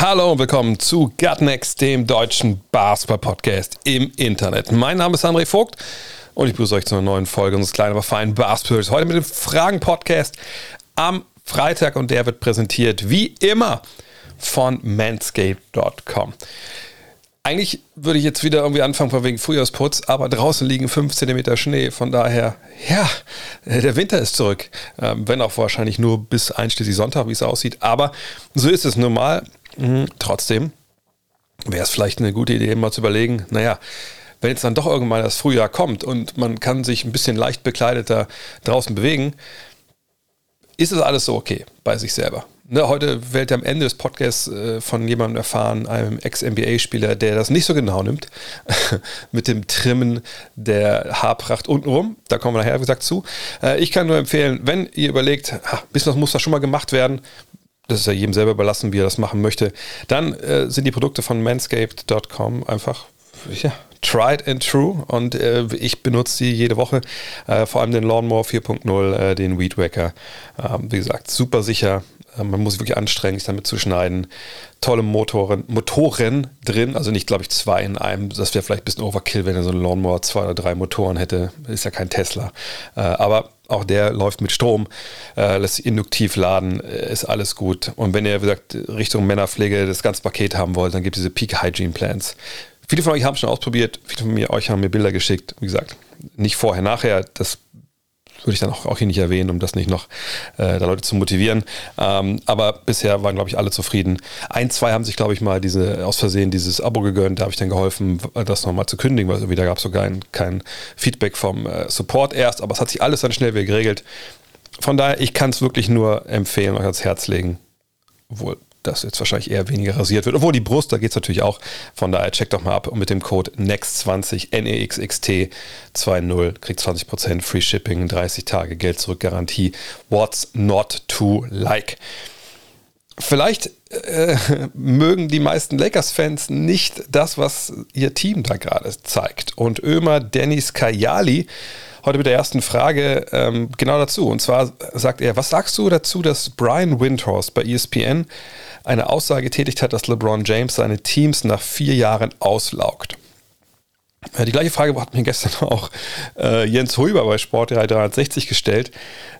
Hallo und willkommen zu Gutnext, dem deutschen Basketball-Podcast im Internet. Mein Name ist André Vogt und ich begrüße euch zu einer neuen Folge unseres kleinen, aber feinen Basketballs. Heute mit dem Fragen-Podcast am Freitag und der wird präsentiert wie immer von manscaped.com. Eigentlich würde ich jetzt wieder irgendwie anfangen von wegen Frühjahrsputz, aber draußen liegen 5 cm Schnee. Von daher, ja, der Winter ist zurück. Ähm, wenn auch wahrscheinlich nur bis einschließlich Sonntag, wie es aussieht. Aber so ist es nun mal. Mhm, trotzdem wäre es vielleicht eine gute Idee, mal zu überlegen, naja, wenn jetzt dann doch irgendwann das Frühjahr kommt und man kann sich ein bisschen leicht bekleideter draußen bewegen, ist es alles so okay bei sich selber. Ne, heute werdet ihr am Ende des Podcasts äh, von jemandem erfahren, einem Ex-NBA-Spieler, der das nicht so genau nimmt, mit dem Trimmen der Haarpracht untenrum. Da kommen wir nachher, wie gesagt, zu. Äh, ich kann nur empfehlen, wenn ihr überlegt, ah, bisschen was muss da schon mal gemacht werden, das ist ja jedem selber überlassen, wie er das machen möchte, dann äh, sind die Produkte von manscaped.com einfach, ja, tried and true und äh, ich benutze sie jede Woche, äh, vor allem den Lawnmower 4.0, äh, den Weed Wacker. Ähm, wie gesagt, super sicher, äh, man muss sich wirklich anstrengen, sich damit zu schneiden. Tolle Motoren, Motoren drin, also nicht, glaube ich, zwei in einem. Das wäre vielleicht ein bisschen Overkill, wenn er so ein Lawnmower zwei oder drei Motoren hätte. Ist ja kein Tesla. Äh, aber auch der läuft mit Strom, äh, lässt sich induktiv laden, äh, ist alles gut. Und wenn ihr, wie gesagt, Richtung Männerpflege das ganze Paket haben wollt, dann gibt es diese Peak Hygiene Plans. Viele von euch haben es schon ausprobiert, viele von mir, euch haben mir Bilder geschickt. Wie gesagt, nicht vorher, nachher, das würde ich dann auch, auch hier nicht erwähnen, um das nicht noch äh, da Leute zu motivieren. Ähm, aber bisher waren, glaube ich, alle zufrieden. Ein, zwei haben sich, glaube ich, mal diese aus Versehen dieses Abo gegönnt. Da habe ich dann geholfen, das nochmal zu kündigen, weil irgendwie da gab es sogar kein, kein Feedback vom äh, Support erst. Aber es hat sich alles dann schnell wieder geregelt. Von daher, ich kann es wirklich nur empfehlen, euch ans Herz legen. Obwohl das jetzt wahrscheinlich eher weniger rasiert wird. Obwohl die Brust, da geht es natürlich auch. Von daher checkt doch mal ab und mit dem Code NEXT20 NEXXT 20 kriegt 20% Free Shipping, 30 Tage Geld zurück Garantie. What's not to like? Vielleicht äh, mögen die meisten Lakers-Fans nicht das, was ihr Team da gerade zeigt. Und Ömer Dennis Kayali heute mit der ersten Frage ähm, genau dazu. Und zwar sagt er, was sagst du dazu, dass Brian Windhorst bei ESPN eine Aussage getätigt hat, dass LeBron James seine Teams nach vier Jahren auslaugt? Die gleiche Frage hat mir gestern auch äh, Jens Huber bei Sport 360 gestellt.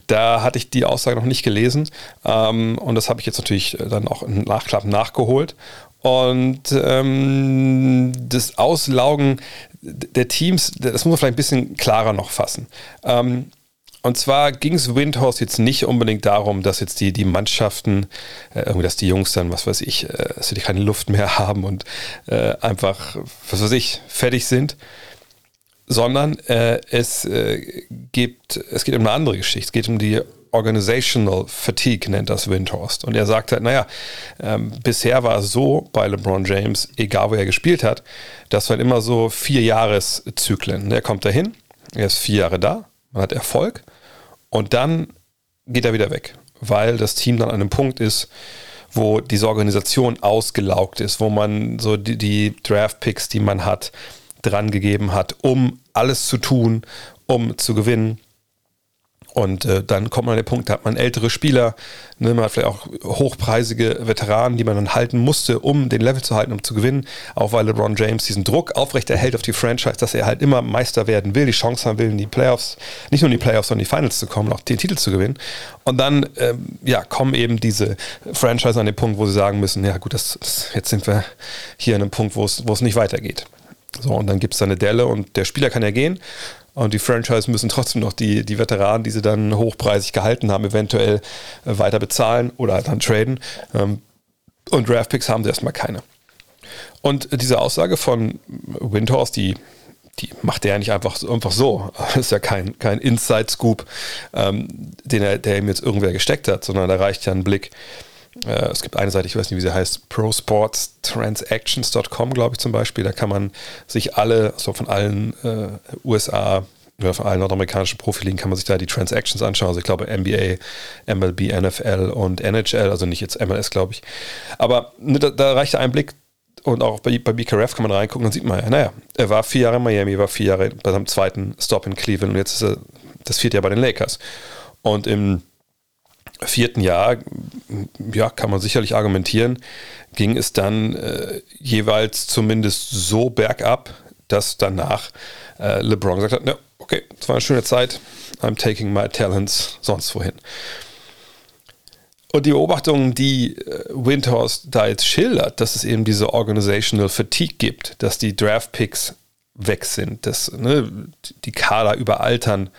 Da hatte ich die Aussage noch nicht gelesen ähm, und das habe ich jetzt natürlich dann auch im Nachklappen nachgeholt. Und ähm, das Auslaugen der Teams, das muss man vielleicht ein bisschen klarer noch fassen. Ähm, und zwar ging es Windhorse jetzt nicht unbedingt darum, dass jetzt die, die Mannschaften, äh, irgendwie, dass die Jungs dann, was weiß ich, äh, dass sie keine Luft mehr haben und äh, einfach, was weiß ich, fertig sind, sondern äh, es äh, gibt, es geht um eine andere Geschichte. Es geht um die Organizational Fatigue, nennt das Windhorst. Und er sagt halt, naja, ähm, bisher war es so bei LeBron James, egal wo er gespielt hat, das waren immer so vier Jahreszyklen. Er kommt dahin, er ist vier Jahre da, man hat Erfolg und dann geht er wieder weg, weil das Team dann an einem Punkt ist, wo diese Organisation ausgelaugt ist, wo man so die, die Draft-Picks, die man hat, dran gegeben hat, um alles zu tun, um zu gewinnen. Und äh, dann kommt man an den Punkt, da hat man ältere Spieler, ne, man hat vielleicht auch hochpreisige Veteranen, die man dann halten musste, um den Level zu halten, um zu gewinnen. Auch weil LeBron James diesen Druck aufrechterhält auf die Franchise, dass er halt immer Meister werden will, die Chance haben will, in die Playoffs, nicht nur in die Playoffs, sondern in die Finals zu kommen, auch den Titel zu gewinnen. Und dann ähm, ja, kommen eben diese Franchise an den Punkt, wo sie sagen müssen, ja gut, das, das, jetzt sind wir hier an einem Punkt, wo es, nicht weitergeht. So, und dann gibt es da eine Delle und der Spieler kann ja gehen. Und die Franchise müssen trotzdem noch die, die Veteranen, die sie dann hochpreisig gehalten haben, eventuell äh, weiter bezahlen oder dann traden. Ähm, und Draftpicks haben sie erstmal keine. Und diese Aussage von Windhorst, die, die macht er ja nicht einfach, einfach so. Das ist ja kein, kein Inside-Scoop, ähm, den er, der ihm jetzt irgendwer gesteckt hat, sondern da reicht ja ein Blick Äh, es gibt eine Seite, ich weiß nicht, wie sie heißt, prosportstransactions.com, glaube ich zum Beispiel. Da kann man sich alle, so von allen äh, USA oder von allen nordamerikanischen Profiligen kann man sich da die Transactions anschauen. Also ich glaube NBA, MLB, NFL und NHL, also nicht jetzt MLS, glaube ich. Aber ne, da, da reicht ein Blick und auch bei, bei BKRF kann man reingucken, dann sieht man ja, naja, er war vier Jahre in Miami, war vier Jahre bei seinem zweiten Stop in Cleveland und jetzt ist er das vierte Jahr bei den Lakers. Und im vierten Jahr, ja, kann man sicherlich argumentieren, ging es dann äh, jeweils zumindest so bergab, dass danach äh, LeBron gesagt hat, ja, okay, es war eine schöne Zeit, I'm taking my talents sonst wohin. Und die Beobachtung, die äh, Windhorst da jetzt schildert, dass es eben diese Organizational Fatigue gibt, dass die Draft Picks weg sind, dass ne, die Kader überaltern,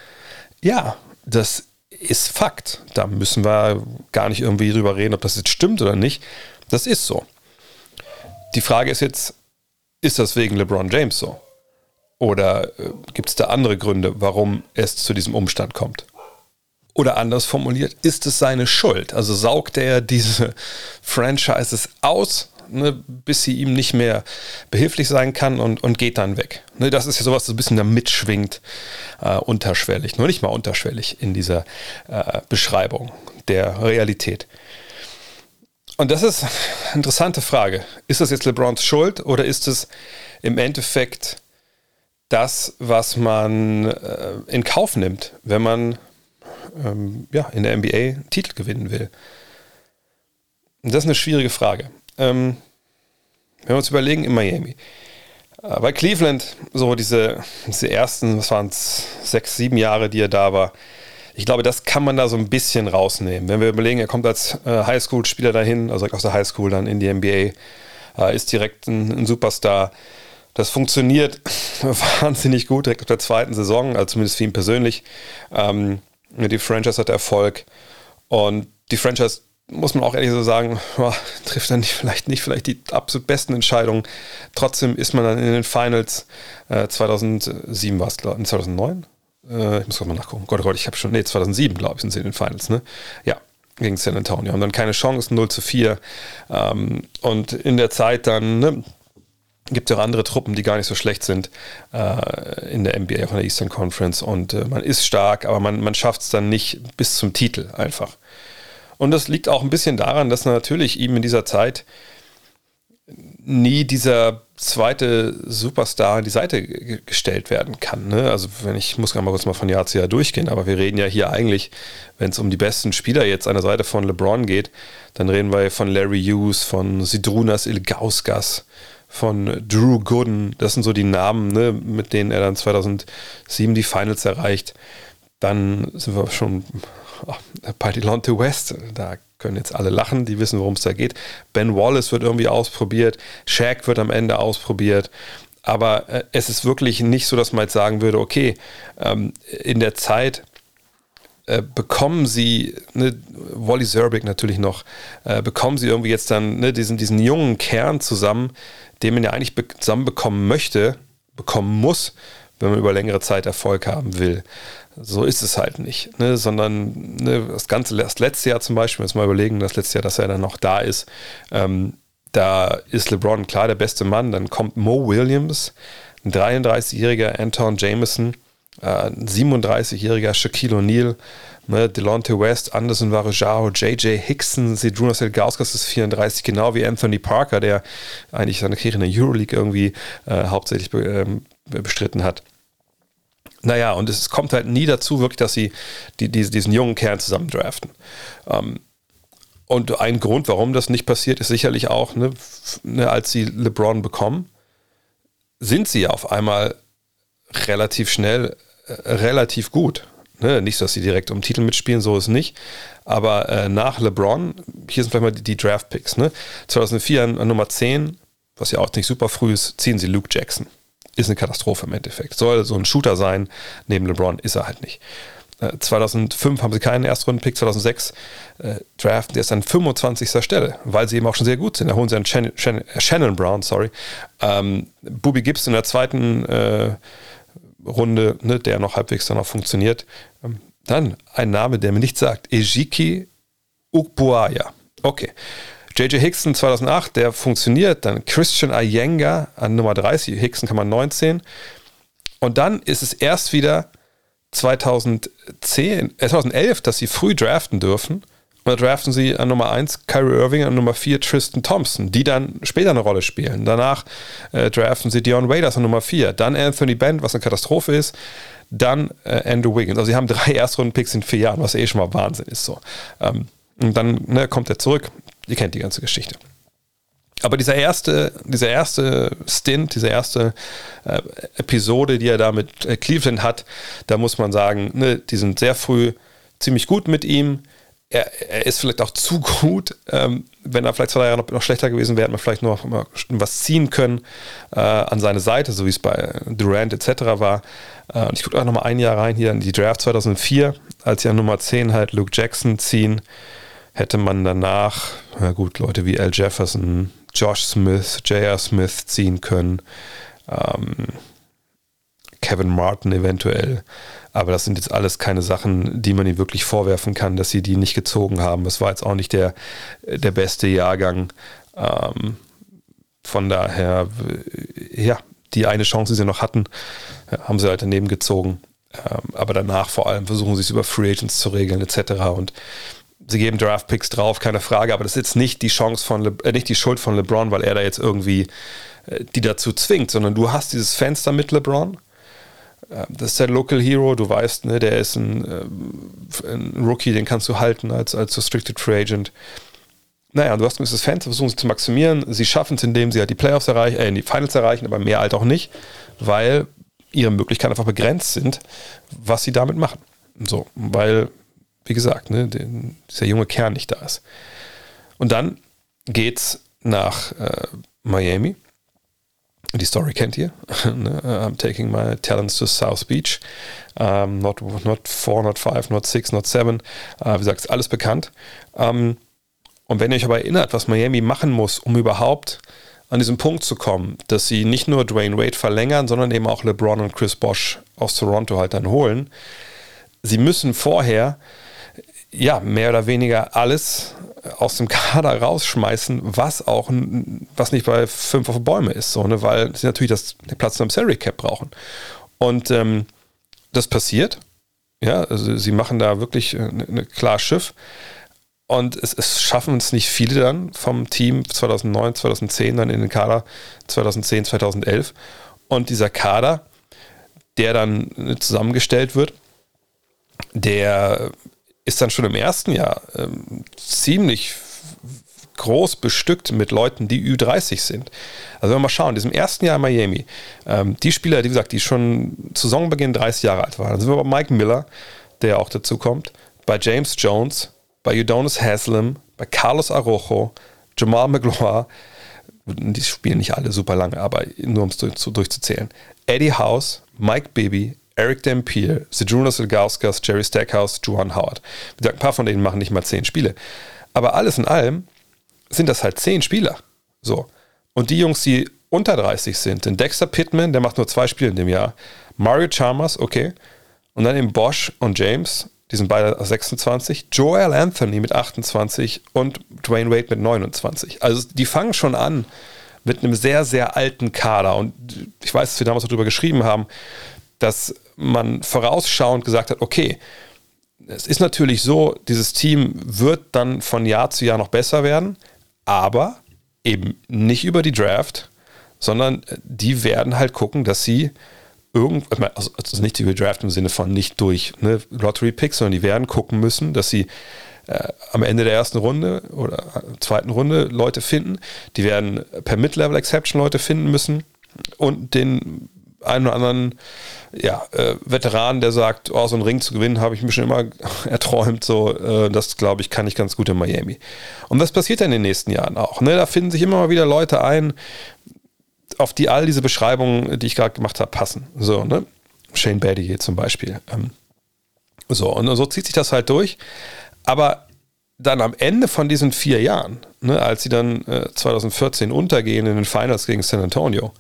ja, das ist Fakt. Da müssen wir gar nicht irgendwie drüber reden, ob das jetzt stimmt oder nicht. Das ist so. Die Frage ist jetzt, ist das wegen LeBron James so? Oder äh, gibt es da andere Gründe, warum es zu diesem Umstand kommt? Oder anders formuliert, ist es seine Schuld? Also saugt er diese Franchises aus ne, bis sie ihm nicht mehr behilflich sein kann und, und geht dann weg. Ne, das ist ja sowas, das ein bisschen da mitschwingt, äh, unterschwellig, nur nicht mal unterschwellig in dieser äh, Beschreibung der Realität. Und das ist eine interessante Frage. Ist das jetzt LeBrons Schuld oder ist es im Endeffekt das, was man äh, in Kauf nimmt, wenn man ähm, ja, in der NBA Titel gewinnen will? Und das ist eine schwierige Frage. Ähm, wenn wir uns überlegen, in Miami. Äh, bei Cleveland, so diese, diese ersten, was waren es, sechs, sieben Jahre, die er da war, ich glaube, das kann man da so ein bisschen rausnehmen. Wenn wir überlegen, er kommt als äh, Highschool-Spieler dahin, also aus der Highschool dann in die NBA, äh, ist direkt ein, ein, Superstar. Das funktioniert wahnsinnig gut, direkt auf der zweiten Saison, also zumindest für ihn persönlich. Ähm, die Franchise hat Erfolg und die Franchise muss man auch ehrlich so sagen, oh, trifft dann nicht, vielleicht nicht vielleicht die absolut besten Entscheidungen. Trotzdem ist man dann in den Finals äh, 2007 war es, glaube ich, 2009? Äh, ich muss gerade mal nachgucken. Gott, oh Gott, ich habe schon, nee, 2007, glaube ich, sind sie in den Finals, ne? Ja, gegen San Antonio. Haben dann keine Chance, 0 zu 4. Ähm, und in der Zeit dann, ne, gibt es auch andere Truppen, die gar nicht so schlecht sind äh, in der NBA, auch in der Eastern Conference. Und äh, man ist stark, aber man, man schafft es dann nicht bis zum Titel einfach. Und das liegt auch ein bisschen daran, dass natürlich ihm in dieser Zeit nie dieser zweite Superstar an die Seite gestellt werden kann. Ne? Also wenn ich muss gerade mal kurz mal von Jahr zu Jahr durchgehen, aber wir reden ja hier eigentlich, wenn es um die besten Spieler jetzt an der Seite von LeBron geht, dann reden wir von Larry Hughes, von Sidrunas Ilgauskas, von Drew Gooden. Das sind so die Namen, ne, mit denen er dann 2007 die Finals erreicht. Dann sind wir schon oh, Delonte West, da können jetzt alle lachen, die wissen, worum es da geht. Ben Wallace wird irgendwie ausprobiert, Shaq wird am Ende ausprobiert. Aber äh, es ist wirklich nicht so, dass man jetzt sagen würde, okay, ähm, in der Zeit äh, bekommen sie, ne, Wally Zerbig natürlich noch, äh, bekommen sie irgendwie jetzt dann ne, diesen, diesen jungen Kern zusammen, den man ja eigentlich zusammenbekommen möchte, bekommen muss, wenn man über längere Zeit Erfolg haben will. So ist es halt nicht, ne? sondern ne, das ganze das letzte Jahr zum Beispiel, jetzt mal überlegen, das letzte Jahr, dass er dann noch da ist, ähm, da ist LeBron klar der beste Mann, dann kommt Mo Williams, ein 33-jähriger Anton Jameson, äh, ein 37-jähriger Shaquille O'Neal, ne, Delonte West, Anderson Varejao, J.J. Hickson, Sedrunas Elgauskas ist 34, genau wie Anthony Parker, der eigentlich seine Karriere in der Euroleague irgendwie äh, hauptsächlich be, ähm, bestritten hat. Naja, und es kommt halt nie dazu, wirklich, dass sie die, die, diesen jungen Kern zusammen draften. Ähm, und ein Grund, warum das nicht passiert, ist sicherlich auch, ne, ne, als sie LeBron bekommen, sind sie auf einmal relativ schnell äh, relativ gut. Ne, nicht, dass sie direkt um Titel mitspielen, so ist nicht. Aber äh, nach LeBron, hier sind vielleicht mal die, die Draft-Picks. Ne? 2004 an, an Nummer 10, was ja auch nicht super früh ist, ziehen sie Luke Jackson ist eine Katastrophe im Endeffekt. Soll so ein Shooter sein, neben LeBron ist er halt nicht. 2005 äh, haben sie keinen Erstrunden-Pick, 2006 äh, draften sie erst an 25. Stelle, weil sie eben auch schon sehr gut sind. Da holen sie einen Shannon, Shannon, Brown, sorry. Ähm, Booby Gibbs in der zweiten äh, Runde, ne, der noch halbwegs dann auch funktioniert. Ähm, dann ein Name, der mir nichts sagt. Ejiki Ukbuaya Okay. JJ Hickson 2008, der funktioniert. Dann Christian Ayenga an Nummer 30. Hickson kann man 19. Und dann ist es erst wieder 2010, äh 2011, dass sie früh draften dürfen. Und da draften sie an Nummer 1 Kyrie Irving, an Nummer 4 Tristan Thompson, die dann später eine Rolle spielen. Danach äh, draften sie Dion Waiters an Nummer 4, dann Anthony Bent, was eine Katastrophe ist, dann äh, Andrew Wiggins. Also sie haben drei Erstrunden-Picks in vier Jahren, was eh schon mal Wahnsinn ist. So. Ähm, und dann ne, kommt er zurück. Ihr kennt die ganze Geschichte. Aber dieser erste, dieser erste Stint, diese erste äh, Episode, die er da mit äh, Cleveland hat, da muss man sagen, ne, die sind sehr früh ziemlich gut mit ihm. Er, er ist vielleicht auch zu gut. Ähm, wenn er vielleicht zwei Jahre noch, noch, schlechter gewesen wäre, hätte man vielleicht noch mal was ziehen können äh, an seine Seite, so wie es bei Durant etc. war. Äh, und ich gucke auch noch mal ein Jahr rein hier in die Draft 2004, als sie an Nummer 10 halt Luke Jackson ziehen hätte man danach, na gut, Leute wie Al Jefferson, Josh Smith, J.R. Smith ziehen können, ähm, Kevin Martin eventuell. Aber das sind jetzt alles keine Sachen, die man ihnen wirklich vorwerfen kann, dass sie die nicht gezogen haben. Es war jetzt auch nicht der, der beste Jahrgang. Ähm, von daher, ja, die eine Chance, die sie noch hatten, haben sie halt daneben gezogen. Ähm, aber danach vor allem versuchen sie es über Free Agents zu regeln, etc. Und sie geben Draft-Picks drauf, keine Frage, aber das ist jetzt nicht die Chance von Le äh, nicht die Schuld von LeBron, weil er da jetzt irgendwie äh, die dazu zwingt, sondern du hast dieses Fenster mit LeBron. Äh, das ist der Local Hero, du weißt, ne, der ist ein, äh, ein, Rookie, den kannst du halten als, als Restricted Free Agent. Naja, du hast dieses Fenster, versuchen sie zu maximieren. Sie schaffen es, indem sie halt die Playoffs erreichen, äh, die Finals erreichen, aber mehr halt auch nicht, weil ihre Möglichkeiten einfach begrenzt sind, was sie damit machen. So, weil wie gesagt, ne, den, dieser junge Kern nicht da ist. Und dann geht's nach äh, Miami. Die Story kennt ihr. Ne, I'm taking my talents to South Beach. Um, not, not four, not five, not six, not seven. Uh, wie gesagt, ist alles bekannt. Um, und wenn ihr euch aber erinnert, was Miami machen muss, um überhaupt an diesen Punkt zu kommen, dass sie nicht nur Dwayne Wade verlängern, sondern eben auch LeBron und Chris Bosch aus Toronto halt dann holen. Sie müssen vorher ja, mehr oder weniger alles aus dem Kader rausschmeißen, was auch was nicht bei fünf auf Bäume ist, so, ne, weil sie natürlich das, den Platz am Salary Cap brauchen. Und ähm, das passiert. Ja, also sie machen da wirklich eine, eine klar Schiff. Und es, es, schaffen es nicht viele dann vom Team 2009, 2010 dann in den Kader 2010, 2011. Und dieser Kader, der dann zusammengestellt wird, der ist dann schon im ersten Jahr ähm, ziemlich groß bestückt mit Leuten, die Ü30 sind. Also wenn wir mal schauen, in diesem ersten Jahr in Miami, ähm, die Spieler, wie gesagt, die schon zu Saisonbeginn 30 Jahre alt waren, dann sind wir bei Mike Miller, der auch dazu kommt, bei James Jones, bei Udonis Haslam, bei Carlos Arrojo, Jamal McGloire, die spielen nicht alle super lange, aber nur um es durchzuzählen. Eddie House, Mike Bibby, Eric Dampier, Zydrunas Ilgauskas, Jerry Stackhouse, Juan Howard. Ein paar von denen machen nicht mal zehn Spiele. Aber alles in allem sind das halt zehn Spieler. So. Und die Jungs, die unter 30 sind, den Dexter Pittman, der macht nur zwei Spiele in dem Jahr. Mario Chalmers, okay. Und dann eben Bosch und James, die sind beide 26. Joel Anthony mit 28 und Dwayne Wade mit 29. Also die fangen schon an mit einem sehr, sehr alten Kader. Und ich weiß, dass wir damals darüber geschrieben haben, dass man vorausschauend gesagt hat, okay, es ist natürlich so, dieses Team wird dann von Jahr zu Jahr noch besser werden, aber eben nicht über die Draft, sondern die werden halt gucken, dass sie irgend, also, also nicht über die Draft im Sinne von nicht durch ne, Lottery Picks, sondern die werden gucken müssen, dass sie äh, am Ende der ersten Runde oder zweiten Runde Leute finden. Die werden per Mid-Level Exception Leute finden müssen und den einen oder anderen ja, äh, Veteran, der sagt, oh, so einen Ring zu gewinnen, habe ich mir schon immer erträumt. So, äh, das glaube ich, kann ich ganz gut in Miami. Und was passiert dann in den nächsten Jahren auch? Ne? Da finden sich immer mal wieder Leute ein, auf die all diese Beschreibungen, die ich gerade gemacht habe, passen. So, ne? Shane Battier zum Beispiel. Ähm, so, und so zieht sich das halt durch. Aber dann am Ende von diesen vier Jahren, ne, als sie dann äh, 2014 untergehen in den Finals gegen San Antonio,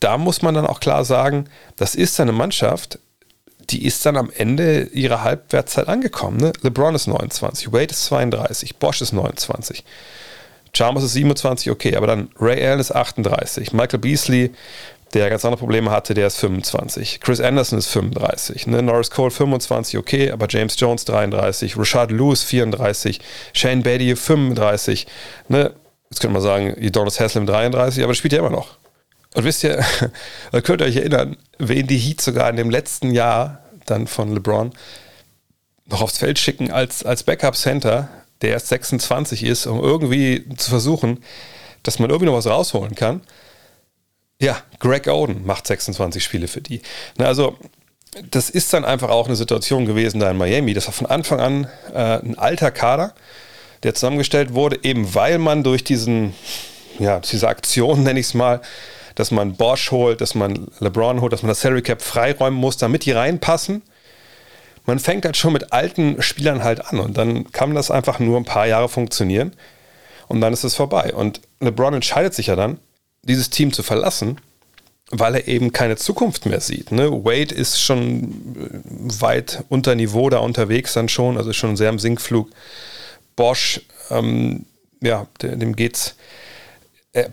da muss man dann auch klar sagen, das ist eine Mannschaft, die ist dann am Ende ihrer Halbwertszeit angekommen. Ne? LeBron ist 29, Wade ist 32, Bosch ist 29, Chalmers ist 27, okay, aber dann Ray Allen ist 38, Michael Beasley, der ganz andere Probleme hatte, der ist 25, Chris Anderson ist 35, ne? Norris Cole 25, okay, aber James Jones 33, Rashad Lewis 34, Shane Beatty 35, ne? jetzt könnte man sagen, Udonis Haslam 33, aber das spielt ja immer noch. Und wisst ihr, da könnt ihr euch erinnern, wen die Heat sogar in dem letzten Jahr dann von LeBron noch aufs Feld schicken als, als Backup-Center, der erst 26 ist, um irgendwie zu versuchen, dass man irgendwie noch was rausholen kann. Ja, Greg Oden macht 26 Spiele für die. Na, also, das ist dann einfach auch eine Situation gewesen da in Miami. Das war von Anfang an äh, ein alter Kader, der zusammengestellt wurde, eben weil man durch diesen, ja, diese Aktion, nenne ich es mal, dass man Bosch holt, dass man LeBron holt, dass man das Salary Cap freiräumen muss, damit die reinpassen. Man fängt halt schon mit alten Spielern halt an und dann kann das einfach nur ein paar Jahre funktionieren und dann ist es vorbei. Und LeBron entscheidet sich ja dann, dieses Team zu verlassen, weil er eben keine Zukunft mehr sieht. Ne? Wade ist schon weit unter Niveau da unterwegs dann schon, also schon sehr im Sinkflug. Bosch, ähm, ja, dem geht's äh,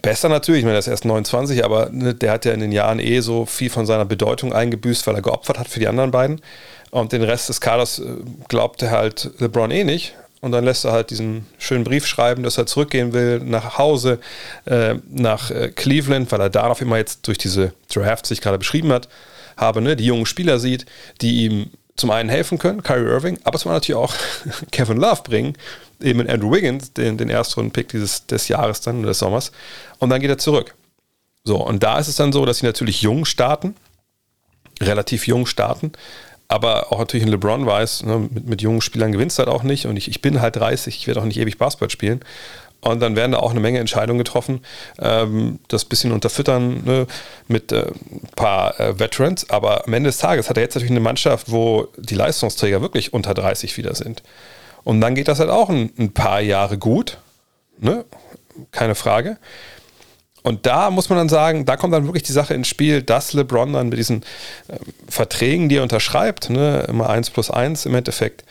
besser natürlich, ich meine, er ist erst 29, aber ne, der hat ja in den Jahren eh so viel von seiner Bedeutung eingebüßt, weil er geopfert hat für die anderen beiden. Und den Rest des Kaders äh, glaubte halt LeBron eh nicht. Und dann lässt er halt diesen schönen Brief schreiben, dass er zurückgehen will nach Hause, äh, nach äh, Cleveland, weil er darauf immer jetzt durch diese Drafts sich gerade beschrieben hat, habe, ne, die jungen Spieler sieht, die ihm zum einen helfen können, Kyrie Irving, aber zum anderen natürlich auch Kevin Love bringen, eben in Andrew Wiggins, den, den Erstrunden-Pick dieses des Jahres dann, des Sommers. Und dann geht er zurück. So, und da ist es dann so, dass sie natürlich jung starten, relativ jung starten, aber auch natürlich ein LeBron weiß, ne, mit, mit, jungen Spielern gewinnst du halt auch nicht und ich, ich bin halt 30, ich werde auch nicht ewig Basketball spielen. Und dann werden da auch eine Menge Entscheidungen getroffen, ähm, das bisschen unterfüttern ne, mit äh, ein paar äh, Veterans. Aber am Ende des Tages hat er jetzt natürlich eine Mannschaft, wo die Leistungsträger wirklich unter 30 wieder sind. Und dann geht das halt auch ein, ein paar Jahre gut. Ne? Keine Frage. Und da muss man dann sagen, da kommt dann wirklich die Sache ins Spiel, dass LeBron dann mit diesen äh, Verträgen, die er unterschreibt, ne, immer 1 plus 1 im Endeffekt,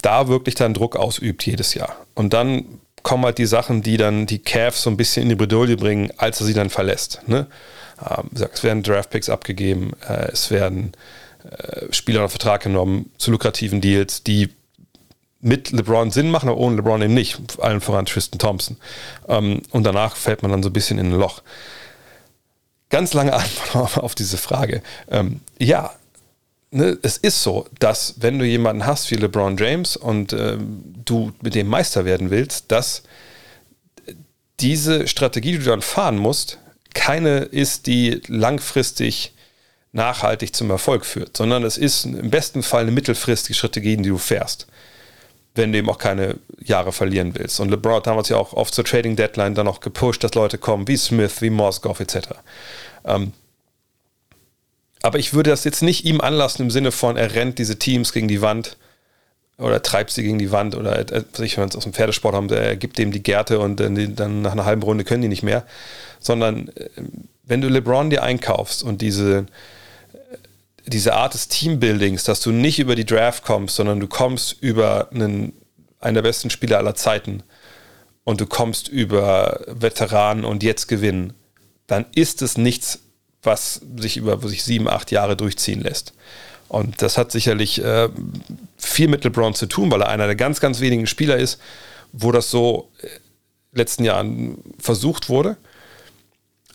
da wirklich dann Druck ausübt jedes Jahr. Und dann kommen halt die Sachen, die dann die Cavs so ein bisschen in die Bredouille bringen, als er sie dann verlässt. Ne? Ähm, es werden Draftpicks abgegeben, äh, es werden äh, Spieler unter Vertrag genommen zu lukrativen Deals, die mit LeBron Sinn machen, aber ohne LeBron eben nicht. Allen voran Tristan Thompson. Ähm, und danach fällt man dann so ein bisschen in ein Loch. Ganz lange Antwort auf diese Frage. Ähm, ja, ne, es ist so, dass wenn du jemanden hast wie LeBron James und ähm, du mit dem Meister werden willst, dass diese Strategie, die du dann fahren musst, keine ist, die langfristig nachhaltig zum Erfolg führt, sondern es ist im besten Fall eine mittelfristige Strategie, die du fährst wenn du eben auch keine Jahre verlieren willst. Und LeBron hat damals ja auch oft zur Trading Deadline dann noch gepusht, dass Leute kommen wie Smith, wie Moskov etc. Ähm, aber ich würde das jetzt nicht ihm anlassen im Sinne von, er rennt diese Teams gegen die Wand oder treibt sie gegen die Wand oder äh, ich, wenn es aus dem Pferdesport haben, er gibt dem die Gärte und dann, dann nach einer halben Runde können die nicht mehr. Sondern äh, wenn du LeBron dir einkaufst und diese diese Art des Teambuildings, dass du nicht über die Draft kommst, sondern du kommst über einen, einen der besten Spieler aller Zeiten und du kommst über Veteranen und jetzt gewinnen, dann ist es nichts, was sich über sich sieben, acht Jahre durchziehen lässt. Und das hat sicherlich äh, viel mit LeBron zu tun, weil er einer der ganz, ganz wenigen Spieler ist, wo das so äh, letzten Jahren versucht wurde.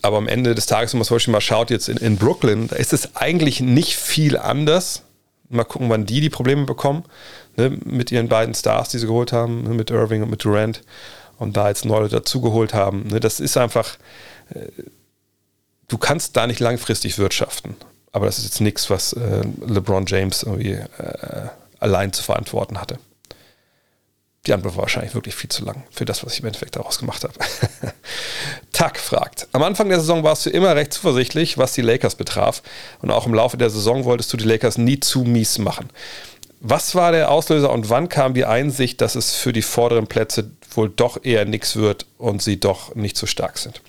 Aber am Ende des Tages, wenn man zum Beispiel mal schaut, jetzt in, in Brooklyn, da ist es eigentlich nicht viel anders. Mal gucken, wann die die Probleme bekommen. Ne, mit ihren beiden Stars, die sie geholt haben, ne, mit Irving und mit Durant. Und da jetzt neue dazugeholt haben. Ne, das ist einfach, äh, du kannst da nicht langfristig wirtschaften. Aber das ist jetzt nichts, was äh, LeBron James irgendwie äh, allein zu verantworten hatte. Die Antwort war wahrscheinlich wirklich viel zu lang für das, was ich im Endeffekt daraus gemacht habe. Tack fragt: Am Anfang der Saison warst du immer recht zuversichtlich, was die Lakers betraf. Und auch im Laufe der Saison wolltest du die Lakers nie zu mies machen. Was war der Auslöser und wann kam die Einsicht, dass es für die vorderen Plätze wohl doch eher nichts wird und sie doch nicht so stark sind?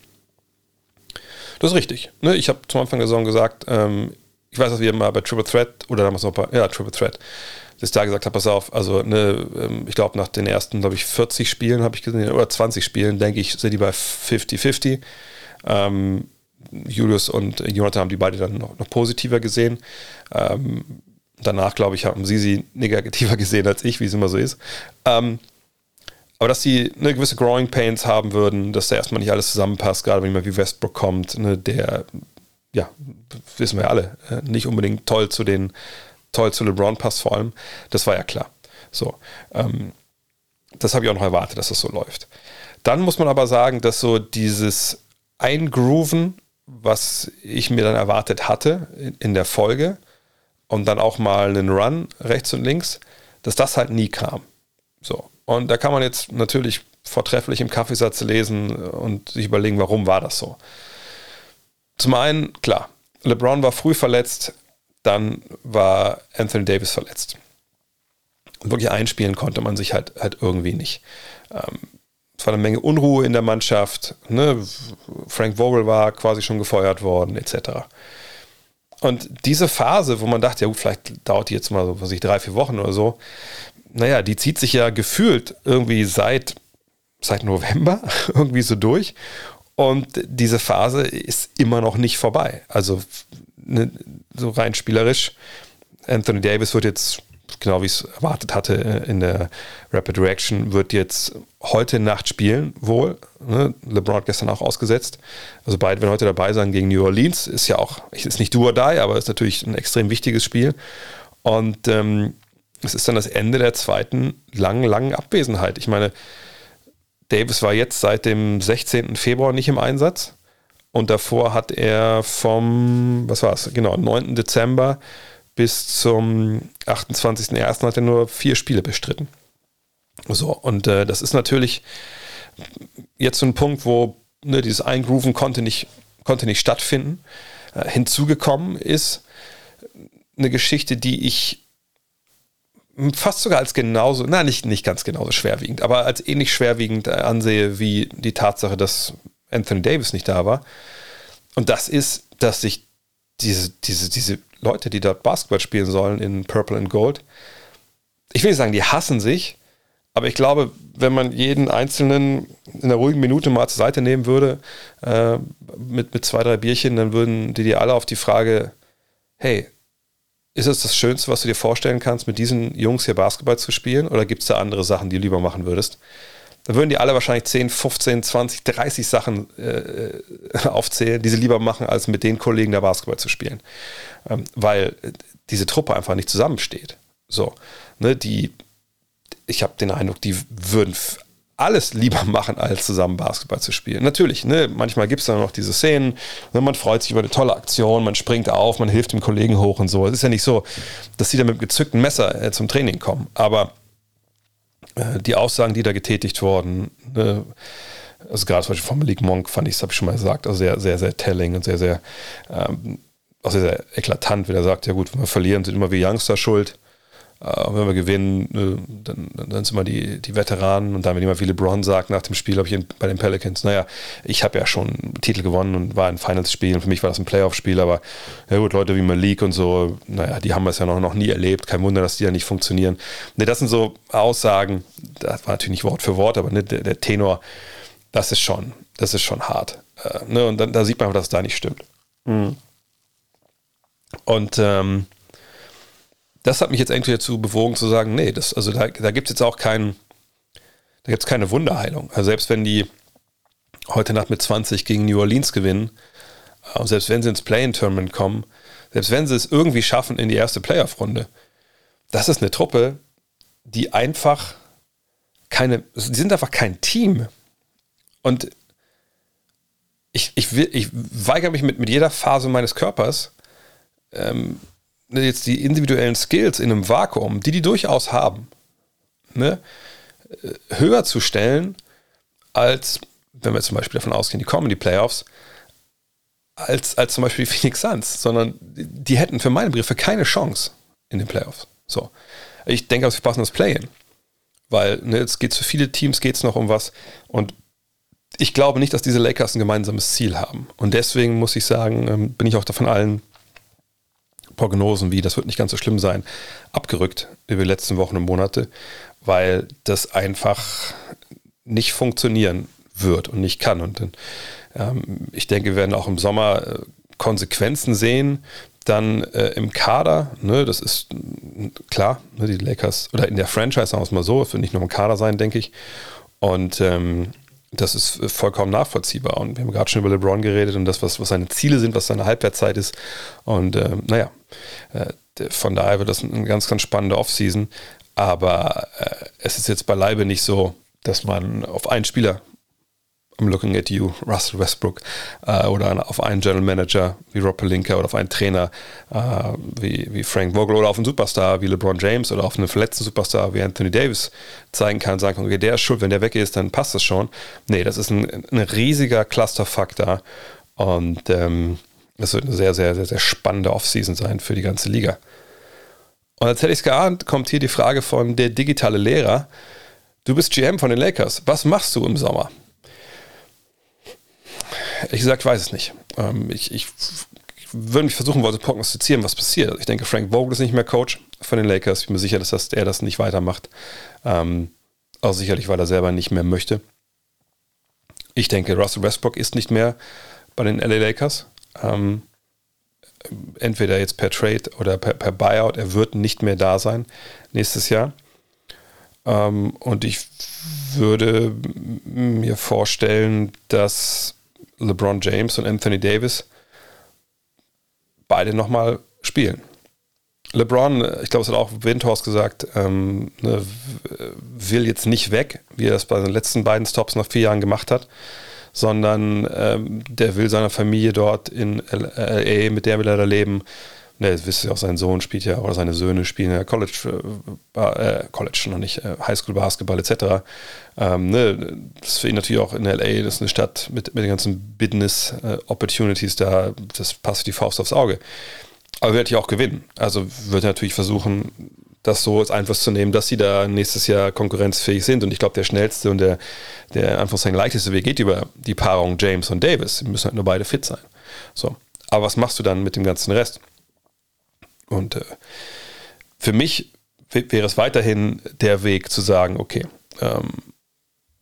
Das ist richtig. Ne? Ich habe zum Anfang der Saison gesagt, ähm, ich weiß, dass wir mal bei Triple Threat oder damals noch bei, ja, Triple Threat, dass ich da gesagt habe, pass auf, also ne, ähm, ich glaube nach den ersten, glaube ich, 40 Spielen habe ich gesehen, oder 20 Spielen, denke ich, sind die bei 50-50. Ähm, Julius und Jonathan haben die beide dann noch, noch positiver gesehen. Ähm, danach, glaube ich, haben sie sie negativer gesehen als ich, wie es immer so ist. Ähm, aber dass sie eine gewisse Growing Pains haben würden, dass da erstmal nicht alles zusammenpasst, gerade wenn jemand wie Westbrook kommt, ne, der, ja, wissen wir alle, äh, nicht unbedingt toll zu den, toll zu LeBron passt vor allem, das war ja klar. So, ähm, das habe ich auch noch erwartet, dass das so läuft. Dann muss man aber sagen, dass so dieses Eingrooven, was ich mir dann erwartet hatte in, in der Folge und dann auch mal einen Run rechts und links, dass das halt nie kam. So. Und da kann man jetzt natürlich vortrefflich im Kaffeesatz lesen und sich überlegen, warum war das so. Zum einen, klar, LeBron war früh verletzt, dann war Anthony Davis verletzt. Wirklich einspielen konnte man sich halt, halt irgendwie nicht. Ähm, es war eine Menge Unruhe in der Mannschaft. Ne? Frank Vogel war quasi schon gefeuert worden, etc. Und diese Phase, wo man dachte, ja gut, vielleicht dauert die jetzt mal so, was ich, drei, vier Wochen oder so, naja, die zieht sich ja gefühlt irgendwie seit, seit November irgendwie so durch. Und diese Phase ist immer noch nicht vorbei. Also ne, so rein spielerisch. Anthony Davis wird jetzt, genau wie ich es erwartet hatte in der Rapid Reaction, wird jetzt heute Nacht spielen, wohl. Ne? LeBron hat gestern auch ausgesetzt. Also beide werden heute dabei sein gegen New Orleans. Ist ja auch, ist nicht do or die, aber ist natürlich ein extrem wichtiges Spiel. Und ähm, es ist dann das Ende der zweiten langen, langen Abwesenheit. Ich meine, Davis war jetzt seit dem 16. Februar nicht im Einsatz und davor hat er vom, was war es, genau, 9. Dezember bis zum 28.01. hat er nur vier Spiele bestritten. So, und äh, das ist natürlich jetzt so ein Punkt, wo ne, dieses Eingrooven konnte nicht, konnte nicht stattfinden. Äh, hinzugekommen ist eine Geschichte, die ich fast sogar als genauso, na nicht, nicht ganz genauso schwerwiegend, aber als ähnlich schwerwiegend äh, ansehe wie die Tatsache, dass Anthony Davis nicht da war. Und das ist, dass sich diese, diese, diese Leute, die dort Basketball spielen sollen in Purple and Gold, ich will nicht sagen, die hassen sich, aber ich glaube, wenn man jeden Einzelnen in einer ruhigen Minute mal zur Seite nehmen würde, äh, mit, mit zwei, drei Bierchen, dann würden die dir alle auf die Frage, hey, ist es das Schönste, was du dir vorstellen kannst, mit diesen Jungs hier Basketball zu spielen? Oder gibt es da andere Sachen, die du lieber machen würdest? Da würden die alle wahrscheinlich 10, 15, 20, 30 Sachen äh, aufzählen, die sie lieber machen, als mit den Kollegen da Basketball zu spielen. Ähm, weil diese Truppe einfach nicht zusammensteht. So, ne, die, ich habe den Eindruck, die würden alles lieber machen, als zusammen Basketball zu spielen. Natürlich, ne, manchmal gibt es dann noch diese Szenen, ne, man freut sich über eine tolle Aktion, man springt auf, man hilft dem Kollegen hoch und so. Es ist ja nicht so, dass sie da mit einem gezückten Messer äh, zum Training kommen. Aber äh, die Aussagen, die da getätigt wurden, ne, also gerade zum Beispiel von Malik Monk fand ich, das habe ich schon mal gesagt, also sehr, sehr, sehr telling und sehr, sehr, ähm, auch sehr, sehr eklatant, wenn er sagt, ja gut, wenn wir verlieren, sind immer wir Youngster schuld. Äh, wenn wir gewinnen, äh, dann, dann sind immer die, die Veteranen und dann, wenn jemand wie LeBron sagt nach dem Spiel, habe ich bei den Pelicans, naja, ich habe ja schon Titel gewonnen und war ein Finals-Spiel und für mich war das ein Playoff-Spiel, aber ja gut, Leute wie Malik und so, naja, die haben es ja noch, noch nie erlebt, kein Wunder, dass die ja nicht funktionieren. Ne, das sind so Aussagen, das war natürlich nicht Wort für Wort, aber ne, der, der, Tenor, das ist schon, das ist schon hart. Äh, ne, und dann, da sieht man, dass es da nicht stimmt. Mhm. Und ähm, das hat mich jetzt irgendwie dazu bewogen zu sagen, nee, das, also da, da gibt es jetzt auch keinen, da gibt es keine Wunderheilung. Also selbst wenn die heute Nacht mit 20 gegen New Orleans gewinnen, äh, selbst wenn sie ins Play-in-Tournament kommen, selbst wenn sie es irgendwie schaffen in die erste Playoff-Runde, das ist eine Truppe, die einfach keine, die sind einfach kein Team. Und ich, ich, will, ich weigere mich mit, mit jeder Phase meines Körpers, ähm, jetzt die individuellen Skills in einem Vakuum, die die durchaus haben, ne, äh, höher zu stellen, als, wenn wir zum Beispiel davon ausgehen, die kommen in die Playoffs, als, als zum Beispiel die Phoenix Suns, sondern die hätten für meine Begriffe keine Chance in den Playoffs. So. Ich denke, wir passen das Play-In. Weil ne, es geht für viele Teams geht es noch um was. Und ich glaube nicht, dass diese Lakers ein gemeinsames Ziel haben. Und deswegen muss ich sagen, ähm, bin ich auch davon allen Prognosen wie, das wird nicht ganz so schlimm sein, abgerückt über die letzten Wochen und Monate, weil das einfach nicht funktionieren wird und nicht kann. Und ähm, ich denke, wir werden auch im Sommer äh, Konsequenzen sehen, dann äh, im Kader, ne, das ist klar, ne, die Lakers, oder in der Franchise, sagen wir es mal so, es wird nicht nur im Kader sein, denke ich. Und ähm, das ist vollkommen nachvollziehbar. Und wir haben gerade schon über LeBron geredet und das, was, was seine Ziele sind, was seine Halbwertzeit ist. Und äh, naja, äh, von daher wird das eine ganz, ganz spannende Offseason. Aber äh, es ist jetzt beileibe nicht so, dass man auf einen Spieler I'm looking at you, Russell Westbrook, äh, oder auf einen General Manager wie Rob Pelinka oder auf einen Trainer äh, wie, wie Frank Vogel oder auf einen Superstar wie LeBron James oder auf einen verletzten Superstar wie Anthony Davis zeigen kann, sagen kann, okay, der ist schuld, wenn der weg ist, dann passt das schon. Nee, das ist ein, ein riesiger Clusterfaktor und ähm, das wird eine sehr, sehr, sehr, sehr spannende Offseason sein für die ganze Liga. Und als hätte ich es geahnt, kommt hier die Frage von der digitale Lehrer. Du bist GM von den Lakers. Was machst du im Sommer? Ehrlich gesagt, weiß es nicht. Ähm, ich, ich, würde mich versuchen zu prognostizieren, was passiert. Ich denke, Frank Vogel ist nicht mehr Coach von den Lakers. Ich bin mir sicher, dass das, er das nicht weitermacht. Ähm, auch sicherlich, weil er selber nicht mehr möchte. Ich denke, Russell Westbrook ist nicht mehr bei den LA Lakers. Ähm, entweder jetzt per Trade oder per, per, Buyout. Er wird nicht mehr da sein nächstes Jahr. Ähm, und ich würde mir vorstellen, dass LeBron James und Anthony Davis beide nochmal spielen. LeBron, ich glaube, es hat auch Windhorst gesagt, ähm, ne, will jetzt nicht weg, wie er das bei den letzten beiden Stops nach vier Jahren gemacht hat, sondern ähm, der will seiner Familie dort in LA, mit der will er da leben, Ne, das wisst ihr auch, sein Sohn spielt ja, oder seine Söhne spielen ja College, äh, äh College noch nicht, äh, Highschool-Basketball etc. Ähm, ne, das ist für ihn natürlich auch in LA, das ist eine Stadt mit, mit den ganzen Business-Opportunities äh, da, das passt die Faust aufs Auge. Aber wird ja auch gewinnen. Also wird er natürlich versuchen, das so als Einfluss zu nehmen, dass sie da nächstes Jahr konkurrenzfähig sind. Und ich glaube, der schnellste und der, der Anführungszeichen leichteste Weg geht über die Paarung James und Davis. Sie müssen halt nur beide fit sein. So. Aber was machst du dann mit dem ganzen Rest? Und äh, für mich wäre es weiterhin der Weg zu sagen, okay, ähm,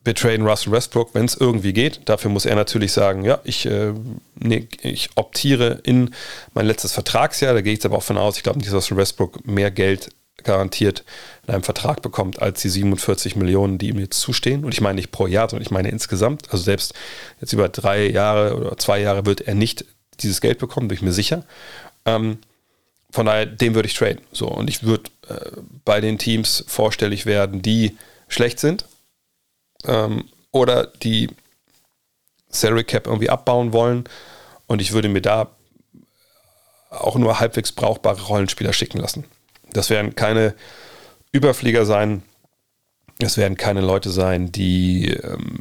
wir traden Russell Westbrook, wenn es irgendwie geht. Dafür muss er natürlich sagen, ja, ich, äh, nee, ich optiere in mein letztes Vertragsjahr. Da gehe ich jetzt aber auch von aus, ich glaube nicht, dass Russell Westbrook mehr Geld garantiert in einem Vertrag bekommt als die 47 Millionen, die ihm jetzt zustehen. Und ich meine nicht pro Jahr, sondern ich meine insgesamt. Also selbst jetzt über drei Jahre oder zwei Jahre wird er nicht dieses Geld bekommen, bin ich mir sicher. Ähm, von daher, den würde ich traden. So, und ich würde äh, bei den Teams vorstellig werden, die schlecht sind ähm, oder die Salary Cap irgendwie abbauen wollen. Und ich würde mir da auch nur halbwegs brauchbare Rollenspieler schicken lassen. Das werden keine Überflieger sein. Das werden keine Leute sein, die ähm,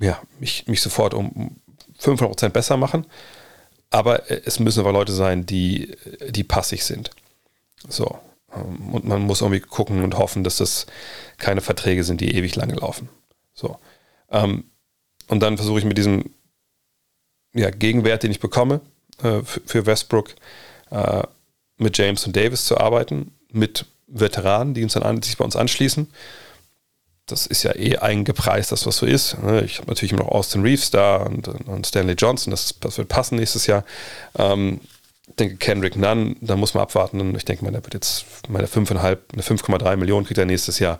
ja, mich, mich sofort um 500% besser machen. Aber äh, es müssen aber Leute sein, die, die passig sind. So. Ähm, und man muss irgendwie gucken und hoffen, dass das keine Verträge sind, die ewig lange laufen. So. Ähm, und dann versuche ich mit diesem ja, Gegenwert, den ich bekomme äh, für Westbrook, äh, mit James und Davis zu arbeiten, mit Veteranen, die uns dann an, sich bei uns anschließen das ist ja eh eingepreist, dass was so ist. Ne? Ich habe natürlich immer noch Austin Reeves da und, und Stanley Johnson, das, das, wird passen nächstes Jahr. Ähm, ich denke, Kendrick Nunn, da muss man abwarten. Ich denke mal, der wird jetzt meine 5,5, eine 5,3 Millionen kriegt er nächstes Jahr.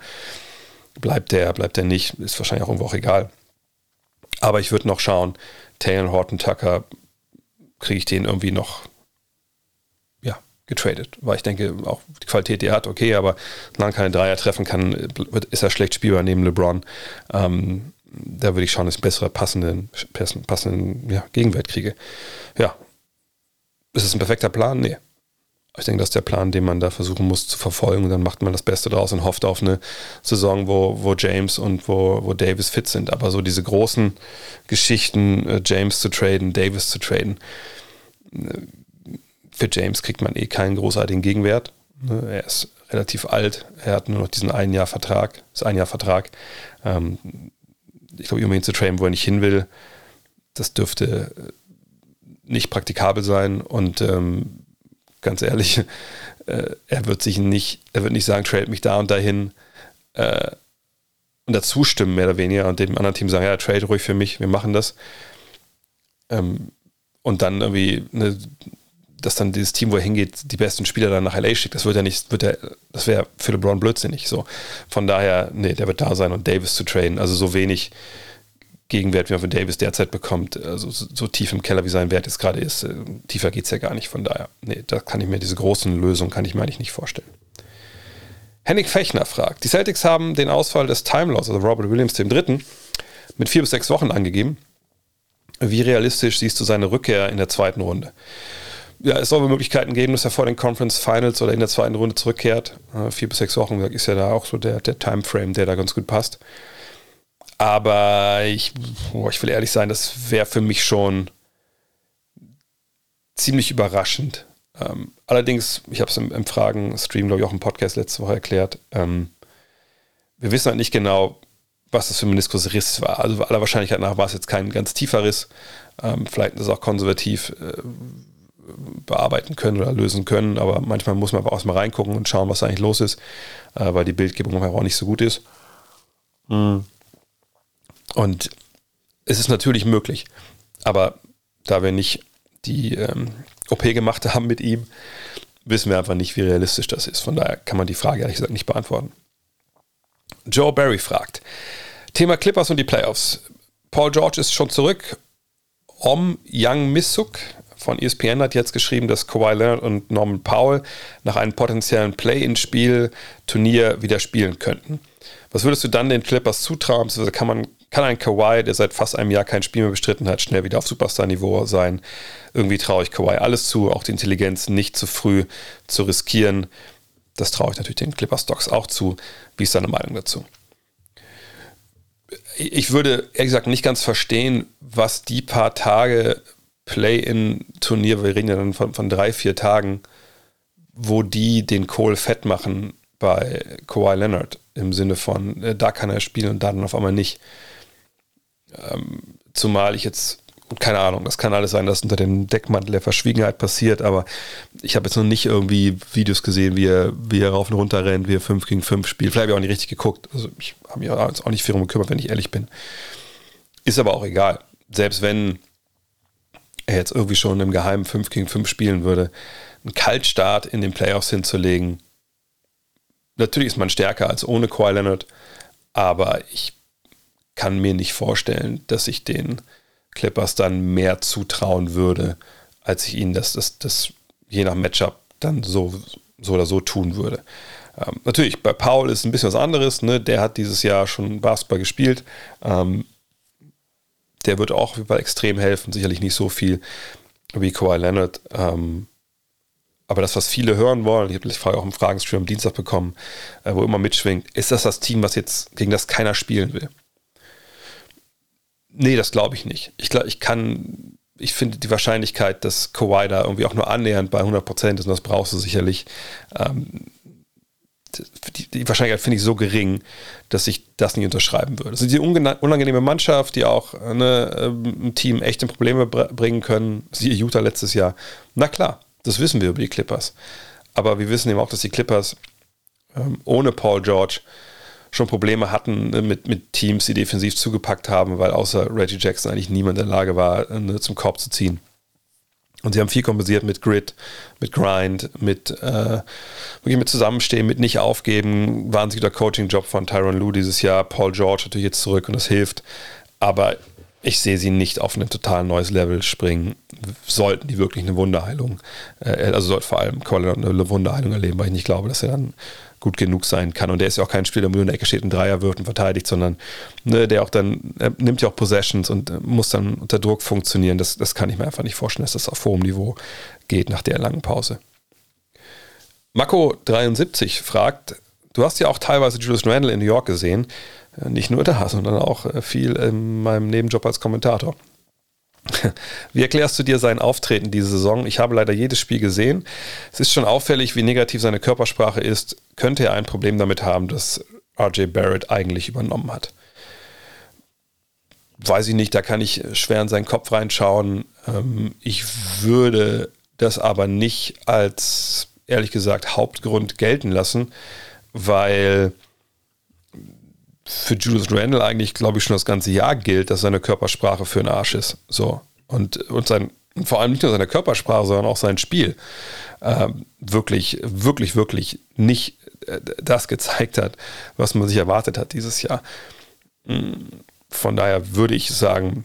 Bleibt der, bleibt der nicht, ist wahrscheinlich auch irgendwo auch egal. Aber ich würde noch schauen, Taylor Horton Tucker, kriege ich den irgendwie noch getradet, weil ich denke, auch die Qualität, die er hat, okay, aber solange keine Dreier treffen kann, ist er schlecht spielbar neben LeBron. Ähm, da würde ich schauen, dass ich bessere passenden, passenden ja, Gegenwert kriege. Ja. Ist es ein perfekter Plan? Nee. Ich denke, das ist der Plan, den man da versuchen muss zu verfolgen. Und dann macht man das Beste draus und hofft auf eine Saison, wo, wo James und wo, wo Davis fit sind. Aber so diese großen Geschichten, äh, James zu traden, Davis zu traden, äh, für James kriegt man eh keinen großartigen Gegenwert. Ne? Er ist relativ alt, er hat nur noch diesen ein Jahr Vertrag, ist ein Jahr Vertrag. Ähm, ich glaube, ihn zu trainen, wo er nicht hin will, das dürfte nicht praktikabel sein und ähm, ganz ehrlich. Äh, er wird sich nicht, er wird nicht sagen, trade mich da und dahin äh, und dazu stimmen, mehr oder weniger, und dem anderen Team sagen, ja, trade ruhig für mich, wir machen das. Ähm, und dann irgendwie, ne, dass dann dieses Team, wo er hingeht, die besten Spieler dann nach LA schickt, das wird ja nicht, wird ja, das wäre für LeBron blödsinnig. So. Von daher, nee, der wird da sein und Davis zu traden. Also so wenig Gegenwert, wie man von Davis derzeit bekommt, also so, tief im Keller, wie sein Wert jetzt gerade ist, äh, tiefer geht es ja gar nicht. Von daher, nee, da kann ich mir diese großen Lösungen, kann ich mir eigentlich nicht vorstellen. Henning Fechner fragt, die Celtics haben den Ausfall des Time Loss, also Robert Williams dem Dritten, mit vier bis sechs Wochen angegeben. Wie realistisch siehst du seine Rückkehr in der zweiten Runde? Ja, es soll Möglichkeiten geben, dass er vor den Conference Finals oder in der zweiten Runde zurückkehrt. Äh, vier bis sechs Wochen ist ja da auch so der, der Timeframe, der da ganz gut passt. Aber ich, oh, ich will ehrlich sein, das wäre für mich schon ziemlich überraschend. Ähm, allerdings, ich habe es im, im Fragen-Stream, glaube ich, auch im Podcast letzte Woche erklärt. Ähm, wir wissen halt nicht genau, was das für ein Meniskusriss war. Also aller Wahrscheinlichkeit nach war es jetzt kein ganz tiefer Riss. Ähm, vielleicht ist es auch konservativ äh, bearbeiten können oder lösen können, aber manchmal muss man aber auch mal reingucken und schauen, was eigentlich los ist, äh, weil die Bildgebung auch nicht so gut ist. Mhm. Und es ist natürlich möglich, aber da wir nicht die ähm, OP gemacht haben mit ihm, wissen wir einfach nicht, wie realistisch das ist. Von daher kann man die Frage ehrlich gesagt nicht beantworten. Joe Barry fragt: Thema Clippers und die Playoffs. Paul George ist schon zurück. Om Young Missuk von ESPN hat jetzt geschrieben, dass Kawhi Leonard und Norman Powell nach einem potenziellen Play-in-Spiel Turnier wieder spielen könnten. Was würdest du dann den Clippers zutrauen? Also kann man kann ein Kawhi, der seit fast einem Jahr kein Spiel mehr bestritten hat, schnell wieder auf Superstar-Niveau sein? Irgendwie traue ich Kawhi alles zu, auch die Intelligenz nicht zu früh zu riskieren. Das traue ich natürlich den Clippers Stocks auch zu. Wie ist deine Meinung dazu? Ich würde ehrlich gesagt nicht ganz verstehen, was die paar Tage Play-in-Turnier, wir reden ja dann von, von drei, vier Tagen, wo die den Kohl fett machen bei Kawhi Leonard im Sinne von, äh, da kann er spielen und dann auf einmal nicht. Ähm, zumal ich jetzt, keine Ahnung, das kann alles sein, dass unter dem Deckmantel der Verschwiegenheit passiert, aber ich habe jetzt noch nicht irgendwie Videos gesehen, wie er, wie er rauf und runter rennt, wie er 5 gegen 5 spielt. Vielleicht habe ich auch nicht richtig geguckt. Also ich habe mich auch nicht viel darum gekümmert, wenn ich ehrlich bin. Ist aber auch egal. Selbst wenn er jetzt irgendwie schon im Geheimen 5 gegen 5 spielen würde, einen Kaltstart in den Playoffs hinzulegen, natürlich ist man stärker als ohne Kawhi Leonard, aber ich kann mir nicht vorstellen, dass ich den Clippers dann mehr zutrauen würde, als ich ihnen das, das, das je nach Matchup dann so, so oder so tun würde. Ähm, natürlich, bei Paul ist ein bisschen was anderes. Ne? Der hat dieses Jahr schon Basketball gespielt. Ähm, der wird auch extrem helfen. Sicherlich nicht so viel wie Kawhi Leonard. Ähm, aber das, was viele hören wollen, ich habe die Frage auch im Fragenstream am Dienstag bekommen, äh, wo immer mitschwingt, ist das das Team, was jetzt gegen das keiner spielen will? Nee, das glaube ich nicht. Ich glaube, ich kann, ich finde die Wahrscheinlichkeit, dass Kawhi da irgendwie auch nur annähernd bei 100% ist, und das brauchst du sicherlich, ähm, die, die, Wahrscheinlichkeit finde ich so gering, dass ich das nicht unterschreiben würde. Ist die unangenehme Mannschaft, die auch ne, ähm, ein Team echte Probleme bringen können. Siehe Utah letztes Jahr. Na klar, das wissen wir über die Clippers. Aber wir wissen eben auch, dass die Clippers ähm, ohne Paul George schon Probleme hatten ne, mit, mit Teams, die defensiv zugepackt haben, weil außer Reggie Jackson eigentlich niemand in der Lage war, ne, zum Korb zu ziehen. Und sie haben viel kompensiert mit Grit, mit Grind, mit äh, wirklich mit Zusammenstehen, mit nicht aufgeben. Wahnsinniger Coaching-Job von Tyron Lue dieses Jahr. Paul George natürlich jetzt zurück und das hilft. Aber ich sehe sie nicht auf ein total neues Level springen. Sollten die wirklich eine Wunderheilung, äh, also sollte vor allem Colin eine Wunderheilung erleben, weil ich nicht glaube, dass er dann gut genug sein kann. Und der ist ja auch kein Spieler, der nur in der Ecke steht, und Dreier wirft und verteidigt, sondern ne, der auch dann, er nimmt ja auch Possessions und äh, muss dann unter Druck funktionieren. Das, das kann ich mir einfach nicht vorstellen, dass das auf hohem Niveau geht nach der langen Pause. Mako73 fragt, du hast ja auch teilweise Julius Randle in New York gesehen. Äh, nicht nur da, sondern auch äh, viel in meinem Nebenjob als Kommentator. Wie erklärst du dir sein Auftreten diese Saison? Ich habe leider jedes Spiel gesehen. Es ist schon auffällig, wie negativ seine Körpersprache ist. Könnte er ein Problem damit haben, dass RJ Barrett eigentlich übernommen hat? Weiß ich nicht, da kann ich schwer in seinen Kopf reinschauen. Ähm, ich würde das aber nicht als, ehrlich gesagt, Hauptgrund gelten lassen, weil für Julius Randle eigentlich, glaube ich, schon das ganze Jahr gilt, dass seine Körpersprache für den Arsch ist. So. Und, und sein, vor allem nicht nur seine Körpersprache, sondern auch sein Spiel äh, wirklich, wirklich, wirklich nicht äh, das gezeigt hat, was man sich erwartet hat dieses Jahr. Hm, von daher würde ich sagen,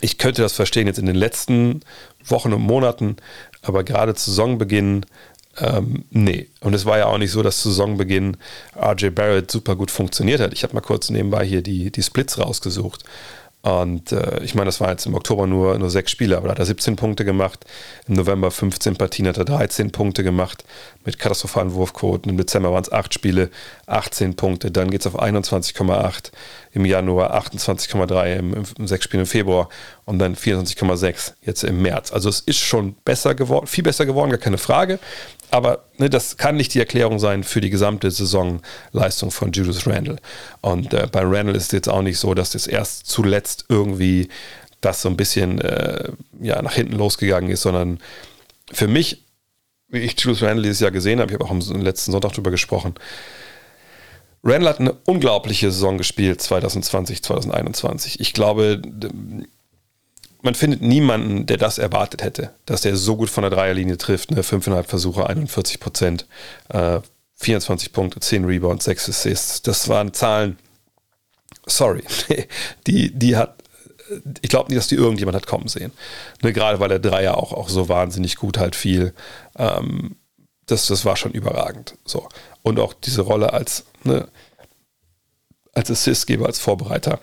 ich könnte das verstehen jetzt in den letzten Wochen und Monaten, aber gerade zu Saisonbeginn ähm, nee. Und es war ja auch nicht so, dass zu Saisonbeginn RJ Barrett super gut funktioniert hat. Ich habe mal kurz nebenbei hier die, die Splits rausgesucht. Und äh, ich meine, das waren jetzt im Oktober nur, nur sechs Spiele, aber da hat er 17 Punkte gemacht. Im November 15 Partien hat er 13 Punkte gemacht mit katastrophalen Wurfquoten. Im Dezember waren es acht Spiele, 18 Punkte. Dann geht es auf 21,8 im Januar, 28,3 im, im, sechs Spielen im Februar und dann 24,6 jetzt im März. Also es ist schon besser geworden, viel besser geworden, gar keine Frage. Aber ne, das kann nicht die Erklärung sein für die gesamte Saisonleistung von Julius Randle. Und äh, bei Randle ist es jetzt auch nicht so, dass das erst zuletzt irgendwie das so ein bisschen äh, ja, nach hinten losgegangen ist, sondern für mich, wie ich Julius Randle dieses Jahr gesehen habe, ich habe auch am letzten Sonntag darüber gesprochen, Randle hat eine unglaubliche Saison gespielt 2020, 2021. Ich glaube, man findet niemanden, der das erwartet hätte, dass der so gut von der Dreierlinie trifft. Ne? 5,5 Versuche, 41 Prozent, äh, 24 Punkte, 10 Rebounds, 6 Assists. Das waren Zahlen, sorry, die, die hat, ich glaube nicht, dass die irgendjemand hat kommen sehen. Ne? Gerade weil der Dreier auch, auch so wahnsinnig gut halt fiel. Ähm, das, das war schon überragend. So. Und auch diese Rolle als, ne, als Assistgeber, als Vorbereiter.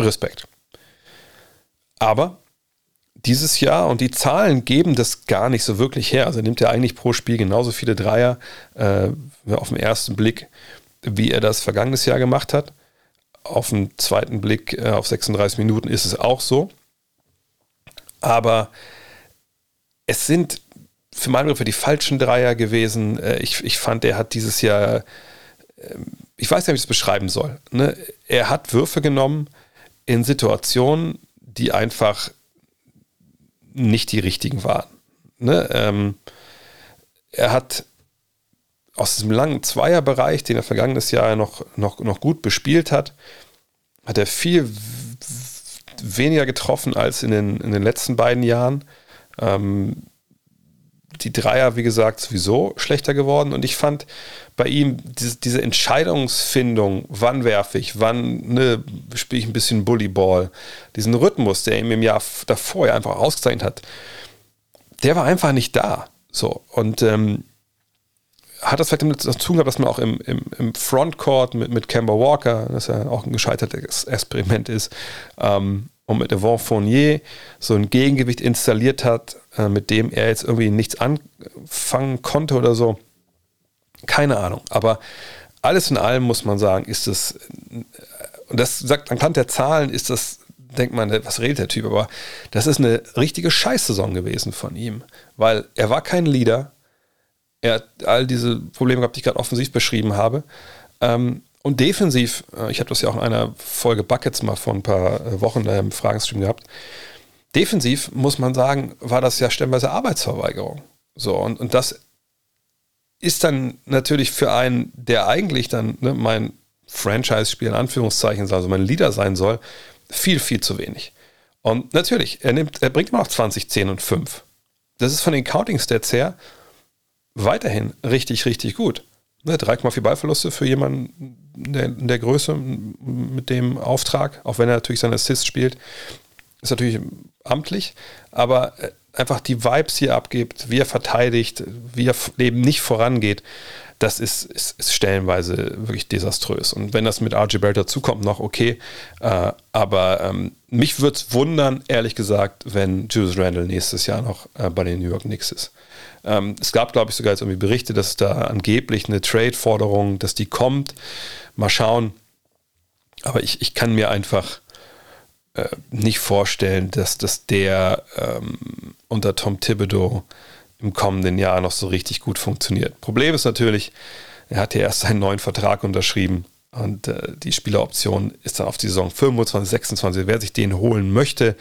Respekt. Aber dieses Jahr und die Zahlen geben das gar nicht so wirklich her. Also nimmt er eigentlich pro Spiel genauso viele Dreier äh, auf den ersten Blick, wie er das vergangenes Jahr gemacht hat. Auf den zweiten Blick äh, auf 36 Minuten ist es auch so. Aber es sind für meine Begriffe die falschen Dreier gewesen. Äh, ich, ich fand, er hat dieses Jahr, ähm, ich weiß nicht, wie ich es beschreiben soll. Ne? Er hat Würfe genommen in Situationen, die einfach nicht die richtigen waren. Ne? Ähm, er hat aus diesem langen Zweierbereich, den er vergangenes Jahr noch, noch, noch gut bespielt hat, hat er viel weniger getroffen als in den, in den letzten beiden Jahren. Ähm, die Dreier, wie gesagt, sowieso schlechter geworden. Und ich fand bei ihm diese, Entscheidungsfindung, wann werfe ich, wann ne, spiele ich ein bisschen Bullyball, diesen Rhythmus, der ihm im Jahr davor ja einfach ausgezeichnet hat, der war einfach nicht da. So. Und ähm, hat das vielleicht damit zu tun gehabt, dass man auch im, im, im Frontcourt mit, mit Kemba Walker, das ja auch ein gescheitertes Experiment ist, ähm, und mit Yvonne Fournier so ein Gegengewicht installiert hat, äh, mit dem er jetzt irgendwie nichts anfangen konnte oder so. Keine Ahnung. Aber alles in allem muss man sagen, ist es, und das sagt anhand der Zahlen, ist das, denkt man, was redet der Typ, aber das ist eine richtige Scheißsaison gewesen von ihm, weil er war kein Leader. Er hat all diese Probleme gehabt, die ich gerade offensiv beschrieben habe. Ähm, und defensiv, äh, ich habe das ja auch in einer Folge Buckets mal vor ein paar äh, Wochen da im Fragenstream gehabt. Defensiv muss man sagen, war das ja stellenweise Arbeitsverweigerung. So, und, und das ist dann natürlich für einen, der eigentlich dann ne, mein Franchise-Spiel in Anführungszeichen, also mein Leader sein soll, viel, viel zu wenig. Und natürlich, er, nimmt, er bringt immer noch 20, 10 und 5. Das ist von den Counting-Stats her weiterhin richtig, richtig gut. Ne, 3,4 Ballverluste für jemanden der, in der, Größe mit dem Auftrag, auch wenn er natürlich seine Assists spielt, ist natürlich amtlich, aber äh, einfach die Vibes hier abgibt, wie er verteidigt, wie er eben nicht vorangeht, das ist, ist, ist stellenweise wirklich desaströs. Und wenn das mit RJ Barrett dazukommt, noch okay. Äh, aber ähm, mich würde es wundern, ehrlich gesagt, wenn Julius Randle nächstes Jahr noch äh, bei den New York Knicks ist. Ähm, es gab, glaube ich, sogar jetzt irgendwie Berichte, dass da angeblich eine Trade-Forderung, dass die kommt. Mal schauen. Aber ich, ich kann mir einfach äh, nicht vorstellen, dass, dass der ähm, unter Tom Thibodeau im kommenden Jahr noch so richtig gut funktioniert. Problem ist natürlich, er hat ja erst seinen neuen Vertrag unterschrieben Und äh, die Spieleroption ist dann auf die Saison 25, 26. Wer sich den holen möchte,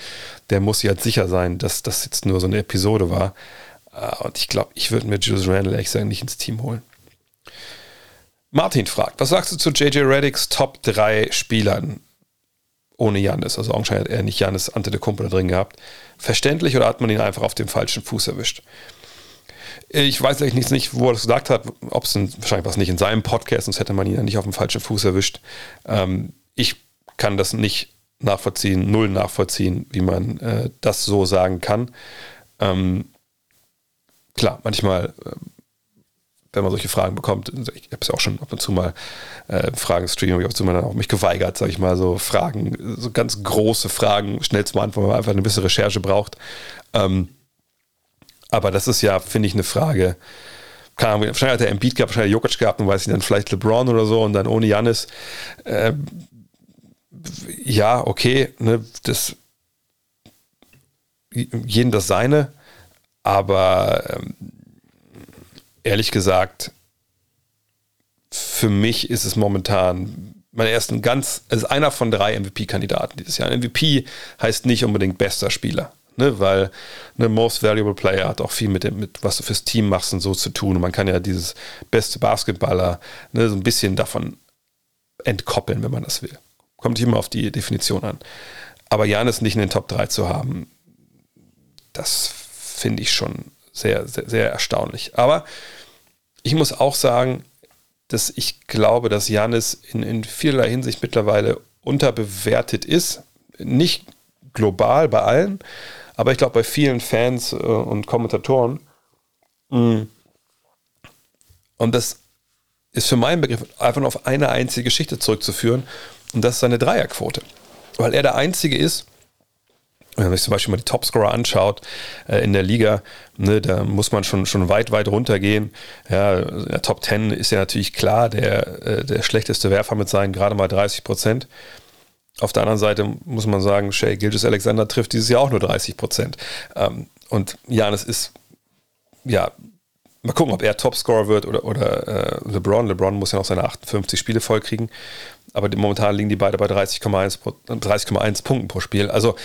der muss sich halt sicher sein, dass das jetzt nur so eine Episode war. Äh, und ich glaube, ich würde mir Julius Randle ehrlich gesagt nicht ins Team holen. Martin fragt, was sagst du zu JJ Reddicks Top 3 Spielern ohne Janis? Also augenscheinlich hat er nicht Janis Antetokounmpo da drin gehabt. Verständlich oder hat man ihn einfach auf dem falschen Fuß erwischt? Ich weiß eigentlich nicht, wo er das gesagt hat, ob es wahrscheinlich was nicht in seinem Podcast, sonst hätte man ihn ja nicht auf dem falschen Fuß erwischt. Ähm, ich kann das nicht nachvollziehen, null nachvollziehen, wie man äh, das so sagen kann. Ähm, klar, manchmal, äh, wenn man solche Fragen bekommt, ich habe es ja auch schon ab und zu mal äh, Fragen streamen, habe ich auch zu mal auch mich geweigert, sage ich mal, so Fragen, so ganz große Fragen schnell zu beantworten, weil man einfach eine bisschen Recherche braucht. Ähm, aber das ist ja, finde ich, eine Frage. Keine Ahnung, wahrscheinlich hat er Embiid gehabt, wahrscheinlich Jokic gehabt und weiß ich dann vielleicht LeBron oder so und dann ohne Janis. Äh, ja, okay, ne, das jeden das seine, aber ähm, ehrlich gesagt, für mich ist es momentan mein ersten ganz, es ist einer von drei MVP-Kandidaten dieses Jahr. MVP heißt nicht unbedingt bester Spieler ne, weil eine Most Valuable Player hat auch viel mit dem, mit was du fürs Team machst und so zu tun. Und man kann ja dieses beste Basketballer ne, so ein bisschen davon entkoppeln, wenn man das will. Kommt immer auf die Definition an. Aber Janis nicht in den Top 3 zu haben, das finde ich schon sehr, sehr, sehr erstaunlich. Aber ich muss auch sagen, dass ich glaube, dass Janis in, in vielerlei Hinsicht mittlerweile unterbewertet ist. Nicht global bei allen, aber ich glaube, bei vielen Fans äh, und Kommentatoren, mh, mm, und das ist für meinen Begriff einfach nur auf eine einzige Geschichte zurückzuführen, und das ist seine Dreierquote. Weil er der Einzige ist, wenn man sich zum Beispiel mal die Topscorer anschaut äh, in der Liga, ne, da muss man schon, schon weit, weit runtergehen. Ja, der Top 10 ist ja natürlich klar der, äh, der schlechteste Werfer mit seinen gerade mal 30 Prozent. Auf der anderen Seite muss man sagen, Shay Gilgis Alexander trifft dieses Jahr auch nur 30 Prozent. Ähm, und Janis ist, ja, mal gucken, ob er Topscorer wird oder, oder äh, LeBron. LeBron muss ja noch seine 58 Spiele vollkriegen. Aber momentan liegen die beide bei 30,1 30, Punkten pro Spiel. Also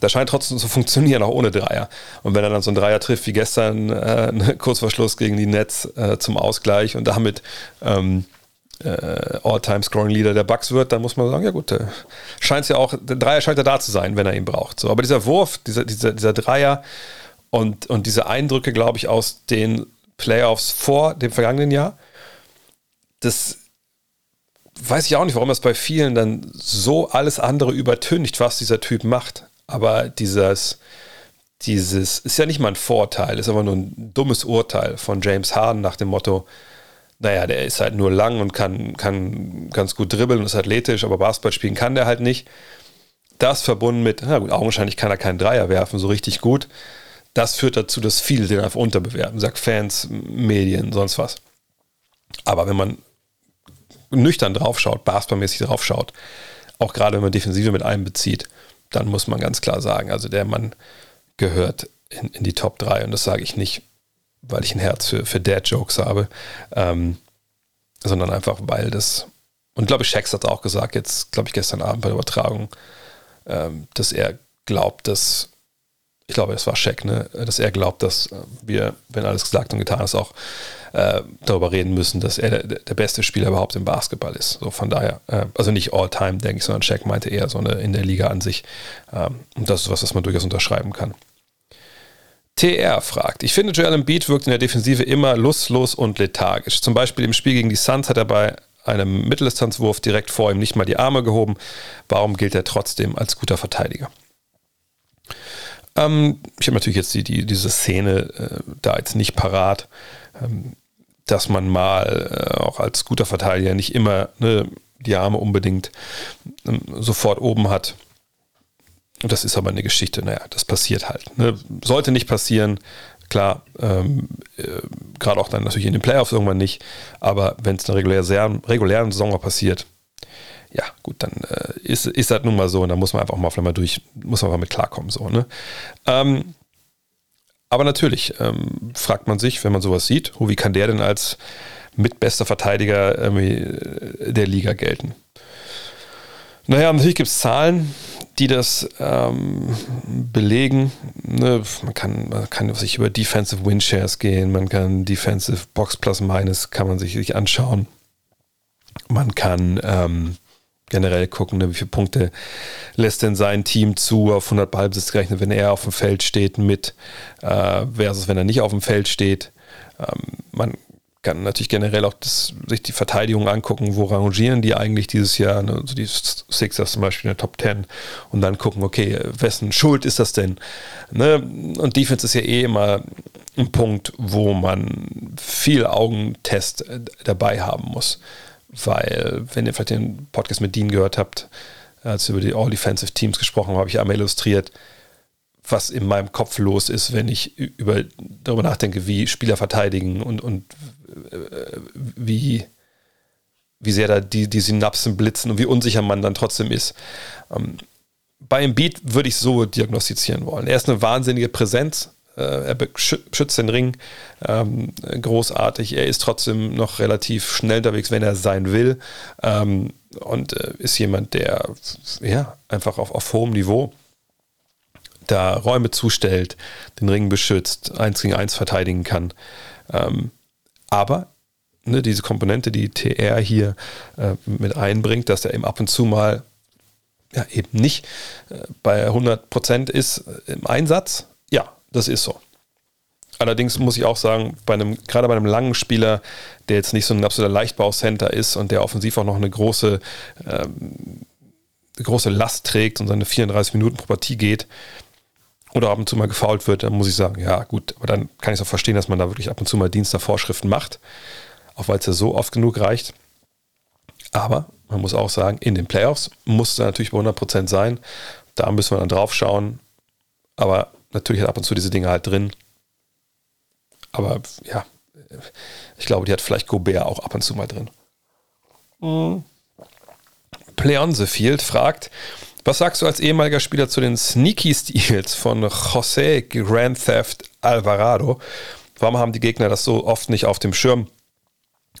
das scheint trotzdem zu funktionieren, auch ohne Dreier. Und wenn er dann so einen Dreier trifft wie gestern, äh, kurz vor Schluss gegen die Nets äh, zum Ausgleich und damit ähm, äh, All-Time-Scoring-Leader der Bucks wird, dann muss man sagen, ja gut, äh, scheint ja auch, der Dreier scheint ja da zu sein, wenn er ihn braucht. So, aber dieser Wurf, dieser, dieser, dieser Dreier und, und diese Eindrücke, glaube ich, aus den Playoffs vor dem vergangenen Jahr, das weiß ich auch nicht, warum das bei vielen dann so alles andere übertüncht, was dieser Typ macht. Aber dieses, dieses ist ja nicht mal ein Vorteil, ist aber nur ein dummes Urteil von James Harden nach dem Motto, naja, der ist halt nur lang und kann, kann ganz gut dribbeln und ist athletisch, aber Basketball spielen kann der halt nicht. Das verbunden mit, na gut, augenscheinlich kann er keinen Dreier werfen, so richtig gut. Das führt dazu, dass viele den einfach unterbewerten, sagt Fans, Medien, sonst was. Aber wenn man nüchtern draufschaut, basketballmäßig draufschaut, auch gerade wenn man Defensive mit einbezieht, dann muss man ganz klar sagen, also der Mann gehört in, in die Top 3 und das sage ich nicht weil ich ein Herz für, für Dad-Jokes habe, ähm, sondern einfach, weil das, und glaube ich, Shax hat auch gesagt, jetzt, glaube ich, gestern Abend bei der Übertragung, ähm, dass er glaubt, dass, ich glaube, es war Shaq, ne, dass er glaubt, dass wir, wenn alles gesagt und getan ist, auch äh, darüber reden müssen, dass er der, der, beste Spieler überhaupt im Basketball ist. So von daher, äh, also nicht all-time, denke ich, sondern Shaq meinte eher so eine in der Liga an sich. Ähm, und das ist was, was man durchaus unterschreiben kann. TR fragt, ich finde, Joel Embiid wirkt in der Defensive immer lustlos und lethargisch. Zum Beispiel im Spiel gegen die Suns hat er bei einem Mitteldistanzwurf direkt vor ihm nicht mal die Arme gehoben. Warum gilt er trotzdem als guter Verteidiger? Ähm, ich habe natürlich jetzt die, die, diese Szene äh, da jetzt nicht parat, ähm, dass man mal äh, auch als guter Verteidiger nicht immer ne, die Arme unbedingt ähm, sofort oben hat. Und das ist aber eine Geschichte, naja, das passiert halt. Ne? Sollte nicht passieren, klar, ähm, äh, gerade auch dann natürlich in den Playoffs irgendwann nicht, aber wenn es in einer regulären, regulären Saison passiert, ja, gut, dann äh, ist, ist das nun mal so und dann muss man einfach mal vielleicht mal durch, muss man mal mit klarkommen, so, ne? Ähm, aber natürlich ähm, fragt man sich, wenn man sowas sieht, oh, wie kann der denn als, mitbester Verteidiger der Liga gelten. Naja, natürlich gibt es Zahlen, die das ähm, belegen. Ne, man, kann, man kann sich über Defensive Win Shares gehen, man kann Defensive Box Plus Minus kann man sich, sich anschauen. Man kann ähm, generell gucken, ne, wie viele Punkte lässt denn sein Team zu auf 100 Ballbesitz gerechnet, wenn er auf dem Feld steht mit äh, versus wenn er nicht auf dem Feld steht. Ähm, man kann natürlich generell auch das, sich die Verteidigung angucken, wo rangieren die eigentlich dieses Jahr, ne? also die Sixers zum Beispiel in der Top 10 und dann gucken, okay, wessen Schuld ist das denn? Ne? Und Defense ist ja eh immer ein Punkt, wo man viel Augentest dabei haben muss, weil, wenn ihr vielleicht den Podcast mit Dean gehört habt, als wir über die All-Defensive Teams gesprochen haben, habe ich einmal illustriert, was in meinem Kopf los ist, wenn ich über, darüber nachdenke, wie Spieler verteidigen und, und äh, wie, wie sehr da die, die Synapsen blitzen und wie unsicher man dann trotzdem ist. Ähm, bei Embiid würde ich so diagnostizieren wollen. Er ist eine wahnsinnige Präsenz. Äh, er beschützt den Ring ähm, großartig. Er ist trotzdem noch relativ schnell unterwegs, wenn er sein will. Ähm, und äh, ist jemand, der ja einfach auf, auf hohem Niveau da Räume zustellt, den Ring beschützt, eins gegen eins verteidigen kann. Ähm, aber ne, diese Komponente, die TR hier äh, mit einbringt, dass er eben ab und zu mal ja, eben nicht äh, bei 100 Prozent ist äh, im Einsatz, das ist so. Allerdings muss ich auch sagen, bei einem, gerade bei einem langen Spieler, der jetzt nicht so ein absoluter Leichtbaucenter ist und der offensiv auch noch eine große, ähm, große Last trägt und seine 34 Minuten pro Partie geht, oder ab und zu mal gefault wird, dann muss ich sagen, ja gut, aber dann kann ich es auch verstehen, dass man da wirklich ab und zu mal Dienst macht, auch weil es ja so oft genug reicht. Aber man muss auch sagen, in den Playoffs muss es natürlich bei 100% sein. Da müssen wir dann drauf schauen. Aber natürlich hat ab und zu diese Dinge halt drin. Aber ja, ich glaube, die hat vielleicht Gobert auch ab und zu mal drin. Mhm. Play on the Field fragt, was sagst du als ehemaliger Spieler zu den Sneaky Steals von José Grand Theft Alvarado? Warum haben die Gegner das so oft nicht auf dem Schirm?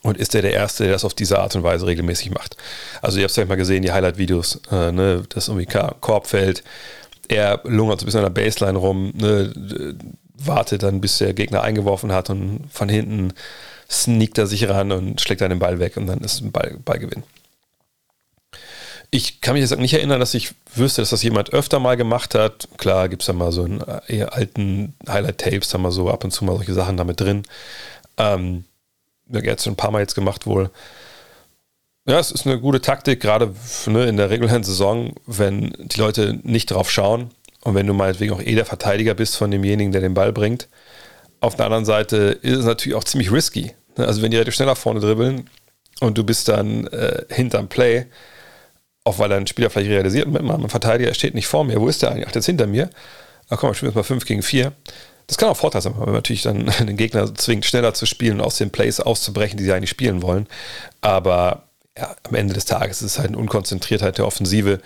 Und ist er der Erste, der das auf diese Art und Weise regelmäßig macht? Also, ihr habt es vielleicht mal gesehen, die Highlight-Videos, äh, ne, das irgendwie Korb fällt. Er lungert so ein bisschen an der Baseline rum, ne, wartet dann, bis der Gegner eingeworfen hat und von hinten sneakt er sich ran und schlägt dann den Ball weg und dann ist ein Ball, Ballgewinn. Ich kann mich jetzt nicht erinnern, dass ich wüsste, dass das jemand öfter mal gemacht hat. Klar gibt es da mal so in äh, eher alten Highlight-Tapes, da mal so ab und zu mal solche Sachen damit drin. Ähm, er hat es schon ein paar Mal jetzt gemacht wohl. Ja, es ist eine gute Taktik, gerade ne, in der regulären Saison, wenn die Leute nicht drauf schauen und wenn du meinetwegen auch eh der Verteidiger bist von demjenigen, der den Ball bringt. Auf der anderen Seite ist es natürlich auch ziemlich risky. Ne? Also wenn die Leute schneller vorne dribbeln und du bist dann äh, hinterm Play, auch weil ein Spieler vielleicht realisiert, mein Verteidiger steht nicht vor mir, wo ist der eigentlich? Ach, der ist hinter mir. Ach komm, wir spielen jetzt mal 5 gegen 4. Das kann auch Vorteil sein, wenn man natürlich dann den Gegner zwingt, schneller zu spielen und aus den Plays auszubrechen, die sie eigentlich spielen wollen. Aber ja, am Ende des Tages ist es halt eine Unkonzentriertheit der Offensive.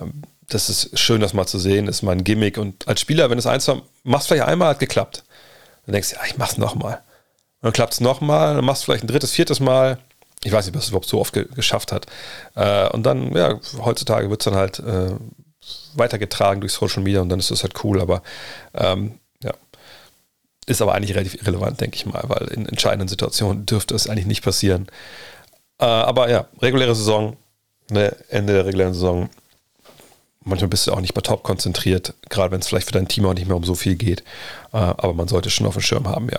Ähm, das ist schön, das mal zu sehen, ist mal ein Gimmick. Und als Spieler, wenn es eins war, machst vielleicht einmal, hat geklappt. Dann denkst du, ja, ich mach's nochmal. Und dann klappt es nochmal, dann machst du vielleicht ein drittes, viertes Mal ich weiß nicht, ob es überhaupt so oft ge geschafft hat. Äh, und dann, ja, heutzutage wird es dann halt äh, weitergetragen durch Social Media und dann ist das halt cool, aber ähm, ja. Ist aber eigentlich relativ irrelevant, denke ich mal, weil in entscheidenden Situationen dürfte es eigentlich nicht passieren. Äh, aber ja, reguläre Saison, ne, Ende der regulären Saison. Manchmal bist du auch nicht mehr top konzentriert, gerade wenn es vielleicht für dein Team auch nicht mehr um so viel geht. Äh, aber man sollte schon auf dem Schirm haben, ja.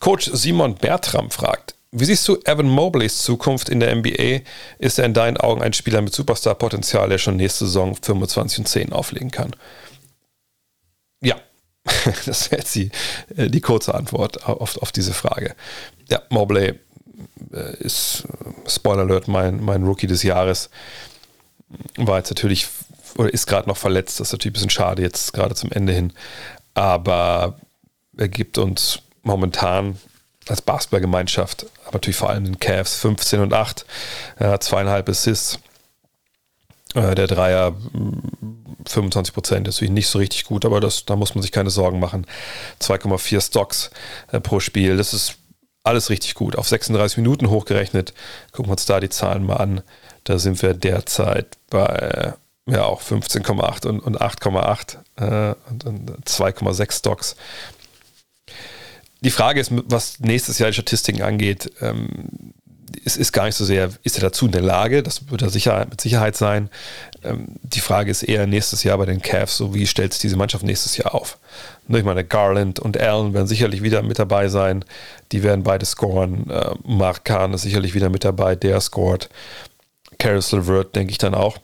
Coach Simon Bertram fragt, wie siehst du Evan Mobleys Zukunft in der NBA? Ist er in deinen Augen ein Spieler mit Superstar-Potenzial, der schon nächste Saison 25 und 10 auflegen kann? Ja, das wäre jetzt die, äh, die kurze Antwort auf, auf diese Frage. Ja, Mobley ist, Spoiler Alert, mein, mein Rookie des Jahres. War jetzt natürlich, oder ist gerade noch verletzt. Das ist natürlich ein bisschen schade jetzt gerade zum Ende hin. Aber er gibt uns momentan als Basketballgemeinschaft, aber natürlich vor allem den Cavs 15 und 8, ja, zweieinhalb Assists. Äh, der Dreier 25 Prozent ist natürlich nicht so richtig gut, aber das, da muss man sich keine Sorgen machen. 2,4 Stocks äh, pro Spiel, das ist alles richtig gut. Auf 36 Minuten hochgerechnet. Gucken wir uns da die Zahlen mal an. Da sind wir derzeit bei ja auch 15,8 und, und 8,8 äh, und, und 2,6 Stocks. Die Frage ist, was nächstes Jahr die Statistiken angeht, ähm, es ist gar nicht so sehr, ist er dazu in der Lage, das wird er sicher, mit Sicherheit sein. Ähm, die Frage ist eher nächstes Jahr bei den Cavs, so wie stellt sich diese Mannschaft nächstes Jahr auf? Ne, ich meine, Garland und Allen werden sicherlich wieder mit dabei sein. Die werden beide scoren. Äh, Mark Kahn ist sicherlich wieder mit dabei, der scoret. Caris LeVert, denke ich dann auch.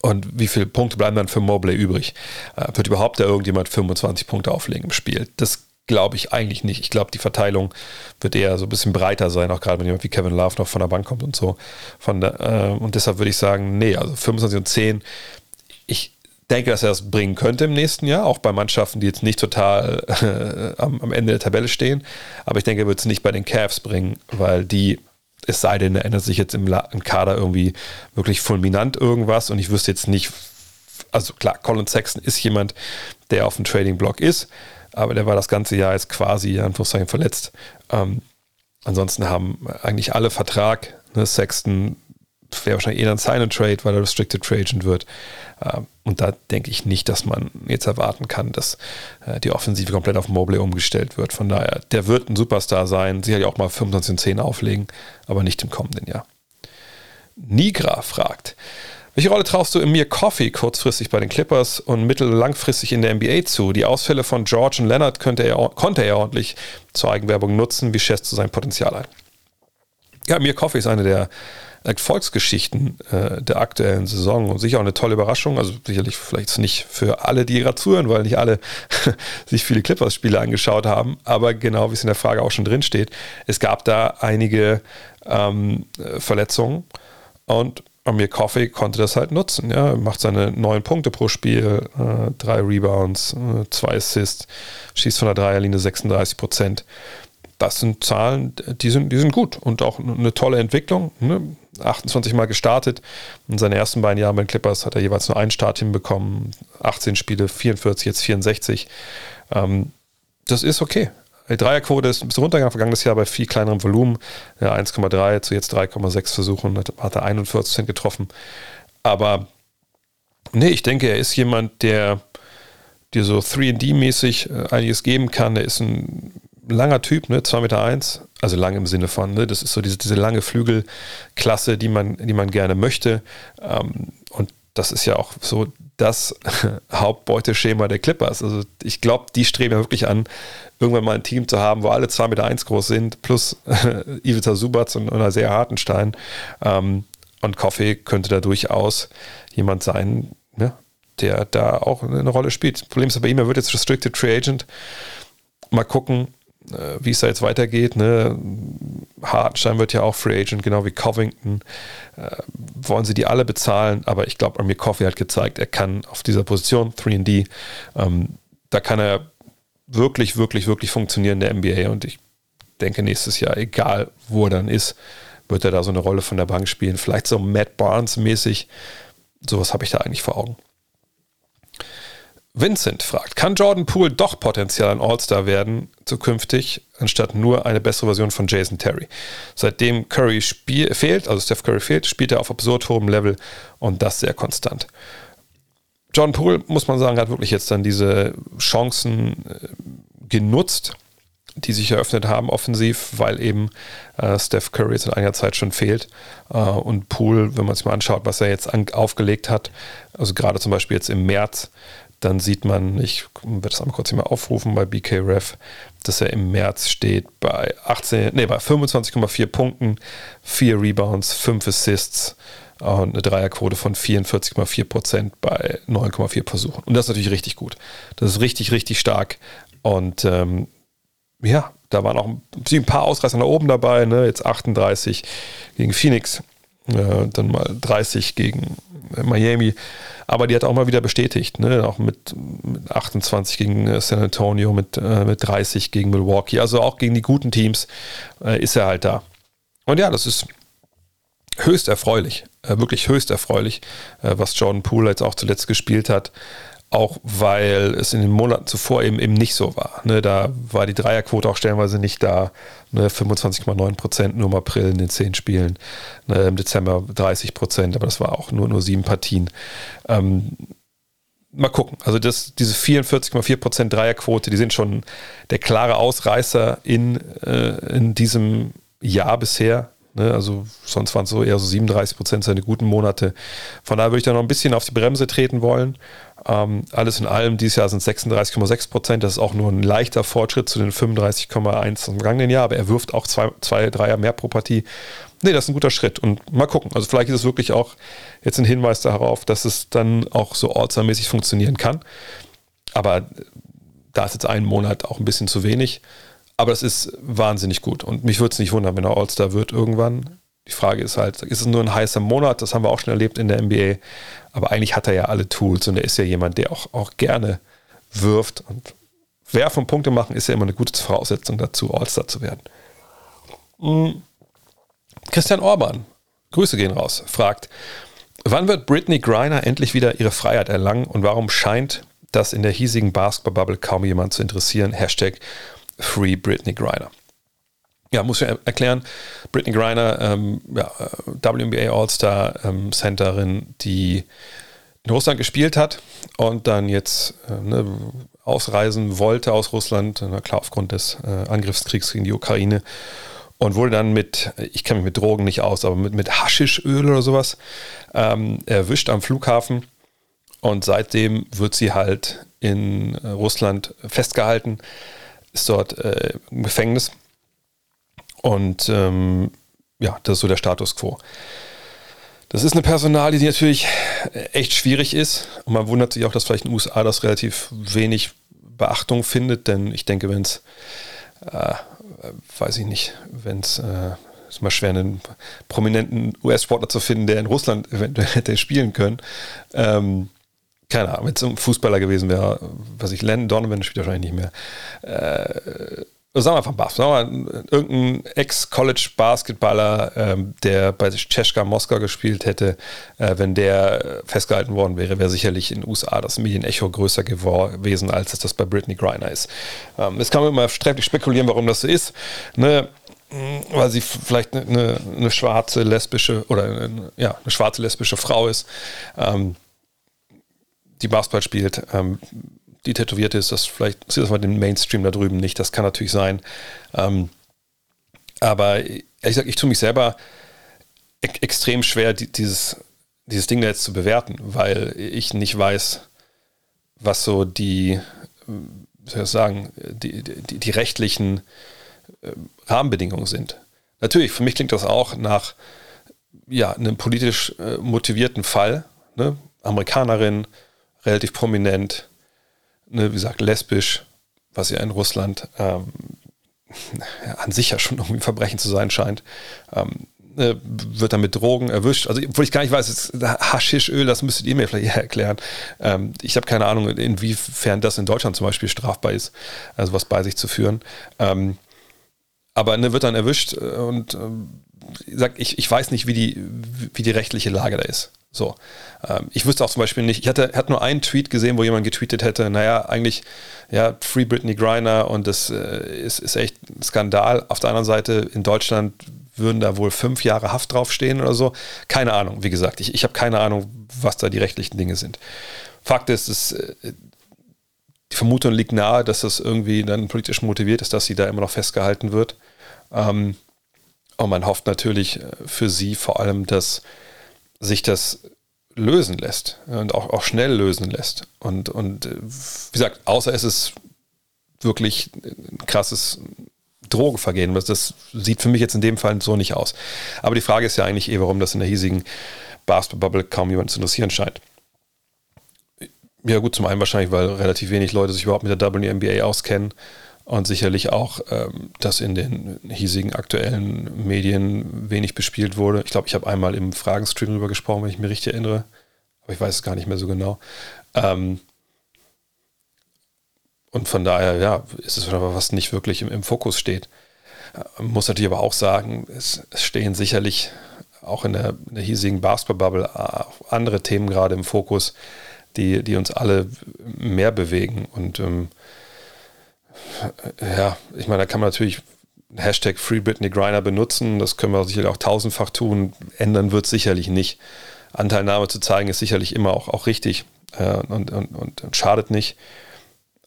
Und wie viele Punkte bleiben dann für Mobley übrig? Äh, wird überhaupt da irgendjemand 25 Punkte auflegen im Spiel? Das glaube ich eigentlich nicht. Ich glaube, die Verteilung wird eher so ein bisschen breiter sein, auch gerade wenn jemand wie Kevin Love noch von der Bank kommt und so. Der, äh, und deshalb würde ich sagen, nee, also 25 und 10. Ich denke, dass er das bringen könnte im nächsten Jahr, auch bei Mannschaften, die jetzt nicht total äh, am, am, Ende der Tabelle stehen. Aber ich denke, er wird es nicht bei den Cavs bringen, weil die, es sei denn, er ändert sich jetzt im, im Kader irgendwie wirklich fulminant irgendwas und ich wüsste jetzt nicht, also klar, Colin Sexton ist jemand, der auf dem Trading-Block ist aber der war das ganze Jahr jetzt quasi, Anführungszeichen, verletzt. Ähm, ansonsten haben eigentlich alle Vertrag, ne, Sexton wäre wahrscheinlich eher ein Sign-and-Trade, weil er Restricted Free Agent wird. Ähm, und da denke ich nicht, dass man jetzt erwarten kann, dass äh, die Offensive komplett auf Mobley umgestellt wird. Von daher, der wird ein Superstar sein, sicherlich auch mal 25 und 10 auflegen, aber nicht im kommenden Jahr. Nigra fragt, welche Rolle traust du in mir Coffee kurzfristig bei den Clippers und mittel- und langfristig in der NBA zu? Die Ausfälle von George und Leonard könnte er, konnte er ordentlich zur Eigenwerbung nutzen. Wie schätzt du sein Potenzial ein? Ja, mir Coffee ist eine der Erfolgsgeschichten äh, der aktuellen Saison und sicher auch eine tolle Überraschung. Also sicherlich vielleicht nicht für alle, die gerade zuhören, weil nicht alle sich viele Clippers-Spiele angeschaut haben. Aber genau wie es in der Frage auch schon drin steht, es gab da einige ähm, Verletzungen und Amir Coffey konnte das halt nutzen. Ja? Macht seine neun Punkte pro Spiel, äh, drei Rebounds, äh, zwei Assists, schießt von der Dreierlinie 36 Prozent. Das sind Zahlen, die sind, die sind gut und auch eine tolle Entwicklung. Ne? 28 Mal gestartet. In seinen ersten beiden Jahren bei den Clippers hat er jeweils nur einen Start hinbekommen. 18 Spiele, 44, jetzt 64. Ähm, das ist okay. Die Dreierquote ist ein bisschen runtergegangen vergangenes Jahr bei viel kleinerem Volumen. Ja, 1,3 zu jetzt 3,6 Versuchen, hat, hat er 41 getroffen. Aber nee, ich denke, er ist jemand, der dir so 3D-mäßig äh, einiges geben kann. Er ist ein langer Typ, ne? 2,1 Meter, eins, also lang im Sinne von, ne? das ist so diese, diese lange Flügelklasse, die man, die man gerne möchte. Ähm, und das ist ja auch so das Hauptbeuteschema der Clippers. Also ich glaube, die streben ja wirklich an, irgendwann mal ein Team zu haben, wo alle 2,1 Meter eins groß sind, plus Ivica Subac und, und sehr Hartenstein. Ähm, und Coffee könnte da durchaus jemand sein, ne, der da auch eine Rolle spielt. Problem ist bei ihm, er wird jetzt Restricted Free Agent. Mal gucken, äh, wie es da jetzt weitergeht. Ne? Hartenstein wird ja auch Free Agent, genau wie Covington. Äh, wollen sie die alle bezahlen? Aber ich glaube, Amir Coffey hat gezeigt, er kann auf dieser Position 3D, ähm, da kann er wirklich, wirklich, wirklich funktionieren in der NBA. Und ich denke, nächstes Jahr, egal wo er dann ist, wird er da so eine Rolle von der Bank spielen. Vielleicht so Matt Barnes mäßig. Sowas habe ich da eigentlich vor Augen. Vincent fragt, kann Jordan Poole doch potenziell ein All-Star werden zukünftig, anstatt nur eine bessere Version von Jason Terry? Seitdem Curry fehlt, also Steph Curry fehlt, spielt er auf absurd hohem Level und das sehr konstant. Jordan Poole, muss man sagen, hat wirklich jetzt dann diese Chancen äh, genutzt, die sich eröffnet haben offensiv, weil eben äh, Steph Curry jetzt in einiger Zeit schon fehlt. Äh, und Poole, wenn man sich mal anschaut, was er jetzt an, aufgelegt hat, also gerade zum Beispiel jetzt im März, dann sieht man, ich werde das einmal kurz hier mal aufrufen bei BKRef, dass er im März steht bei 18, nee, bei 25,4 Punkten, 4 Rebounds, 5 Assists und eine Dreierquote von 44,4 Prozent bei 9,4 Versuchen. Und das ist natürlich richtig gut. Das ist richtig, richtig stark. Und ähm, ja, da waren auch ein paar Ausreißer nach oben dabei. Ne? Jetzt 38 gegen Phoenix, äh, dann mal 30 gegen Miami. Aber die hat auch mal wieder bestätigt, ne? auch mit, mit 28 gegen äh, San Antonio, mit, äh, mit 30 gegen Milwaukee. Also auch gegen die guten Teams äh, ist er halt da. Und ja, das ist höchst erfreulich, äh, wirklich höchst erfreulich, äh, was Jordan Poole jetzt auch zuletzt gespielt hat. auch weil es in den Monaten zuvor eben, eben nicht so war. Ne, da war die Dreierquote auch stellenweise nicht da. Ne, 25,9 Prozent nur im April in den zehn Spielen. Ne, Im Dezember 30 Prozent, aber das war auch nur, nur sieben Partien. Ähm, mal gucken. Also das, diese 44,4 Prozent Dreierquote, die sind schon der klare Ausreißer in, äh, in diesem Jahr bisher. Ne? Also sonst waren es so eher so 37 Prozent seine guten Monate. Von daher würde ich da noch ein bisschen auf die Bremse treten wollen. Ähm, alles in allem, dieses Jahr sind 36,6 Prozent. Das ist auch nur ein leichter Fortschritt zu den 35,1 im vergangenen Jahr, aber er wirft auch zwei, zwei, Dreier mehr pro Partie. Nee, das ist ein guter Schritt. Und mal gucken. Also vielleicht ist es wirklich auch jetzt ein Hinweis darauf, dass es dann auch so ortsermäßig funktionieren kann. Aber da ist jetzt ein Monat auch ein bisschen zu wenig. Aber das ist wahnsinnig gut. Und mich würde es nicht wundern, wenn er All-Star wird irgendwann. Die Frage ist halt, ist es nur ein heißer Monat? Das haben wir auch schon erlebt in der NBA. Aber eigentlich hat er ja alle Tools und er ist ja jemand, der auch, auch gerne wirft. Und werfen und Punkte machen ist ja immer eine gute Voraussetzung dazu, All-Star zu werden. Mhm. Christian Orban, Grüße gehen raus, fragt, wann wird Britney Griner endlich wieder ihre Freiheit erlangen und warum scheint das in der hiesigen Basketball-Bubble kaum jemand zu interessieren? Hashtag Free Britney Griner. Ja, muss ich erklären, Britney Griner, ähm, ja, äh, WNBA All-Star ähm, die in Russland gespielt hat und dann jetzt äh, ne, ausreisen wollte aus Russland, na klar aufgrund des äh, Angriffskriegs gegen die Ukraine und wurde dann mit, ich kenne mich mit Drogen nicht aus, aber mit, mit Haschischöl oder sowas ähm, erwischt am Flughafen. Und seitdem wird sie halt in äh, Russland festgehalten, ist dort äh, im Gefängnis. Und ähm, ja, das ist so der Status quo. Das ist eine Personalie, die natürlich echt schwierig ist. Und man wundert sich auch, dass vielleicht in den USA das relativ wenig Beachtung findet, denn ich denke, wenn es äh, weiß ich nicht, wenn es äh, ist mal schwer, einen prominenten US-Sportler zu finden, der in Russland eventuell hätte spielen können. Ähm, keine Ahnung, wenn es ein Fußballer gewesen wäre, was ich, Len Donovan spielt wahrscheinlich nicht mehr. Äh, sagen wir einfach Basketball, sagen wir irgendein Ex-College-Basketballer, ähm, der bei Czeska Moskau gespielt hätte, äh, wenn der festgehalten worden wäre, wäre sicherlich in den USA das Medienecho größer gewesen, als es das bei Britney Griner ist. Ähm, es kann man immer sträflich spekulieren, warum das so ist. Ne? weil sie vielleicht eine, eine, schwarze lesbische oder eine, ja, eine schwarze lesbische Frau ist, ähm, die Basketball spielt. Ähm, die tätowierte ist, das vielleicht sieht das mal den Mainstream da drüben nicht. Das kann natürlich sein. Ähm, aber ich sag, ich tue mich selber e extrem schwer, die, dieses, dieses Ding da jetzt zu bewerten, weil ich nicht weiß, was so die, wie soll ich sagen, die, die, die rechtlichen äh, Rahmenbedingungen sind. Natürlich, für mich klingt das auch nach ja, einem politisch äh, motivierten Fall. Ne? Amerikanerin, relativ prominent, ne, wie gesagt, lesbisch, was ja in Russland ähm, an sich ja schon irgendwie ein Verbrechen zu sein scheint. Ähm, ne, wird dann mit Drogen erwischt. Also, obwohl ich gar nicht weiß, Haschischöl, das müsstet ihr mir vielleicht erklären. Ähm, ich habe keine Ahnung, inwiefern das in Deutschland zum Beispiel strafbar ist, also was bei sich zu führen. Ähm, aber ne, wird dann erwischt äh, und äh, sagt, ich, ich weiß nicht, wie die, wie die rechtliche Lage da ist. So. Ähm, ich wüsste auch zum Beispiel nicht, ich hatte, hatte nur einen Tweet gesehen, wo jemand getweetet hätte, naja, eigentlich, ja, Free Britney Griner und das äh, ist, ist echt ein Skandal. Auf der anderen Seite, in Deutschland würden da wohl fünf Jahre Haft draufstehen oder so. Keine Ahnung, wie gesagt, ich, ich habe keine Ahnung, was da die rechtlichen Dinge sind. Fakt ist, es, äh, die Vermutung liegt nahe, dass das irgendwie dann politisch motiviert ist, dass sie da immer noch festgehalten wird. Ähm, und man hofft natürlich äh, für sie vor allem, dass sich das lösen lässt und auch, auch schnell lösen lässt. Und, und äh, wie gesagt, außer es ist wirklich ein krasses Drogenvergehen. Das sieht für mich jetzt in dem Fall so nicht aus. Aber die Frage ist ja eigentlich eh, warum das in der hiesigen Basketball-Bubble kaum jemand zu interessieren scheint. Ja, gut, zum einen wahrscheinlich, weil relativ wenig Leute sich überhaupt mit der WNBA auskennen und sicherlich auch, ähm, dass in den hiesigen aktuellen Medien wenig bespielt wurde. Ich glaube, ich habe einmal im Fragenstream darüber gesprochen, wenn ich mich richtig erinnere, aber ich weiß es gar nicht mehr so genau. Ähm, und von daher, ja, ist es was nicht wirklich im, im Fokus steht. Man muss natürlich aber auch sagen, es, es stehen sicherlich auch in der, in der hiesigen Basketball-Bubble äh, andere Themen gerade im Fokus, die, die uns alle mehr bewegen. Und ähm, ja, ich meine, da kann man natürlich Hashtag Free benutzen. Das können wir sicherlich auch tausendfach tun. Ändern wird sicherlich nicht. Anteilnahme zu zeigen ist sicherlich immer auch, auch richtig äh, und, und, und, und schadet nicht.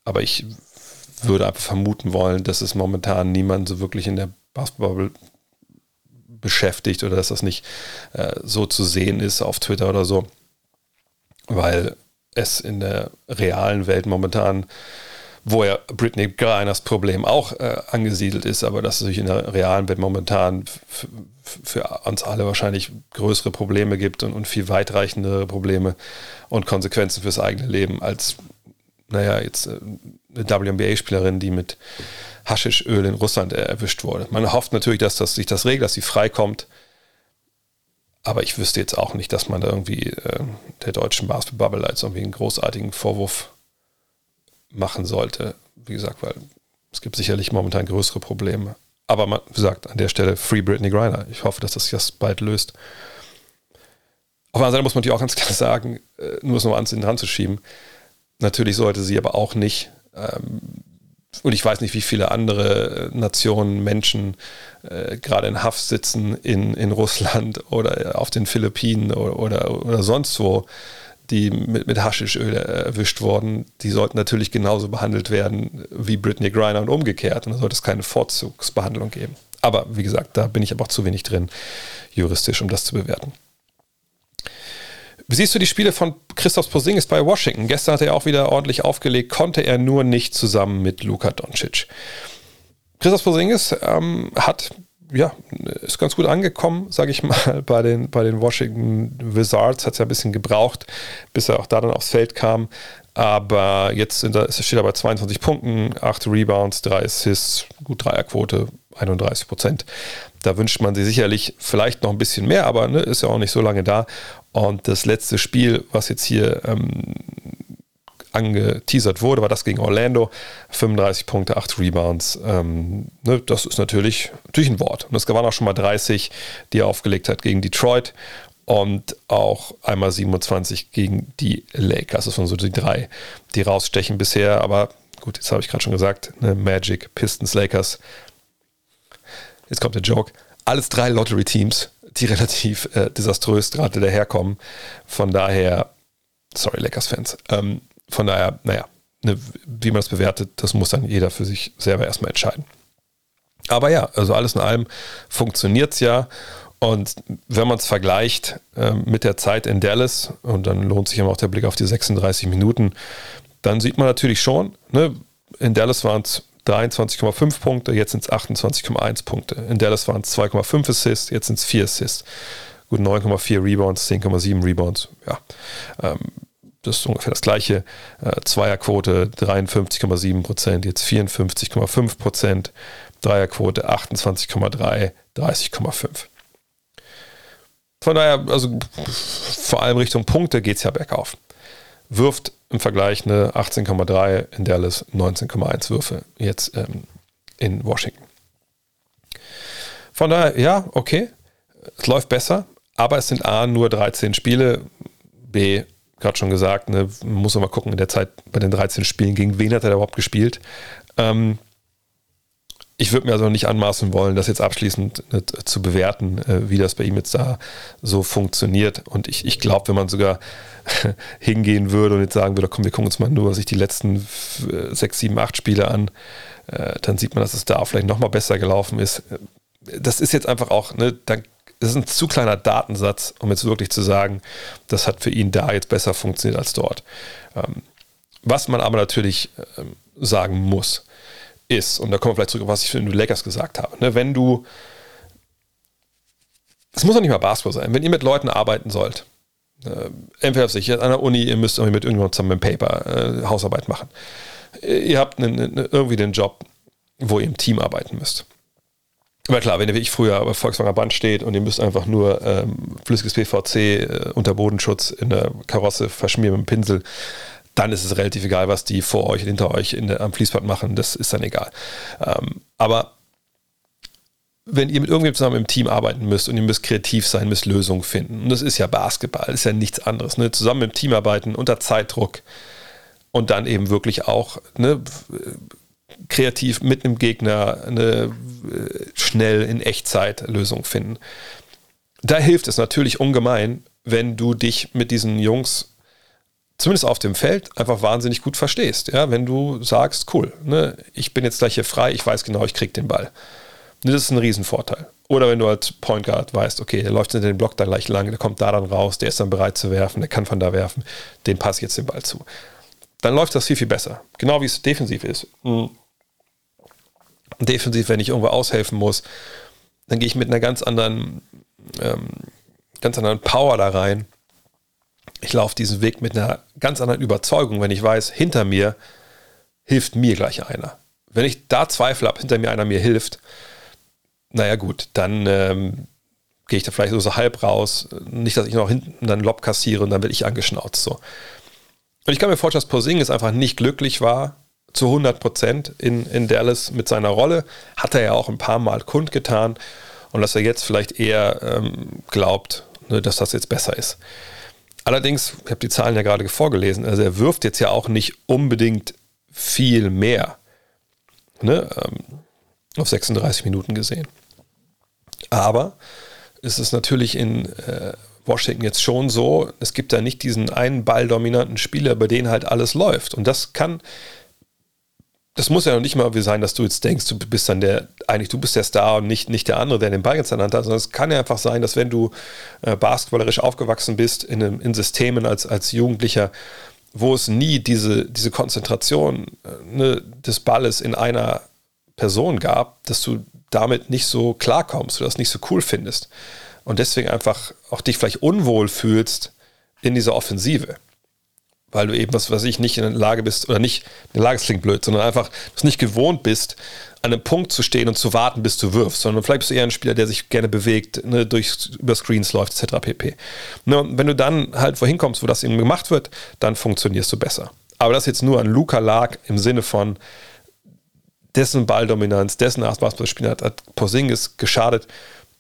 Aber ich würde einfach vermuten wollen, dass es momentan niemand so wirklich in der Basketball beschäftigt oder dass das nicht äh, so zu sehen ist auf Twitter oder so, weil es in der realen Welt momentan, wo ja Britney Griners Problem auch äh, angesiedelt ist, aber dass es sich in der realen Welt momentan für uns alle wahrscheinlich größere Probleme gibt und, und viel weitreichendere Probleme und Konsequenzen fürs eigene Leben als, naja, jetzt äh, eine WNBA-Spielerin, die mit Haschischöl in Russland erwischt wurde. Man hofft natürlich, dass das, sich das regelt, dass sie freikommt. Aber ich wüsste jetzt auch nicht, dass man da irgendwie äh, der deutschen Basketball-Bubble als irgendwie einen großartigen Vorwurf machen sollte. Wie gesagt, weil es gibt sicherlich momentan größere Probleme. Aber man, gesagt, an der Stelle Free Britney Griner. Ich hoffe, dass das das bald löst. Auf der anderen Seite muss man natürlich auch ganz klar sagen, äh, nur es noch ans dran zu schieben, natürlich sollte sie aber auch nicht ähm, und ich weiß nicht, wie viele andere Nationen, Menschen äh, gerade in Haft sitzen in, in Russland oder auf den Philippinen oder, oder, oder sonst wo, die mit, mit Haschischöl erwischt wurden. Die sollten natürlich genauso behandelt werden wie Britney Griner und umgekehrt. Und da sollte es keine Vorzugsbehandlung geben. Aber wie gesagt, da bin ich aber auch zu wenig drin, juristisch, um das zu bewerten. Wie siehst du die Spiele von Christoph Posingis bei Washington? Gestern hat er auch wieder ordentlich aufgelegt, konnte er nur nicht zusammen mit Luka Doncic. Christoph Posingis ähm, hat ja, ist ganz gut angekommen, sage ich mal, bei den, bei den Washington Wizards. Hat es ja ein bisschen gebraucht, bis er auch da dann aufs Feld kam. Aber jetzt sind er, steht er bei 22 Punkten, 8 Rebounds, 3 Assists, gut Dreierquote, 31 Prozent. Da wünscht man sich sicherlich vielleicht noch ein bisschen mehr, aber ne, ist ja auch nicht so lange da. Und das letzte Spiel, was jetzt hier ähm, angeteasert wurde, war das gegen Orlando. 35 Punkte, 8 Rebounds. Ähm, ne, das ist natürlich, natürlich ein Wort. Und das waren auch schon mal 30, die er aufgelegt hat gegen Detroit. Und auch einmal 27 gegen die Lakers. Das waren so die drei, die rausstechen bisher. Aber gut, jetzt habe ich gerade schon gesagt, ne, Magic, Pistons, Lakers. Jetzt kommt der Joke. Alles drei Lottery-Teams die relativ äh, desaströs gerade daherkommen. Von daher, sorry, Lakers-Fans. Ähm, von daher, naja, ne, wie man das bewertet, das muss dann jeder für sich selber erstmal entscheiden. Aber ja, also alles in allem funktioniert es ja. Und wenn man es vergleicht äh, mit der Zeit in Dallas, und dann lohnt sich immer auch der Blick auf die 36 Minuten, dann sieht man natürlich schon, ne, in Dallas waren es 23,5 Punkte, jetzt sind es 28,1 Punkte. In Dallas waren es 2,5 Assists, jetzt sind es 4 Assists. Gut, 9,4 Rebounds, 10,7 Rebounds. Ja, ähm, das ist ungefähr das gleiche. Äh, Zweierquote 53,7 Prozent, jetzt 54,5 Prozent. Dreierquote 28,3, 30,5. Von daher, also vor allem Richtung Punkte geht es ja bergauf. Wirft im Vergleich eine 18,3 in Dallas, 19,1 Würfe jetzt ähm, in Washington. Von daher, ja, okay, es läuft besser, aber es sind A, nur 13 Spiele, B, gerade schon gesagt, ne, man muss mal gucken in der Zeit bei den 13 Spielen, gegen wen hat er überhaupt gespielt. Ähm, ich würde mir also nicht anmaßen wollen, das jetzt abschließend äh, zu bewerten, äh, wie das bei ihm jetzt da so funktioniert. Und ich, ich glaube, wenn man sogar hingehen würde und jetzt sagen würde, komm, wir gucken uns mal nur sich die letzten äh, sechs, sieben, acht Spiele an, dann sieht man, dass es da vielleicht nochmal besser gelaufen ist. Das ist jetzt einfach auch, ne, das ist ein zu kleiner Datensatz, um jetzt wirklich zu sagen, das hat für ihn da jetzt besser funktioniert als dort. Ähm, was man aber natürlich ähm, sagen muss, ist, und da kommen wir vielleicht zurück, was ich für den Lakers gesagt habe, ne, wenn du, es muss doch nicht mal Basketball sein, wenn ihr mit Leuten arbeiten sollt, äh, entweder sich an der Uni, ihr müsst irgendwie mit irgendjemandem zusammen dem Paper äh, Hausarbeit machen. Ihr habt einen, irgendwie den Job, wo ihr im Team arbeiten müsst. Aber klar, wenn ihr wie ich früher bei Volkswagen Band steht und ihr müsst einfach nur ähm, flüssiges PVC äh, unter Bodenschutz in der Karosse verschmieren mit dem Pinsel, dann ist es relativ egal, was die vor euch und hinter euch in am Fließband machen. Das ist dann egal. Ähm, aber wenn ihr mit irgendjemandem zusammen im Team arbeiten müsst und ihr müsst kreativ sein, müsst Lösungen finden. Und das ist ja Basketball, ist ja nichts anderes. Ne? Zusammen im Team arbeiten, unter Zeitdruck und dann eben wirklich auch ne, kreativ mit einem Gegner eine schnell in Echtzeit Lösungen finden. Da hilft es natürlich ungemein, wenn du dich mit diesen Jungs zumindest auf dem Feld einfach wahnsinnig gut verstehst. Ja, wenn du sagst, cool, ne, ich bin jetzt gleich hier frei, ich weiß genau, ich krieg den Ball. Das ist ein Riesenvorteil. Oder wenn du als Point Guard weißt, okay, der läuft in den Block dann gleich lang, der kommt da dann raus, der ist dann bereit zu werfen, der kann von da werfen, den passt jetzt den Ball zu. Dann läuft das viel, viel besser. Genau wie es defensiv ist. Mhm. Defensiv, wenn ich irgendwo aushelfen muss, dann gehe ich mit einer ganz anderen, ähm, ganz anderen Power da rein. Ich laufe diesen Weg mit einer ganz anderen Überzeugung, wenn ich weiß, hinter mir hilft mir gleich einer. Wenn ich da Zweifel habe, hinter mir einer mir hilft, naja gut, dann ähm, gehe ich da vielleicht so halb raus. Nicht, dass ich noch hinten dann Lob kassiere und dann werde ich angeschnauzt. So. Und ich kann mir vorstellen, dass Porzingis einfach nicht glücklich war zu 100 Prozent in, in Dallas mit seiner Rolle. Hat er ja auch ein paar Mal kundgetan und dass er jetzt vielleicht eher ähm, glaubt, ne, dass das jetzt besser ist. Allerdings, ich habe die Zahlen ja gerade vorgelesen, also er wirft jetzt ja auch nicht unbedingt viel mehr ne, ähm, auf 36 Minuten gesehen. Aber es ist natürlich in äh, Washington jetzt schon so, es gibt da nicht diesen einen balldominanten Spieler, über den halt alles läuft. Und das kann, das muss ja noch nicht mal sein, dass du jetzt denkst, du bist dann der, eigentlich du bist der Star und nicht, nicht der andere, der den Ball jetzt ernannt hat, sondern es kann ja einfach sein, dass wenn du äh, basketballerisch aufgewachsen bist in, in Systemen als, als Jugendlicher, wo es nie diese, diese Konzentration äh, ne, des Balles in einer Person gab, dass du damit nicht so klarkommst oder das nicht so cool findest und deswegen einfach auch dich vielleicht unwohl fühlst in dieser Offensive. Weil du eben, was weiß ich, nicht in der Lage bist, oder nicht, in der Lage, klingt blöd, sondern einfach, es nicht gewohnt bist, an einem Punkt zu stehen und zu warten, bis du wirfst, sondern vielleicht bist du eher ein Spieler, der sich gerne bewegt, ne, durch, über Screens läuft, etc. pp. Ne, wenn du dann halt wohin kommst, wo das eben gemacht wird, dann funktionierst du besser. Aber das jetzt nur an Luca lag im Sinne von, dessen Balldominanz, dessen Basketballspieler hat, hat Porzingis geschadet.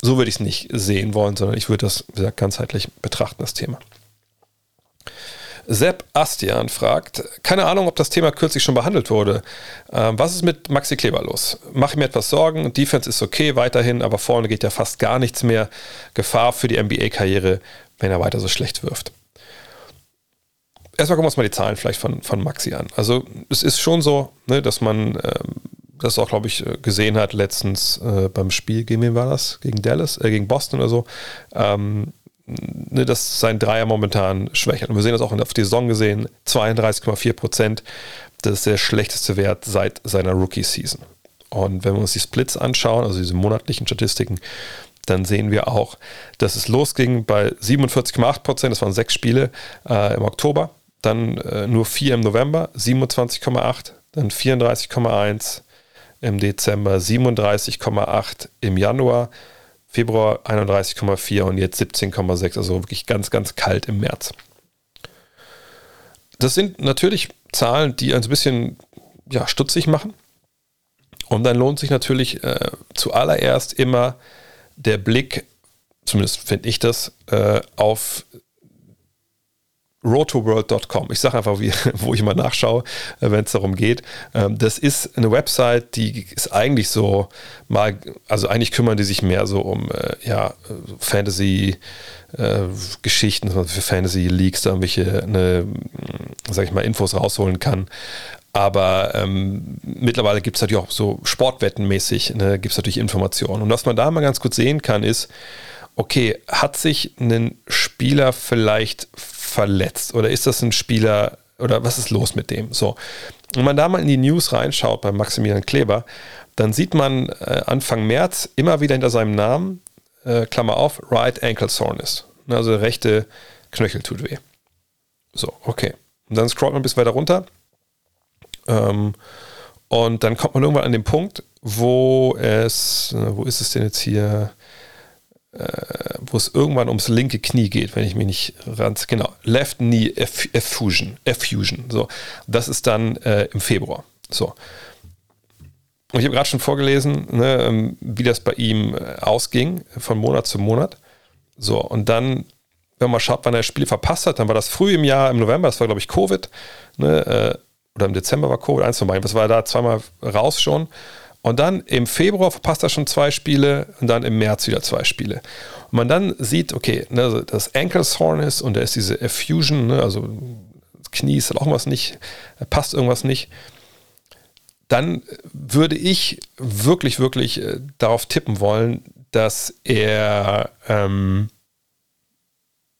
So würde ich es nicht sehen wollen, sondern ich würde das, wie gesagt, ganzheitlich betrachten, das Thema. Sepp Astian fragt, keine Ahnung, ob das Thema kürzlich schon behandelt wurde. Ähm, was ist mit Maxi Kleber los? Mache mir etwas Sorgen. Defense ist okay weiterhin, aber vorne geht ja fast gar nichts mehr. Gefahr für die NBA-Karriere, wenn er weiter so schlecht wirft. Erstmal gucken wir uns mal die Zahlen vielleicht von, von Maxi an. Also es ist schon so, ne, dass man ähm, das auch, glaube ich, gesehen hat letztens äh, beim Spiel, gegen wen war das? Gegen Dallas, äh, gegen Boston oder so. Ähm, ne, dass sein Dreier momentan schwächert. Und wir sehen das auch auf die Saison gesehen, 32,4 Prozent. Das ist der schlechteste Wert seit seiner Rookie-Season. Und wenn wir uns die Splits anschauen, also diese monatlichen Statistiken, dann sehen wir auch, dass es losging bei 47,8 Prozent, das waren sechs Spiele äh, im Oktober, dann äh, nur vier im November, 27,8, dann 34,1, im Dezember 37,8 im Januar, Februar 31,4 und jetzt 17,6, also wirklich ganz, ganz kalt im März. Das sind natürlich Zahlen, die ein bisschen ja, stutzig machen. Und dann lohnt sich natürlich äh, zuallererst immer der Blick, zumindest finde ich das, äh, auf rotoworld.com. Ich sage einfach, wie, wo ich mal nachschaue, äh, wenn es darum geht. Ähm, das ist eine Website, die ist eigentlich so mal, also eigentlich kümmern die sich mehr so um äh, ja, Fantasy. Äh, Geschichten für Fantasy Leaks, da irgendwelche, eine, sag ich mal, Infos rausholen kann. Aber ähm, mittlerweile gibt es natürlich auch so Sportwettenmäßig, ne, gibt es natürlich Informationen. Und was man da mal ganz gut sehen kann, ist, okay, hat sich ein Spieler vielleicht verletzt oder ist das ein Spieler oder was ist los mit dem? So. Wenn man da mal in die News reinschaut bei Maximilian Kleber, dann sieht man äh, Anfang März immer wieder hinter seinem Namen, äh, Klammer auf, Right Ankle Soreness. Also rechte Knöchel tut weh. So, okay. Und dann scrollt man bis weiter runter. Ähm, und dann kommt man irgendwann an den Punkt, wo es, äh, wo ist es denn jetzt hier? Äh, wo es irgendwann ums linke Knie geht, wenn ich mich nicht ganz genau. Left Knee Effusion. Effusion. So. Das ist dann äh, im Februar. So. Und ich habe gerade schon vorgelesen, ne, ähm, wie das bei ihm äh, ausging, von Monat zu Monat. So, und dann, wenn man schaut, wann er Spiele verpasst hat, dann war das früh im Jahr, im November, das war, glaube ich, Covid, ne, äh, oder im Dezember war Covid, eins von beiden, das war da zweimal raus schon. Und dann im Februar verpasst er schon zwei Spiele und dann im März wieder zwei Spiele. Und man dann sieht, okay, ne, also das Ankle Soreness und da ist diese Effusion, ne, also Knie ist auch irgendwas nicht, passt irgendwas nicht. Dann würde ich wirklich, wirklich äh, darauf tippen wollen, dass er, ähm,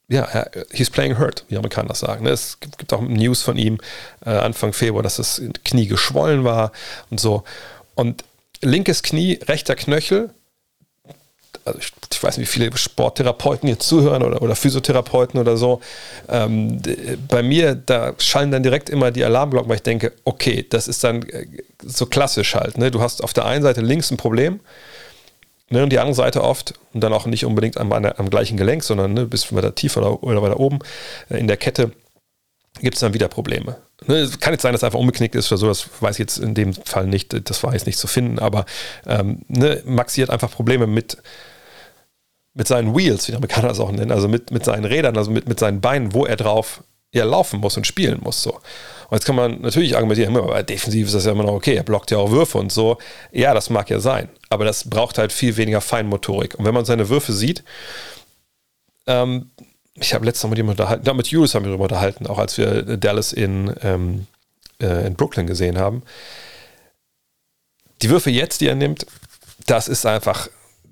ja, he's playing hurt, wie Amerikaner das sagen. Ne? Es gibt auch News von ihm äh, Anfang Februar, dass das Knie geschwollen war und so. Und linkes Knie, rechter Knöchel. Also ich, ich, weiß nicht, wie viele Sporttherapeuten jetzt zuhören oder, oder Physiotherapeuten oder so. Ähm, bei mir, da schallen dann direkt immer die Alarmglocken, weil ich denke, okay, das ist dann äh, so klassisch halt. Ne? Du hast auf der einen Seite links ein Problem ne? und die andere Seite oft, und dann auch nicht unbedingt am, am gleichen Gelenk, sondern ne, bis weiter tiefer oder, oder weiter oben äh, in der Kette, gibt es dann wieder Probleme. Ne, es kann jetzt sein, dass er einfach umgeknickt ist oder so, das weiß ich jetzt in dem Fall nicht, das war jetzt nicht zu finden, aber ähm, ne, Maxi hat einfach Probleme mit, mit seinen Wheels, wie der Amerikaner das auch nennen, also mit, mit seinen Rädern, also mit, mit seinen Beinen, wo er drauf ja, laufen muss und spielen muss. So. Und jetzt kann man natürlich argumentieren, aber defensiv ist das ja immer noch okay, er blockt ja auch Würfe und so. Ja, das mag ja sein, aber das braucht halt viel weniger Feinmotorik. Und wenn man seine Würfe sieht, ähm, ich habe letztes Mal mit jemandem unterhalten, da mit Julius haben wir darüber unterhalten, auch als wir Dallas in, ähm, äh, in Brooklyn gesehen haben. Die Würfe jetzt, die er nimmt, das ist einfach,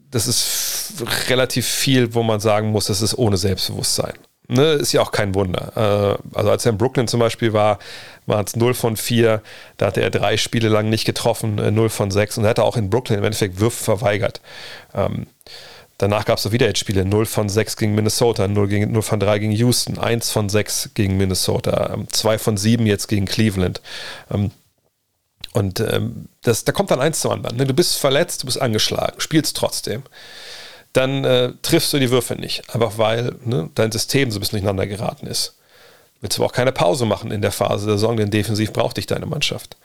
das ist relativ viel, wo man sagen muss, das ist ohne Selbstbewusstsein. Ne, ist ja auch kein Wunder. Äh, also als er in Brooklyn zum Beispiel war, waren es 0 von 4, da hatte er drei Spiele lang nicht getroffen, 0 äh, von 6 und er auch in Brooklyn im Endeffekt Würfe verweigert. Ähm, Danach gab es wieder jetzt Spiele. 0 von 6 gegen Minnesota, 0, gegen, 0 von 3 gegen Houston, 1 von 6 gegen Minnesota, 2 ähm, von 7 jetzt gegen Cleveland. Ähm, und ähm, das, da kommt dann eins zum anderen. Ne? Du bist verletzt, du bist angeschlagen, spielst trotzdem. Dann äh, triffst du die Würfe nicht, einfach weil ne, dein System so ein bisschen durcheinander geraten ist. Willst du aber auch keine Pause machen in der Phase der Saison, denn defensiv braucht dich deine Mannschaft.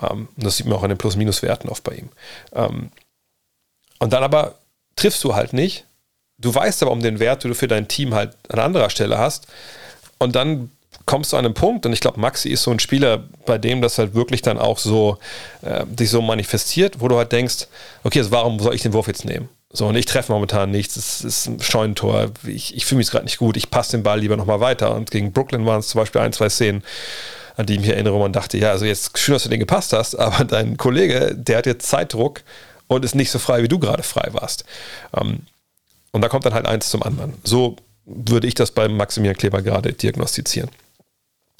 Ähm, das sieht man auch an den Plus-Minus-Werten oft bei ihm. Ähm, und dann aber triffst du halt nicht. Du weißt aber um den Wert, den du für dein Team halt an anderer Stelle hast. Und dann kommst du an einen Punkt, und ich glaube, Maxi ist so ein Spieler, bei dem das halt wirklich dann auch so äh, sich so manifestiert, wo du halt denkst, okay, also warum soll ich den Wurf jetzt nehmen? So, und ich treffe momentan nichts, es ist ein Scheunentor, ich, ich fühle mich gerade nicht gut, ich passe den Ball lieber nochmal weiter. Und gegen Brooklyn waren es zum Beispiel ein, zwei Szenen, an die ich mich erinnere, wo man dachte, ja, also jetzt schön, dass du den gepasst hast, aber dein Kollege, der hat jetzt Zeitdruck und ist nicht so frei, wie du gerade frei warst. Ähm, und da kommt dann halt eins zum anderen. So würde ich das beim Maximilian Kleber gerade diagnostizieren.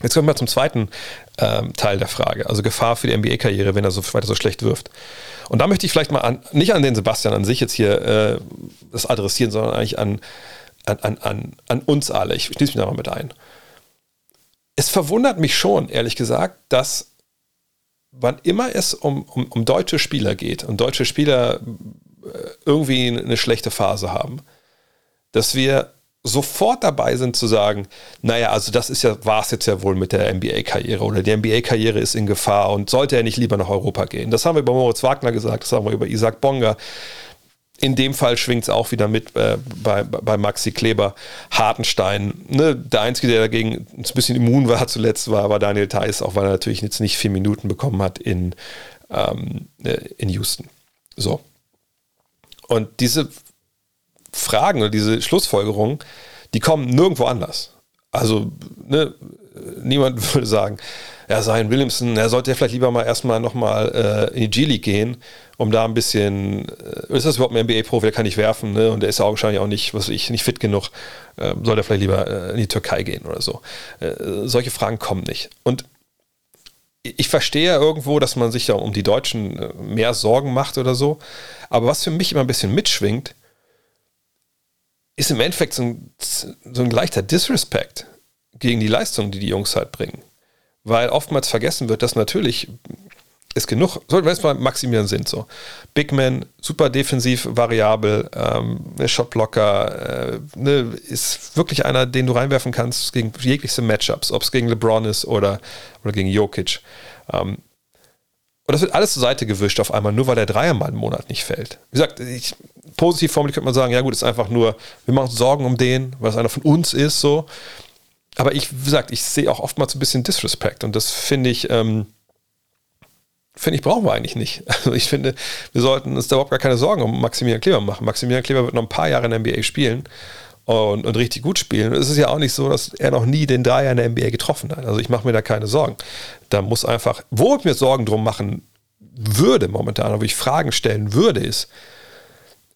Jetzt kommen wir zum zweiten ähm, Teil der Frage, also Gefahr für die NBA-Karriere, wenn er so weiter so schlecht wirft. Und da möchte ich vielleicht mal an, nicht an den Sebastian an sich jetzt hier äh, das adressieren, sondern eigentlich an, an, an, an uns alle. Ich schließe mich da mal mit ein. Es verwundert mich schon, ehrlich gesagt, dass wann immer es um, um, um deutsche Spieler geht und deutsche Spieler äh, irgendwie eine schlechte Phase haben, dass wir sofort dabei sind zu sagen, naja, also das ist ja, war es jetzt ja wohl mit der NBA-Karriere oder die NBA-Karriere ist in Gefahr und sollte er nicht lieber nach Europa gehen. Das haben wir über Moritz Wagner gesagt, das haben wir über Isaac Bonga in dem Fall schwingt es auch wieder mit äh, bei, bei Maxi Kleber. Hartenstein, ne? der Einzige, der dagegen ein bisschen immun war zuletzt, war, war Daniel Theiss, auch weil er natürlich jetzt nicht vier Minuten bekommen hat in, ähm, äh, in Houston. So. Und diese Fragen oder diese Schlussfolgerungen, die kommen nirgendwo anders. Also, ne, niemand würde sagen, ja, Zion Williamson, er sollte ja vielleicht lieber mal erstmal nochmal äh, in die G-League gehen, um da ein bisschen, äh, ist das überhaupt ein NBA-Profi, der kann nicht werfen, ne? Und der ist ja wahrscheinlich auch nicht, was ich, nicht fit genug, äh, soll er vielleicht lieber äh, in die Türkei gehen oder so. Äh, solche Fragen kommen nicht. Und ich verstehe ja irgendwo, dass man sich ja um die Deutschen äh, mehr Sorgen macht oder so. Aber was für mich immer ein bisschen mitschwingt, ist im Endeffekt so ein, so ein leichter Disrespect gegen die Leistung, die die Jungs halt bringen. Weil oftmals vergessen wird, dass natürlich ist genug, sollten wir erstmal maximieren sind so. Big Man, super defensiv variabel, ähm, Shotblocker, äh, ne, ist wirklich einer, den du reinwerfen kannst gegen jegliche Matchups, ob es gegen LeBron ist oder, oder gegen Jokic. Ähm, Und das wird alles zur Seite gewischt auf einmal, nur weil der Dreier mal einen Monat nicht fällt. Wie gesagt, ich, positiv formuliert könnte man sagen, ja gut, ist einfach nur, wir machen uns Sorgen um den, weil es einer von uns ist, so. Aber ich, wie gesagt, ich sehe auch oftmals ein bisschen Disrespect und das finde ich, ähm, finde ich, brauchen wir eigentlich nicht. Also ich finde, wir sollten uns da überhaupt gar keine Sorgen um Maximilian Kleber machen. Maximilian Kleber wird noch ein paar Jahre in der NBA spielen und, und richtig gut spielen. Es ist ja auch nicht so, dass er noch nie den Dreier in der NBA getroffen hat. Also ich mache mir da keine Sorgen. Da muss einfach, wo ich mir Sorgen drum machen würde momentan, wo ich Fragen stellen würde, ist,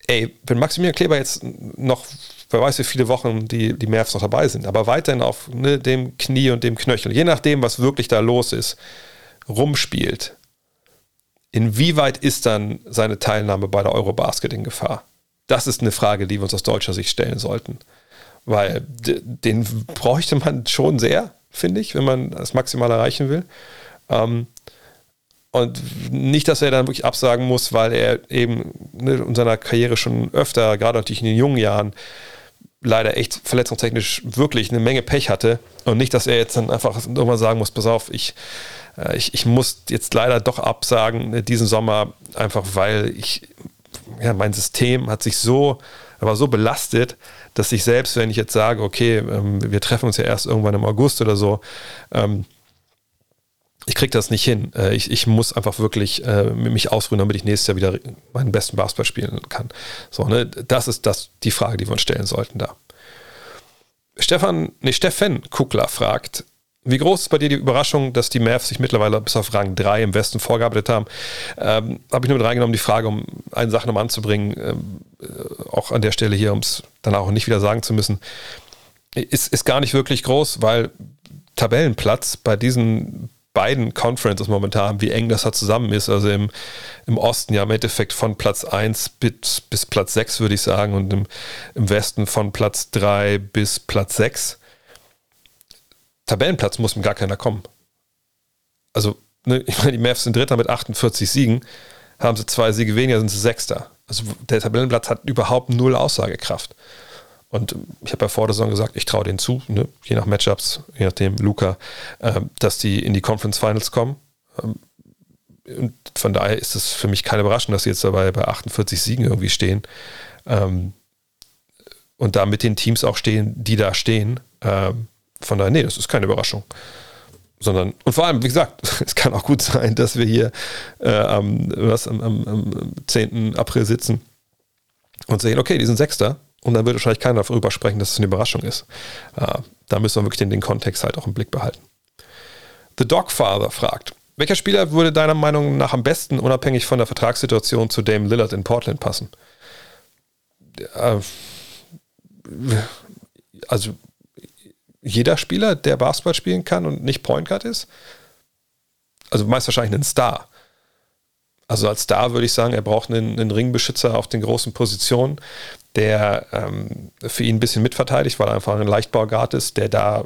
ey, wenn Maximilian Kleber jetzt noch, wer weiß, wie viele Wochen die, die Mavs noch dabei sind, aber weiterhin auf ne, dem Knie und dem Knöchel, je nachdem, was wirklich da los ist, rumspielt, inwieweit ist dann seine Teilnahme bei der Eurobasket in Gefahr? Das ist eine Frage, die wir uns aus deutscher Sicht stellen sollten. Weil den bräuchte man schon sehr, finde ich, wenn man das maximal erreichen will. Ähm, und nicht, dass er dann wirklich absagen muss, weil er eben ne, in seiner Karriere schon öfter, gerade natürlich in den jungen Jahren, leider echt verletzungstechnisch wirklich eine Menge Pech hatte. Und nicht, dass er jetzt dann einfach irgendwann sagen muss, pass auf, ich, äh, ich, ich muss jetzt leider doch absagen diesen Sommer, einfach weil ich ja, mein System hat sich so, war so belastet, dass ich selbst, wenn ich jetzt sage, okay, ähm, wir treffen uns ja erst irgendwann im August oder so, ähm, ich kriege das nicht hin. Äh, ich, ich muss einfach wirklich äh, mich ausruhen, damit ich nächstes Jahr wieder meinen besten Basketball spielen kann. So, ne? Das ist das, die Frage, die wir uns stellen sollten da. Stefan, nee, Steffen Kuckler fragt, wie groß ist bei dir die Überraschung, dass die Mavs sich mittlerweile bis auf Rang 3 im Westen vorgearbeitet haben? Ähm, Habe ich nur mit reingenommen, die Frage, um eine Sache nochmal anzubringen, ähm, äh, auch an der Stelle hier, um es dann auch nicht wieder sagen zu müssen, ist, ist gar nicht wirklich groß, weil Tabellenplatz bei diesen beiden Conferences momentan, wie eng das da zusammen ist. Also im, im Osten ja im Endeffekt von Platz 1 bis, bis Platz 6, würde ich sagen, und im, im Westen von Platz 3 bis Platz 6 Tabellenplatz muss ihm gar keiner kommen. Also, ne, ich meine, die Mavs sind Dritter mit 48 Siegen, haben sie zwei Siege weniger, sind sie Sechster. Also der Tabellenplatz hat überhaupt null Aussagekraft. Und ich habe ja vor der Saison gesagt, ich traue denen zu, ne, je nach Matchups, je nachdem, Luca, äh, dass die in die Conference Finals kommen. Ähm, und von daher ist es für mich keine Überraschung, dass sie jetzt dabei bei 48 Siegen irgendwie stehen. Ähm, und da mit den Teams auch stehen, die da stehen. Ähm, von daher, nee, das ist keine Überraschung. Sondern, und vor allem, wie gesagt, es kann auch gut sein, dass wir hier äh, am, was, am, am, am 10. April sitzen und sehen, okay, die sind Sechster. Und dann wird wahrscheinlich keiner darüber sprechen, dass es eine Überraschung ist. Äh, da müssen wir wirklich den, den Kontext halt auch im Blick behalten. The Dogfather fragt, welcher Spieler würde deiner Meinung nach am besten, unabhängig von der Vertragssituation, zu Dame Lillard in Portland passen? Äh, also jeder Spieler, der Basketball spielen kann und nicht Point Guard ist? Also meist wahrscheinlich einen Star. Also als Star würde ich sagen, er braucht einen, einen Ringbeschützer auf den großen Positionen, der ähm, für ihn ein bisschen mitverteidigt, weil er einfach ein Leichtbauguard ist, der da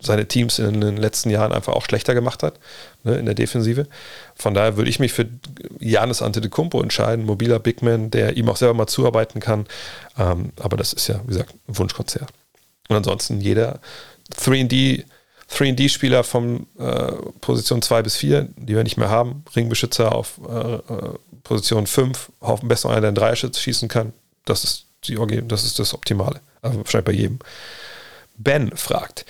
seine Teams in den letzten Jahren einfach auch schlechter gemacht hat ne, in der Defensive. Von daher würde ich mich für Janis Antetokounmpo entscheiden, mobiler Bigman, der ihm auch selber mal zuarbeiten kann. Ähm, aber das ist ja, wie gesagt, ein Wunschkonzert. Und ansonsten jeder 3D, 3D-Spieler von äh, Position 2 bis 4, die wir nicht mehr haben, Ringbeschützer auf äh, äh Position 5, hoffen besser einer, der einen Dreierschütz schießen kann. Das ist, die, das ist das Optimale. Also wahrscheinlich bei jedem. Ben fragt,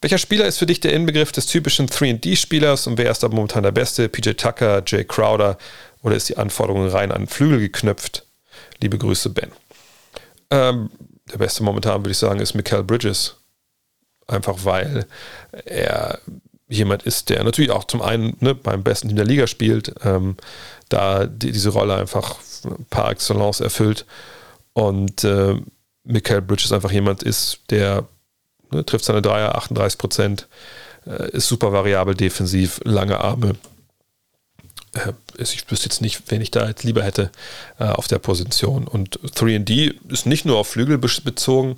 welcher Spieler ist für dich der Inbegriff des typischen 3D-Spielers und wer ist da momentan der Beste? PJ Tucker, Jay Crowder oder ist die Anforderung rein an Flügel geknüpft? Liebe Grüße, Ben. Ähm, der beste momentan, würde ich sagen, ist Mikael Bridges. Einfach weil er jemand ist, der natürlich auch zum einen ne, beim besten Team der Liga spielt, ähm, da die, diese Rolle einfach par excellence erfüllt. Und äh, Michael Bridges einfach jemand ist, der ne, trifft seine Dreier 38 Prozent, äh, ist super variabel defensiv, lange Arme, äh, ich wüsste jetzt nicht, wen ich da jetzt lieber hätte äh, auf der Position. Und 3D ist nicht nur auf Flügel bezogen,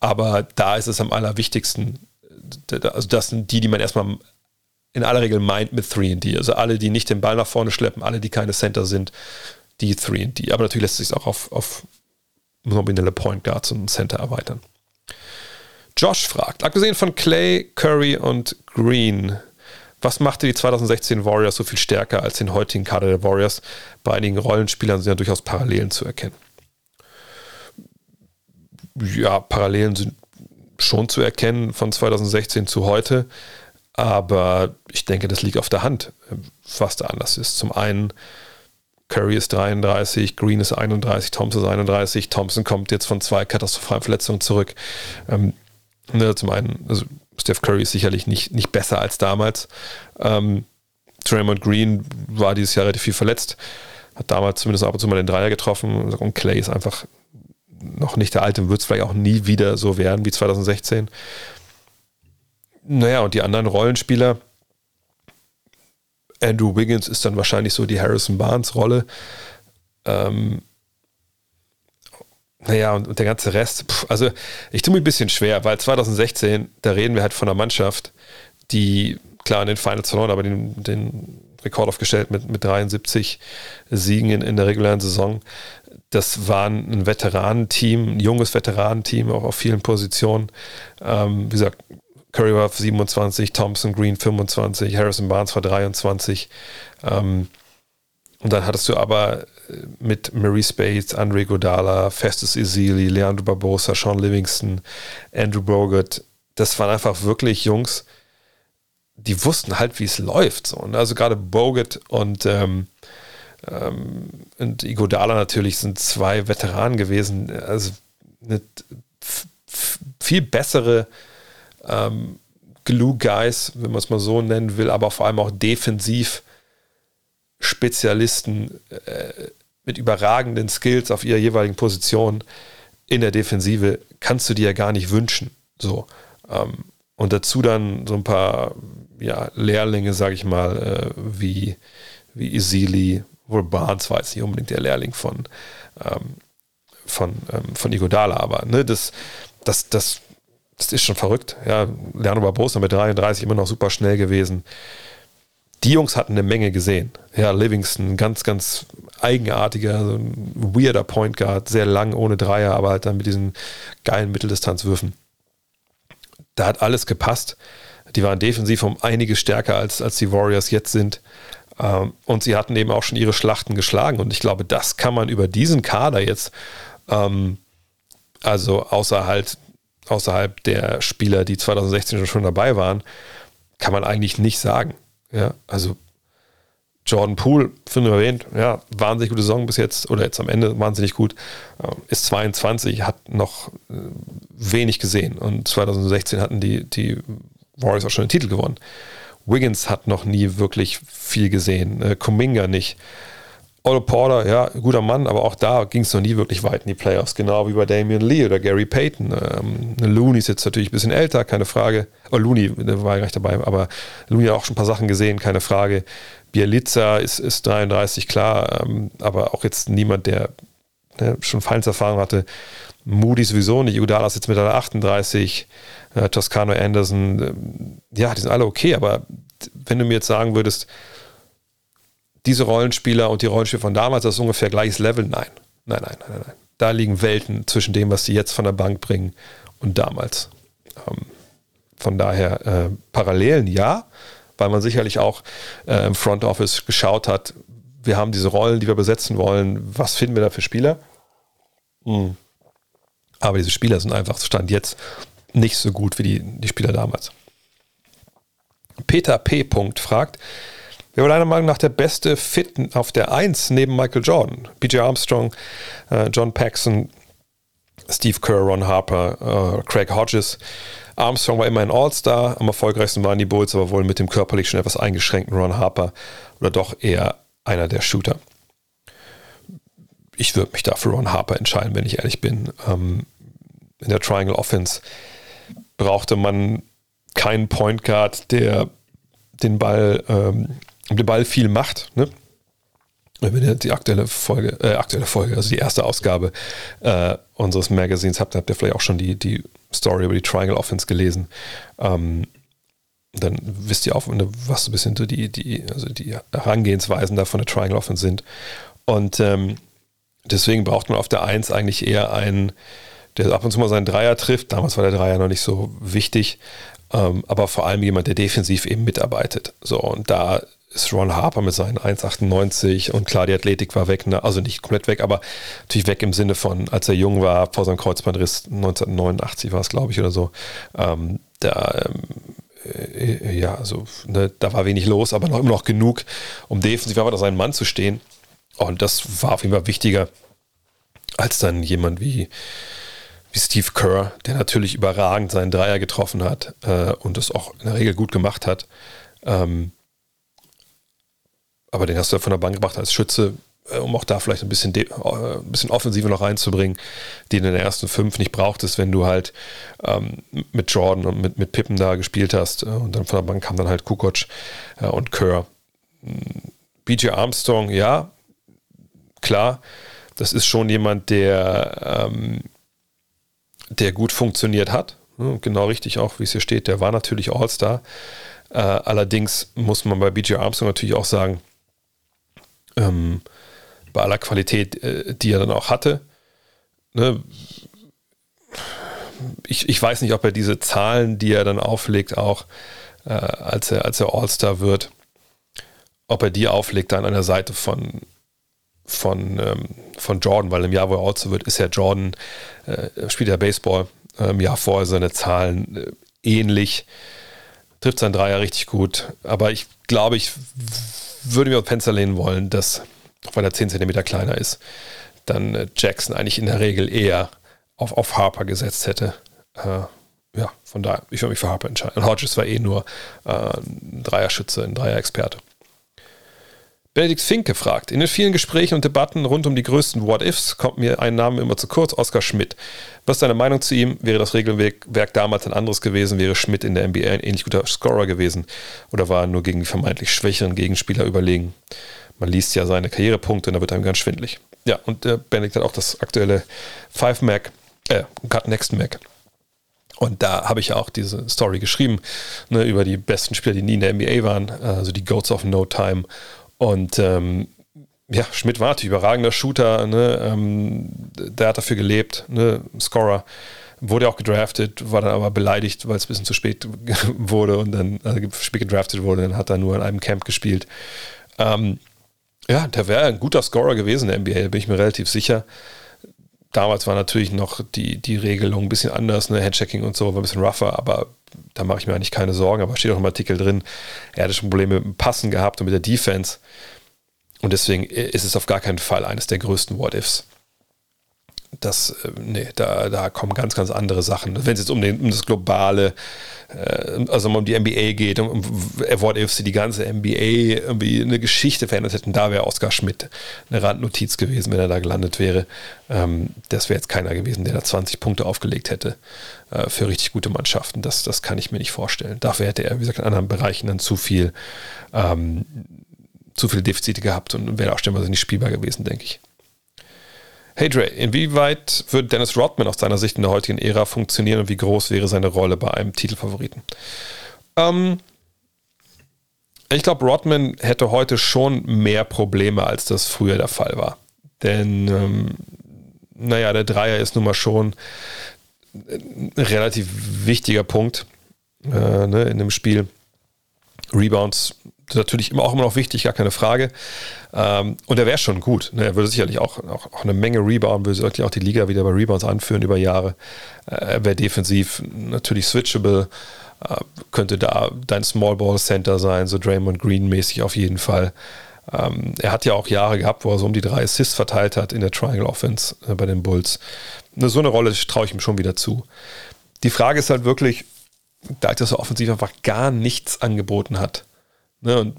aber da ist es am allerwichtigsten. Also das sind die, die man erstmal in aller Regel meint mit 3D. Also alle, die nicht den Ball nach vorne schleppen, alle, die keine Center sind, die 3D. Aber natürlich lässt sich es auch auf, auf nominelle Point Guards und Center erweitern. Josh fragt, abgesehen von Clay, Curry und Green, was machte die 2016 Warriors so viel stärker als den heutigen Kader der Warriors? Bei einigen Rollenspielern sind ja durchaus Parallelen zu erkennen. Ja, Parallelen sind schon zu erkennen von 2016 zu heute, aber ich denke, das liegt auf der Hand, was da anders ist. Zum einen, Curry ist 33, Green ist 31, Thompson ist 31, Thompson kommt jetzt von zwei katastrophalen Verletzungen zurück. Ähm, ne, zum einen, also Steph Curry ist sicherlich nicht, nicht besser als damals. Ähm, Draymond Green war dieses Jahr relativ viel verletzt, hat damals zumindest ab und zu mal den Dreier getroffen und Clay ist einfach noch nicht der alte und wird es vielleicht auch nie wieder so werden wie 2016. Naja, und die anderen Rollenspieler, Andrew Wiggins ist dann wahrscheinlich so die Harrison Barnes Rolle. Ähm, naja, und, und, der ganze Rest, pff, also ich tue mir ein bisschen schwer, weil 2016, da reden wir halt von einer Mannschaft, die klar in den Finals verloren, aber den, den Rekord aufgestellt mit, mit 73 Siegen in, in der regulären Saison. Das war ein Veteranenteam, ein junges Veteranenteam, auch auf vielen Positionen. Ähm, wie gesagt, Curry war 27, Thompson Green 25, Harrison Barnes war 23. Ähm, und dann hattest du aber äh, mit Marie Spades, Andre Godala, Festus Ezeli, Leandro Barbosa, Sean Livingston, Andrew Bogut, das waren einfach wirklich Jungs, die wussten halt, wie es läuft. So. Ne? Also gerade Bogut und, ähm, ähm, und Igodala natürlich sind zwei Veteranen gewesen. Also eine viel bessere ähm, Glue Guys, wenn man es mal so nennen will, aber vor allem auch defensiv Spezialisten äh, mit überragenden Skills auf ihrer jeweiligen Position in der Defensive kannst du dir ja gar nicht wünschen. So. Ähm, und dazu dann so ein paar ja, Lehrlinge, sage ich mal, äh, wie, wie Isili, wohl Barnes war jetzt nicht unbedingt der Lehrling von, ähm, von, ähm, von Igodala, aber ne, das, das, das, das ist schon verrückt. Ja, Lerno Barbosa mit 33 immer noch super schnell gewesen die Jungs hatten eine Menge gesehen. Ja, Livingston, ganz, ganz eigenartiger, so ein weirder Point Guard, sehr lang ohne Dreier, aber halt dann mit diesen geilen Mitteldistanzwürfen. Da hat alles gepasst. Die waren defensiv um einiges stärker als, als die Warriors jetzt sind. Ähm, und sie hatten eben auch schon ihre Schlachten geschlagen. Und ich glaube, das kann man über diesen Kader jetzt, ähm, also außerhalb, außerhalb der Spieler, die 2016 schon dabei waren, kann man eigentlich nicht sagen. Ja, also Jordan Poole, finde ich erwähnt, ja, wahnsinnig gute Saison bis jetzt, oder jetzt am Ende wahnsinnig gut, ähm, ist 22, hat noch äh, wenig gesehen und 2016 hatten die, die Warriors auch schon den Titel gewonnen. Wiggins hat noch nie wirklich viel gesehen, äh, Kuminga nicht. Otto Porter, ja, guter Mann, aber auch da ging es noch nie wirklich weit in die Playoffs, genau wie bei Damian Lee oder Gary Payton. Ähm, Looney ist jetzt natürlich ein bisschen älter, keine Frage. Oh, Looney war ja gleich dabei, aber Looney hat auch schon ein paar Sachen gesehen, keine Frage. Bielica ist, ist 33, klar, ähm, aber auch jetzt niemand, der ne, schon Feindserfahrung hatte. Moody sowieso nicht, Udala ist jetzt mit einer 38, äh, Toscano Anderson, äh, ja, die sind alle okay, aber wenn du mir jetzt sagen würdest, diese Rollenspieler und die Rollenspieler von damals, das ist ungefähr gleiches Level. Nein, nein, nein, nein, nein. Da liegen Welten zwischen dem, was sie jetzt von der Bank bringen und damals. Ähm, von daher äh, Parallelen ja, weil man sicherlich auch äh, im Front Office geschaut hat, wir haben diese Rollen, die wir besetzen wollen, was finden wir da für Spieler? Mhm. Aber diese Spieler sind einfach, Stand jetzt, nicht so gut wie die, die Spieler damals. Peter P. fragt, Wer war deiner Meinung nach der beste Fit auf der 1 neben Michael Jordan? BJ Armstrong, äh, John Paxson, Steve Kerr, Ron Harper, äh, Craig Hodges. Armstrong war immer ein All-Star, am erfolgreichsten waren die Bulls, aber wohl mit dem körperlich schon etwas eingeschränkten Ron Harper oder doch eher einer der Shooter. Ich würde mich da für Ron Harper entscheiden, wenn ich ehrlich bin. Ähm, in der Triangle Offense brauchte man keinen Point Guard, der den Ball ähm, den Ball viel macht. Ne? Wenn ihr die aktuelle Folge, äh, aktuelle Folge, also die erste Ausgabe äh, unseres Magazins habt, habt ihr vielleicht auch schon die, die Story über die Triangle Offense gelesen. Ähm, dann wisst ihr auch, was so ein bisschen so die, die, also die Herangehensweisen da von der Triangle Offense sind. Und ähm, deswegen braucht man auf der 1 eigentlich eher einen, der ab und zu mal seinen Dreier trifft. Damals war der Dreier noch nicht so wichtig, ähm, aber vor allem jemand, der defensiv eben mitarbeitet. So, und da ist Ron Harper mit seinen 1,98 und klar, die Athletik war weg, ne? also nicht komplett weg, aber natürlich weg im Sinne von, als er jung war, vor seinem Kreuzbandriss, 1989 war es, glaube ich, oder so, ähm, da, ähm, äh, ja, also ne, da war wenig los, aber noch immer noch genug, um defensiv einfach seinen Mann zu stehen. Und das war auf jeden Fall wichtiger als dann jemand wie, wie Steve Kerr, der natürlich überragend seinen Dreier getroffen hat äh, und das auch in der Regel gut gemacht hat. Ähm, aber den hast du ja von der Bank gebracht als Schütze, äh, um auch da vielleicht ein bisschen, äh, ein bisschen Offensive noch reinzubringen, die in den ersten fünf nicht brauchtest, wenn du halt ähm, mit Jordan und mit, mit Pippen da gespielt hast. Äh, und dann von der Bank kam dann halt Kukoc äh, und Kerr. Hm, BJ Armstrong, ja, klar, das ist schon jemand, der, ähm, der gut funktioniert hat. Genau richtig auch, wie es hier steht. Der war natürlich All-Star. Äh, allerdings muss man bei BJ Armstrong natürlich auch sagen, ähm, bei aller Qualität, äh, die er dann auch hatte, ne, ich, ich weiß nicht, ob er diese Zahlen, die er dann auflegt, auch äh, als er, als er All-Star wird, ob er die auflegt dann an der Seite von, von, ähm, von Jordan, weil im Jahr, wo er All-Star wird, ist ja Jordan, äh, spielt ja Baseball, äh, im Jahr vorher seine Zahlen äh, ähnlich, trifft sein Dreier richtig gut, aber ich glaube, ich würde mir auf Fenster lehnen wollen, dass, auch weil er 10 cm kleiner ist, dann äh, Jackson eigentlich in der Regel eher auf, auf Harper gesetzt hätte. Äh, ja, von daher, ich würde mich für Harper entscheiden. Und Hodges war eh nur äh, ein Dreierschütze, ein Dreier-Experte. Benedikt Finke fragt, in den vielen Gesprächen und Debatten rund um die größten What-Ifs kommt mir ein Name immer zu kurz, Oskar Schmidt. Was ist deine Meinung zu ihm? Wäre das Regelwerk damals ein anderes gewesen? Wäre Schmidt in der NBA ein ähnlich guter Scorer gewesen? Oder war er nur gegen die vermeintlich schwächeren Gegenspieler überlegen? Man liest ja seine Karrierepunkte und da wird einem ganz schwindlig. Ja, und äh, Benedikt hat auch das aktuelle 5 Mac, äh, Cut Next Mac. Und da habe ich ja auch diese Story geschrieben, ne, über die besten Spieler, die nie in der NBA waren, also die Goats of No Time. Und ähm, ja, Schmidt war natürlich überragender Shooter, ne? ähm, der hat dafür gelebt, ne? Scorer. Wurde auch gedraftet, war dann aber beleidigt, weil es ein bisschen zu spät wurde und dann also spät gedraftet wurde, dann hat er nur in einem Camp gespielt. Ähm, ja, der wäre ein guter Scorer gewesen in der NBA, bin ich mir relativ sicher. Damals war natürlich noch die, die Regelung ein bisschen anders, ne? Headchecking und so war ein bisschen rougher, aber da mache ich mir eigentlich keine Sorgen. Aber steht auch im Artikel drin, er hatte schon Probleme mit dem Passen gehabt und mit der Defense. Und deswegen ist es auf gar keinen Fall eines der größten What-Ifs das, äh, nee, da, da kommen ganz, ganz andere Sachen. Wenn es jetzt um, den, um das globale, äh, also um die NBA geht, um, um What Ifs, die ganze NBA irgendwie eine Geschichte verändert hätten, da wäre Oskar Schmidt eine Randnotiz gewesen, wenn er da gelandet wäre. Ähm, das wäre jetzt keiner gewesen, der da 20 Punkte aufgelegt hätte äh, für richtig gute Mannschaften. Das, das kann ich mir nicht vorstellen. Dafür hätte er, wie gesagt, in anderen Bereichen dann zu viel, ähm, zu viele Defizite gehabt und wäre auch stellenweise nicht spielbar gewesen, denke ich. Hey Dre, inwieweit würde Dennis Rodman aus deiner Sicht in der heutigen Ära funktionieren und wie groß wäre seine Rolle bei einem Titelfavoriten? Ähm, ich glaube, Rodman hätte heute schon mehr Probleme, als das früher der Fall war. Denn, ähm, naja, der Dreier ist nun mal schon ein relativ wichtiger Punkt äh, ne, in dem Spiel. Rebounds natürlich immer auch immer noch wichtig, gar keine Frage. Ähm, und er wäre schon gut. Ne? Er würde sicherlich auch, auch, auch, eine Menge Rebound, würde sicherlich auch die Liga wieder bei Rebounds anführen über Jahre. Äh, er wäre defensiv natürlich switchable, äh, könnte da dein Small Ball Center sein, so Draymond Green mäßig auf jeden Fall. Ähm, er hat ja auch Jahre gehabt, wo er so um die drei Assists verteilt hat in der Triangle Offense äh, bei den Bulls. So eine Rolle traue ich ihm schon wieder zu. Die Frage ist halt wirklich, da er so offensiv einfach gar nichts angeboten hat, Ne, und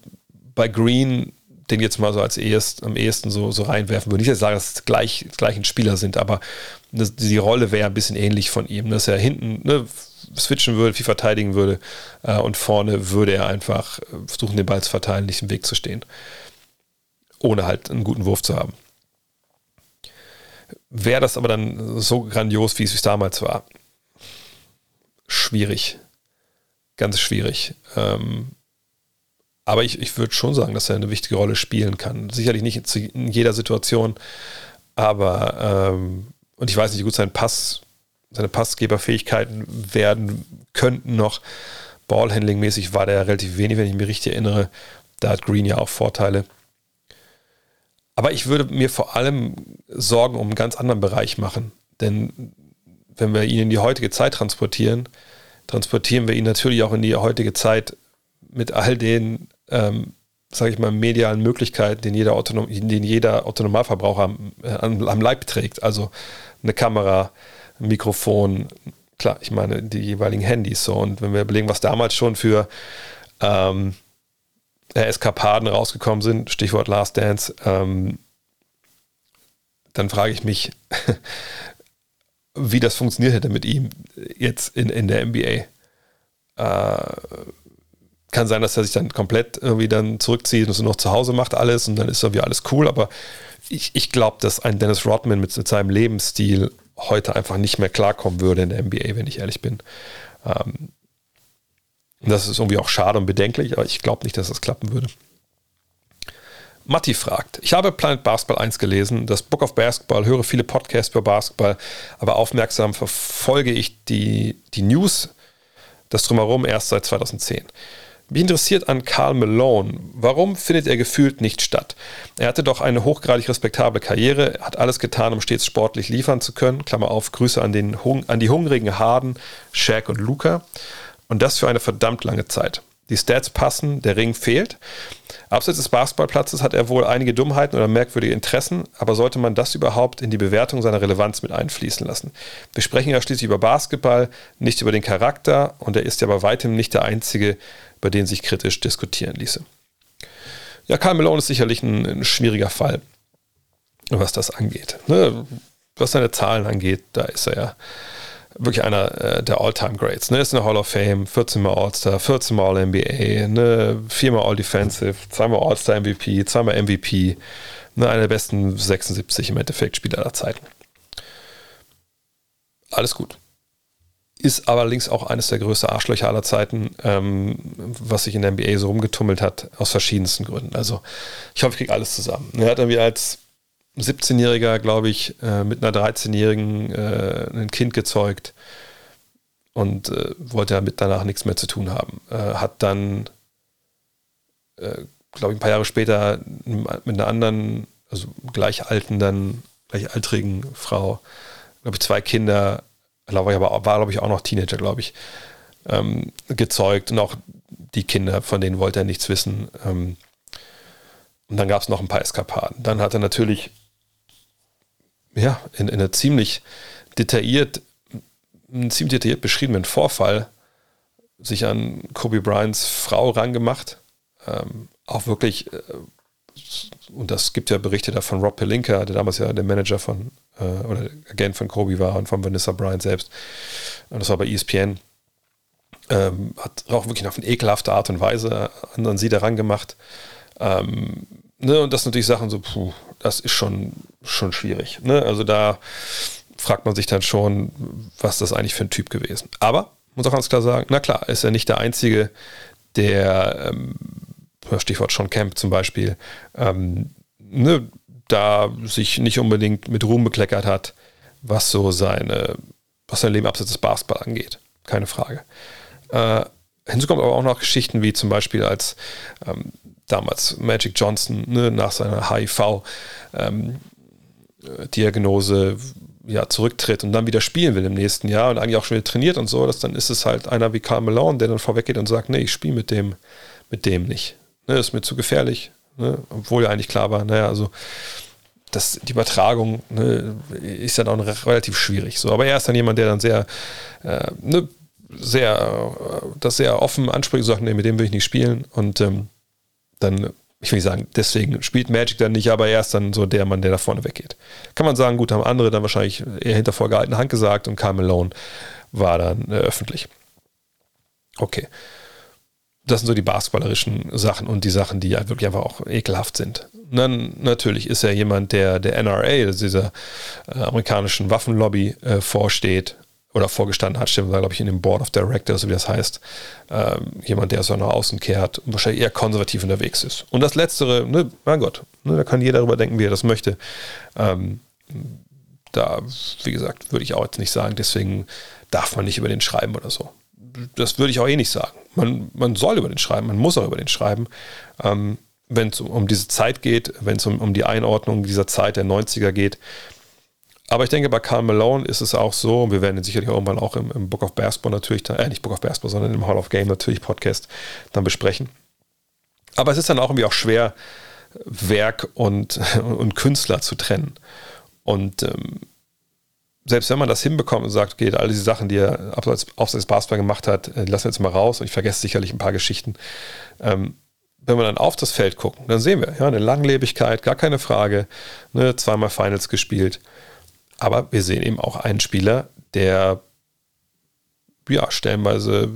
bei Green, den jetzt mal so als erst, am ehesten so, so reinwerfen würde, ich jetzt sagen, dass es gleich, gleichen Spieler sind, aber das, die Rolle wäre ein bisschen ähnlich von ihm, dass er hinten ne, switchen würde, viel verteidigen würde äh, und vorne würde er einfach versuchen, den Ball zu verteilen, nicht im Weg zu stehen. Ohne halt einen guten Wurf zu haben. Wäre das aber dann so grandios, wie es damals war? Schwierig. Ganz schwierig. Ähm, aber ich, ich würde schon sagen, dass er eine wichtige Rolle spielen kann. Sicherlich nicht in jeder Situation, aber ähm, und ich weiß nicht, wie gut sein Pass seine Passgeberfähigkeiten werden könnten noch. Ballhandling-mäßig war der relativ wenig, wenn ich mich richtig erinnere. Da hat Green ja auch Vorteile. Aber ich würde mir vor allem Sorgen um einen ganz anderen Bereich machen. Denn wenn wir ihn in die heutige Zeit transportieren, transportieren wir ihn natürlich auch in die heutige Zeit mit all den, ähm, sage ich mal, medialen Möglichkeiten, den jeder, Autonom den jeder Autonomalverbraucher am, äh, am, Leib trägt. Also eine Kamera, ein Mikrofon, klar, ich meine die jeweiligen Handys so. Und wenn wir überlegen, was damals schon für ähm, Eskapaden rausgekommen sind, Stichwort Last Dance, ähm, dann frage ich mich, wie das funktioniert hätte mit ihm jetzt in, in der NBA. Äh, kann sein, dass er sich dann komplett irgendwie dann zurückzieht und es noch zu Hause macht alles und dann ist irgendwie alles cool, aber ich, ich glaube, dass ein Dennis Rodman mit, mit, seinem Lebensstil heute einfach nicht mehr klarkommen würde in der NBA, wenn ich ehrlich bin. Ähm, das ist irgendwie auch schade und bedenklich, aber ich glaube nicht, dass das klappen würde. Matti fragt, ich habe Planet Basketball 1 gelesen, das Book of Basketball, höre viele Podcasts über Basketball, aber aufmerksam verfolge ich die, die News, das drumherum erst seit 2010. Mich interessiert an Karl Malone. Warum findet er gefühlt nicht statt? Er hatte doch eine hochgradig respektable Karriere, hat alles getan, um stets sportlich liefern zu können. Klammer auf, Grüße an, den, an die hungrigen Harden, Shaq und Luca. Und das für eine verdammt lange Zeit. Die Stats passen, der Ring fehlt. Abseits des Basketballplatzes hat er wohl einige Dummheiten oder merkwürdige Interessen, aber sollte man das überhaupt in die Bewertung seiner Relevanz mit einfließen lassen? Wir sprechen ja schließlich über Basketball, nicht über den Charakter und er ist ja bei weitem nicht der Einzige, über den sich kritisch diskutieren ließe. Ja, Karl Malone ist sicherlich ein, ein schwieriger Fall, was das angeht. Ne? Was seine Zahlen angeht, da ist er ja wirklich einer äh, der All-Time-Greats. Ne? Ist in der Hall of Fame, 14 Mal All-Star, 14 Mal All-NBA, ne? viermal All-Defensive, zweimal All-Star-MVP, zweimal MVP, ne? einer der besten 76 im Endeffekt Spieler aller Zeiten. Alles gut. Ist allerdings auch eines der größten Arschlöcher aller Zeiten, ähm, was sich in der NBA so rumgetummelt hat, aus verschiedensten Gründen. Also, ich hoffe, ich kriege alles zusammen. Er hat irgendwie als 17-Jähriger, glaube ich, äh, mit einer 13-Jährigen äh, ein Kind gezeugt und äh, wollte damit danach nichts mehr zu tun haben. Äh, hat dann, äh, glaube ich, ein paar Jahre später mit einer anderen, also gleichalten, dann gleichaltrigen Frau, glaube ich, zwei Kinder, glaube ich, aber war, glaube ich, auch noch Teenager, glaube ich, ähm, gezeugt und auch die Kinder, von denen wollte er nichts wissen. Ähm, und dann gab es noch ein paar Eskapaden. Dann hat er natürlich ja, in, in einer ziemlich detailliert, einen ziemlich detailliert beschriebenen Vorfall sich an Kobe Bryants Frau rangemacht. Ähm, auch wirklich, äh, und das gibt ja Berichte da von Rob Pelinka, der damals ja der Manager von, äh, oder Agent von Kobe war und von Vanessa Bryant selbst. Und das war bei ESPN. Ähm, hat auch wirklich auf eine ekelhafte Art und Weise an, an sie daran gemacht. Ähm, ne, und das sind natürlich Sachen so, puh, das ist schon, schon schwierig. Ne? Also da fragt man sich dann schon, was das eigentlich für ein Typ gewesen. Aber muss auch ganz klar sagen, na klar, ist er nicht der Einzige, der, ähm, Stichwort Sean Camp zum Beispiel, ähm, ne, da sich nicht unbedingt mit Ruhm bekleckert hat, was so seine, was sein Leben abseits des Basketball angeht. Keine Frage. Äh, hinzu kommt aber auch noch Geschichten wie zum Beispiel als ähm, damals Magic Johnson ne, nach seiner HIV-Diagnose ähm, ja, zurücktritt und dann wieder spielen will im nächsten Jahr und eigentlich auch schon wieder trainiert und so, dass dann ist es halt einer wie Karl Malone, der dann vorweggeht und sagt, nee, ich spiele mit dem, mit dem nicht. Ne, ist mir zu gefährlich. Ne, obwohl ja eigentlich klar war, naja, also das, die Übertragung ne, ist dann auch relativ schwierig. So, aber er ist dann jemand, der dann sehr, äh, ne, sehr, äh, das sehr offen anspricht und sagt, nee, mit dem will ich nicht spielen. Und ähm, dann, ich will nicht sagen, deswegen spielt Magic dann nicht, aber er ist dann so der Mann, der da vorne weggeht. Kann man sagen, gut, haben andere dann wahrscheinlich eher hinter vorgehaltener Hand gesagt und Carl Malone war dann äh, öffentlich. Okay. Das sind so die basketballerischen Sachen und die Sachen, die ja wirklich einfach auch ekelhaft sind. Und dann natürlich ist er jemand, der der NRA, also dieser äh, amerikanischen Waffenlobby, äh, vorsteht oder vorgestanden hat, stimmt, war, glaube ich, in dem Board of Directors, wie das heißt, ähm, jemand, der so nach außen kehrt und wahrscheinlich eher konservativ unterwegs ist. Und das Letztere, ne, mein Gott, ne, da kann jeder darüber denken, wie er das möchte. Ähm, da, wie gesagt, würde ich auch jetzt nicht sagen, deswegen darf man nicht über den schreiben oder so. Das würde ich auch eh nicht sagen. Man, man soll über den schreiben, man muss auch über den schreiben. Ähm, wenn es um diese Zeit geht, wenn es um, um die Einordnung dieser Zeit der 90er geht. Aber ich denke, bei Karl Malone ist es auch so, und wir werden ihn sicherlich irgendwann auch im, im Book of Basketball natürlich, äh, nicht Book of Basketball, sondern im Hall of Game natürlich Podcast dann besprechen. Aber es ist dann auch irgendwie auch schwer, Werk und, und Künstler zu trennen. Und ähm, selbst wenn man das hinbekommt und sagt, geht, all diese Sachen, die er abseits, abseits Basketball gemacht hat, äh, lassen wir jetzt mal raus und ich vergesse sicherlich ein paar Geschichten. Ähm, wenn wir dann auf das Feld gucken, dann sehen wir, ja, eine Langlebigkeit, gar keine Frage, ne, zweimal Finals gespielt. Aber wir sehen eben auch einen Spieler, der ja, stellenweise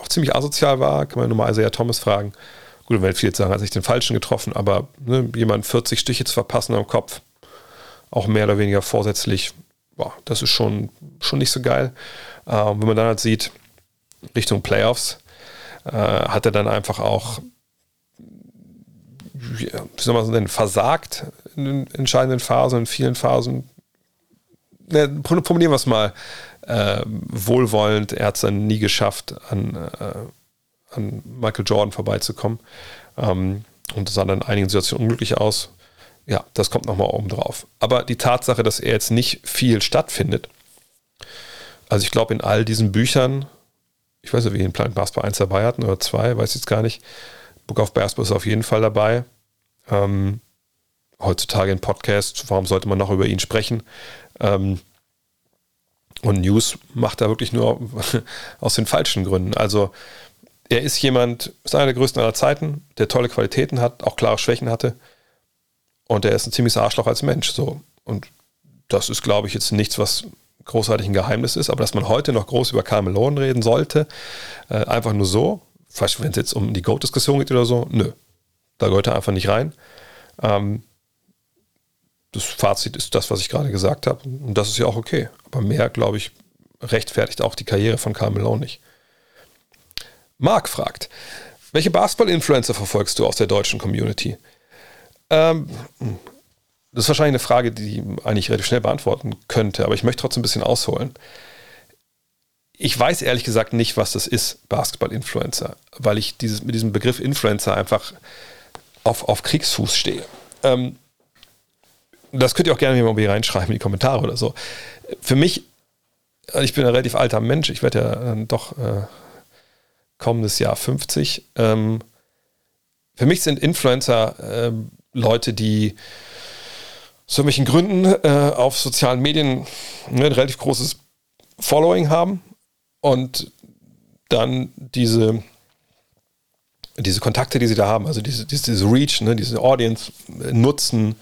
auch ziemlich asozial war, kann man nur mal Isaiah Thomas fragen. Gut, wenn viele sagen, hat sich den Falschen getroffen, aber ne, jemand 40 Stiche zu verpassen am Kopf, auch mehr oder weniger vorsätzlich, boah, das ist schon, schon nicht so geil. Äh, wenn man dann halt sieht, Richtung Playoffs, äh, hat er dann einfach auch wie soll man denn, versagt in den entscheidenden Phasen, in vielen Phasen. Ne, formulieren wir es mal äh, wohlwollend. Er hat es dann nie geschafft, an, äh, an Michael Jordan vorbeizukommen. Ähm, und sah dann in einigen Situationen unglücklich aus. Ja, das kommt nochmal oben drauf. Aber die Tatsache, dass er jetzt nicht viel stattfindet, also ich glaube, in all diesen Büchern, ich weiß nicht, wie wir ihn Planet Basketball 1 dabei hatten oder 2, weiß ich jetzt gar nicht, Book of Basketball ist auf jeden Fall dabei. Ähm, heutzutage ein Podcast, warum sollte man noch über ihn sprechen? Ähm, und News macht er wirklich nur aus den falschen Gründen. Also er ist jemand, ist einer der größten aller Zeiten, der tolle Qualitäten hat, auch klare Schwächen hatte. Und er ist ein ziemliches Arschloch als Mensch. So. Und das ist, glaube ich, jetzt nichts, was großartig ein Geheimnis ist, aber dass man heute noch groß über Karl Malone reden sollte, äh, einfach nur so, vielleicht wenn es jetzt um die Goat-Diskussion geht oder so, nö. Da gehört er einfach nicht rein. Ähm, das Fazit ist das, was ich gerade gesagt habe. Und das ist ja auch okay. Aber mehr, glaube ich, rechtfertigt auch die Karriere von Karl Malone nicht. Marc fragt, welche Basketball-Influencer verfolgst du aus der deutschen Community? Ähm, das ist wahrscheinlich eine Frage, die eigentlich relativ schnell beantworten könnte, aber ich möchte trotzdem ein bisschen ausholen. Ich weiß ehrlich gesagt nicht, was das ist, Basketball-Influencer, weil ich dieses, mit diesem Begriff Influencer einfach auf, auf Kriegsfuß stehe. Ähm, das könnt ihr auch gerne mal reinschreiben in die Kommentare oder so. Für mich, also ich bin ein relativ alter Mensch, ich werde ja dann doch äh, kommendes Jahr 50. Ähm, für mich sind Influencer äh, Leute, die aus irgendwelchen Gründen äh, auf sozialen Medien ne, ein relativ großes Following haben und dann diese, diese Kontakte, die sie da haben, also diese, diese, diese Reach, ne, diese Audience nutzen,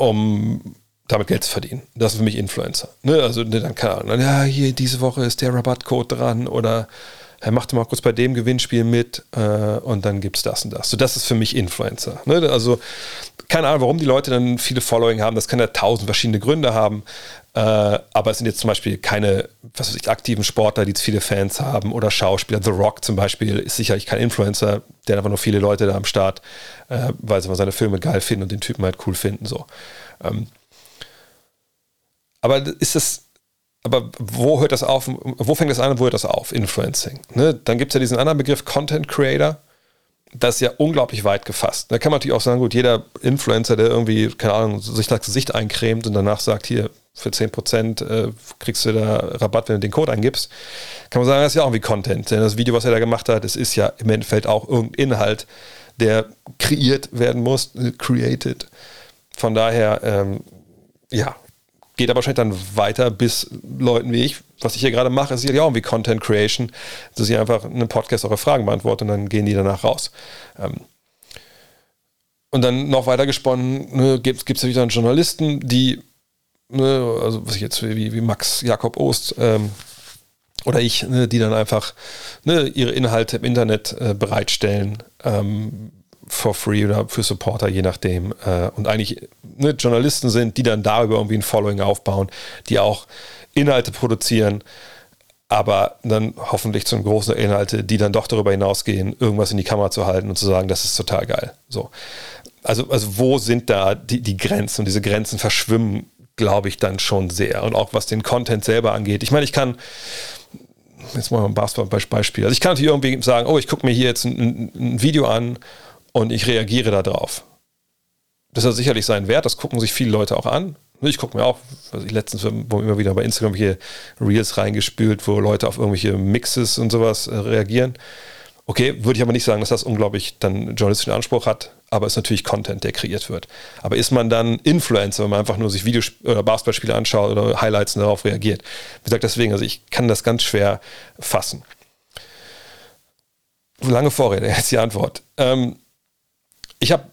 um damit Geld zu verdienen. Das ist für mich Influencer. Ne, also ne, dann kann man, ja, hier diese Woche ist der Rabattcode dran oder er macht mal kurz bei dem Gewinnspiel mit äh, und dann gibt es das und das. So, das ist für mich Influencer. Ne? Also keine Ahnung, warum die Leute dann viele Following haben. Das kann ja tausend verschiedene Gründe haben. Äh, aber es sind jetzt zum Beispiel keine, was weiß ich, aktiven Sportler, die jetzt viele Fans haben oder Schauspieler. The Rock zum Beispiel ist sicherlich kein Influencer, der einfach nur viele Leute da am Start, äh, weil sie mal seine Filme geil finden und den Typen halt cool finden. So. Ähm, aber ist das, aber wo hört das auf? Wo fängt das an und wo hört das auf? Influencing. Ne? Dann gibt es ja diesen anderen Begriff Content Creator das ist ja unglaublich weit gefasst. Da kann man natürlich auch sagen, gut, jeder Influencer, der irgendwie, keine Ahnung, sich das Gesicht eincremt und danach sagt, hier, für 10% äh, kriegst du da Rabatt, wenn du den Code eingibst, kann man sagen, das ist ja auch irgendwie Content. Denn das Video, was er da gemacht hat, das ist ja im Endeffekt auch irgendein Inhalt, der kreiert werden muss, äh, created. Von daher, ähm, ja, geht aber wahrscheinlich dann weiter bis Leuten wie ich, was ich hier gerade mache, ist ja auch irgendwie Content Creation, dass ich einfach einen Podcast eure Fragen beantworte und dann gehen die danach raus. Ähm, und dann noch weiter gesponnen, ne, gibt es wieder Journalisten, die, ne, also was ich jetzt wie, wie Max Jakob Ost ähm, oder ich, ne, die dann einfach ne, ihre Inhalte im Internet äh, bereitstellen. Ähm, for free oder für Supporter, je nachdem. Äh, und eigentlich ne, Journalisten sind, die dann darüber irgendwie ein Following aufbauen, die auch Inhalte produzieren, aber dann hoffentlich zum großen Inhalte, die dann doch darüber hinausgehen, irgendwas in die Kamera zu halten und zu sagen, das ist total geil. So. Also, also wo sind da die, die Grenzen? Und diese Grenzen verschwimmen glaube ich, dann schon sehr. Und auch was den Content selber angeht. Ich meine, ich kann, jetzt mal ein Basketball-Beispiel. Also ich kann natürlich irgendwie sagen, oh, ich gucke mir hier jetzt ein, ein, Video an und ich reagiere darauf. Das hat sicherlich seinen Wert, das gucken sich viele Leute auch an. Ich gucke mir auch, was ich letztens wo immer wieder bei Instagram hier Reels reingespült, wo Leute auf irgendwelche Mixes und sowas äh, reagieren. Okay, würde ich aber nicht sagen, dass das unglaublich dann journalistischen Anspruch hat, aber es ist natürlich Content, der kreiert wird. Aber ist man dann Influencer, wenn man einfach nur sich Videos oder Basketballspiele anschaut oder Highlights und darauf reagiert? Wie gesagt, deswegen, also ich kann das ganz schwer fassen. Lange Vorrede, jetzt die Antwort. Ähm, ich habe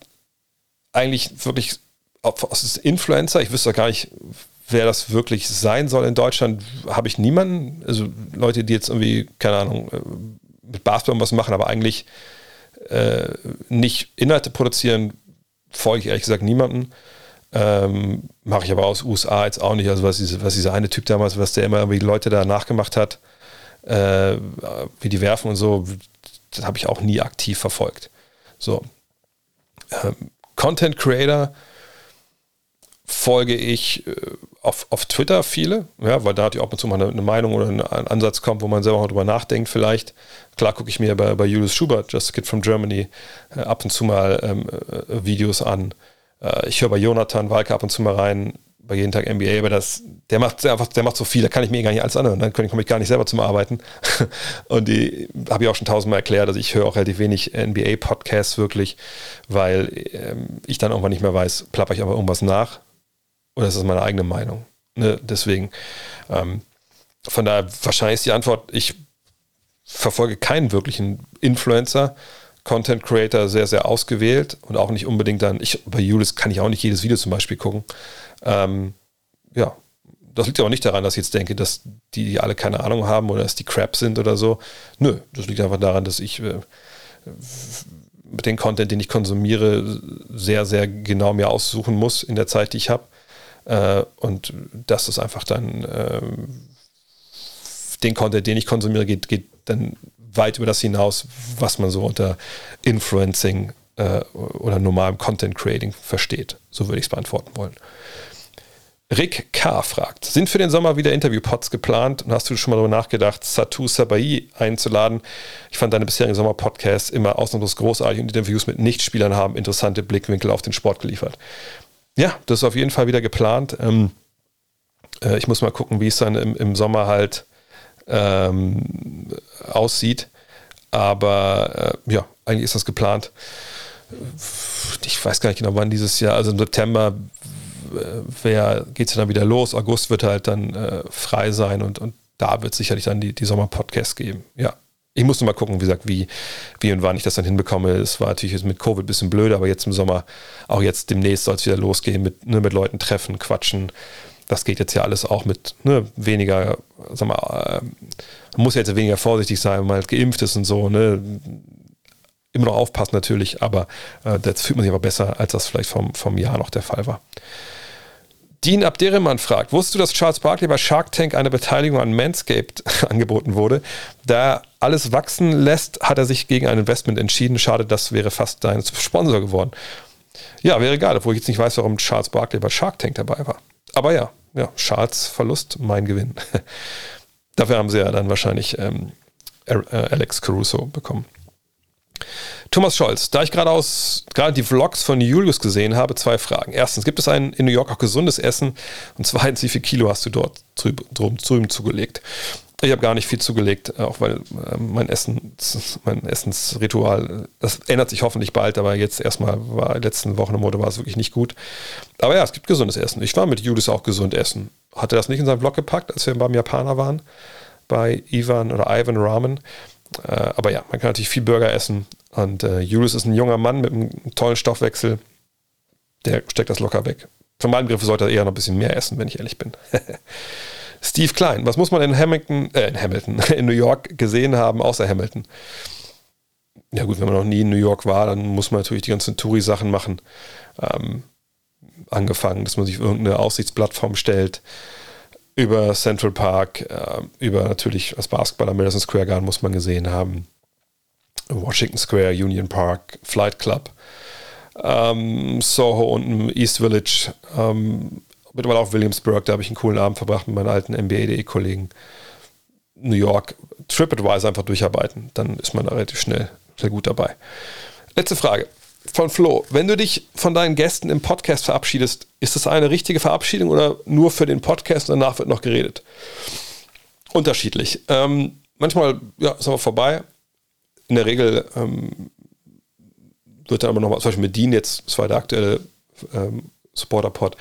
eigentlich wirklich als Influencer, ich wüsste gar nicht, wer das wirklich sein soll in Deutschland, habe ich niemanden. Also Leute, die jetzt irgendwie, keine Ahnung, äh, mit Basketball was machen, aber eigentlich äh, nicht Inhalte produzieren, folge ich ehrlich gesagt niemanden. Ähm, Mache ich aber aus USA jetzt auch nicht. Also was, diese, was dieser eine Typ damals, was der immer irgendwie Leute da nachgemacht hat, äh, wie die werfen und so, das habe ich auch nie aktiv verfolgt. So. Ähm, Content Creator folge ich äh, auf, auf Twitter viele, ja, weil da hat ja ab und zu mal eine, eine Meinung oder ein, ein, Ansatz kommt, wo man selber mal drüber nachdenkt vielleicht. Klar gucke ich mir bei, bei Julius Schubert, Just a Kid from Germany, äh, ab und zu mal ähm, äh, Videos an. Äh, ich höre bei Jonathan Walke ab und zu mal rein, bei jeden Tag NBA, aber das, der macht einfach, der macht so viel, da kann ich mir gar nicht alles anhören, dann komme ich gar nicht selber zum Arbeiten. Und die habe ich auch schon tausendmal erklärt, also ich höre auch relativ wenig NBA-Podcasts wirklich, weil ähm, ich dann irgendwann nicht mehr weiß, plapper ich aber irgendwas nach oder ist das meine eigene Meinung? Ne? Deswegen, ähm, von daher, wahrscheinlich ist die Antwort, ich verfolge keinen wirklichen Influencer, Content Creator sehr, sehr ausgewählt und auch nicht unbedingt dann, ich, bei Julius kann ich auch nicht jedes Video zum Beispiel gucken. Ähm, ja, das liegt aber nicht daran, dass ich jetzt denke, dass die alle keine Ahnung haben oder dass die Crap sind oder so. Nö, das liegt einfach daran, dass ich äh, mit Content, den ich konsumiere, sehr, sehr genau mir aussuchen muss in der Zeit, die ich habe. Äh, und das ist einfach dann äh, den Content, den ich konsumiere, geht, geht dann weit über das hinaus, was man so unter Influencing äh, oder normalem Content Creating versteht. So würde ich es beantworten wollen. Rick K. fragt, sind für den Sommer wieder Interviewpods geplant und hast du schon mal darüber nachgedacht, Satu Sabai einzuladen? Ich fand deine bisherigen Sommerpodcasts immer ausnahmslos großartig und Interviews mit Nichtspielern haben interessante Blickwinkel auf den Sport geliefert. Ja, das ist auf jeden Fall wieder geplant. Ähm, äh, ich muss mal gucken, wie es dann im, im Sommer halt ähm, aussieht. Aber äh, ja, eigentlich ist das geplant. Ich weiß gar nicht genau, wann dieses Jahr, also im September äh, geht es dann wieder los. August wird halt dann äh, frei sein und, und da wird es sicherlich dann die, die Sommer-Podcasts geben. Ja, ich musste mal gucken, wie gesagt, wie, wie und wann ich das dann hinbekomme. Es war natürlich mit Covid ein bisschen blöd, aber jetzt im Sommer, auch jetzt demnächst soll es wieder losgehen mit, ne, mit Leuten treffen, quatschen. Das geht jetzt ja alles auch mit ne, weniger, sag mal, äh, man muss ja jetzt weniger vorsichtig sein, wenn man halt geimpft ist und so, ne? Immer noch aufpassen natürlich, aber äh, das fühlt man sich aber besser, als das vielleicht vom, vom Jahr noch der Fall war. Dean Abderrahman fragt, wusstest du, dass Charles Barkley bei Shark Tank eine Beteiligung an Manscaped angeboten wurde? Da alles wachsen lässt, hat er sich gegen ein Investment entschieden. Schade, das wäre fast dein Sponsor geworden. Ja, wäre egal, obwohl ich jetzt nicht weiß, warum Charles Barkley bei Shark Tank dabei war. Aber ja, ja, Charles Verlust, mein Gewinn. Dafür haben sie ja dann wahrscheinlich ähm, Alex Caruso bekommen. Thomas Scholz, da ich gerade aus gerade die Vlogs von Julius gesehen habe, zwei Fragen. Erstens, gibt es ein in New York auch gesundes Essen? Und zweitens, wie viel Kilo hast du dort drüben, drüben zugelegt? Ich habe gar nicht viel zugelegt, auch weil äh, mein, Essens, mein Essensritual, das ändert sich hoffentlich bald, aber jetzt erstmal war in letzten Wochen im Mode war es wirklich nicht gut. Aber ja, es gibt gesundes Essen. Ich war mit Julius auch gesund essen. Hatte das nicht in seinen Vlog gepackt, als wir beim Japaner waren, bei Ivan oder Ivan Ramen. Äh, aber ja, man kann natürlich viel Burger essen. Und äh, Julius ist ein junger Mann mit einem tollen Stoffwechsel. Der steckt das locker weg. Für meinen Begriff sollte er eher noch ein bisschen mehr essen, wenn ich ehrlich bin. Steve Klein, was muss man in Hamilton, äh, in Hamilton, in New York gesehen haben, außer Hamilton? Ja gut, wenn man noch nie in New York war, dann muss man natürlich die ganzen Touri-Sachen machen. Ähm, angefangen, dass man sich irgendeine Aussichtsplattform stellt, über Central Park, äh, über natürlich das Basketball am Madison Square Garden muss man gesehen haben. Washington Square, Union Park, Flight Club, ähm, Soho und East Village. Ähm, mittlerweile auch Williamsburg, da habe ich einen coolen Abend verbracht mit meinen alten NBA.de-Kollegen. New York, TripAdvisor einfach durcharbeiten, dann ist man da relativ schnell sehr gut dabei. Letzte Frage von Flo. Wenn du dich von deinen Gästen im Podcast verabschiedest, ist das eine richtige Verabschiedung oder nur für den Podcast und danach wird noch geredet? Unterschiedlich. Ähm, manchmal ja, ist aber vorbei. In der Regel ähm, wird dann aber nochmal, zum Beispiel mit Dean jetzt, das war der aktuelle ähm, Supporter-Pod,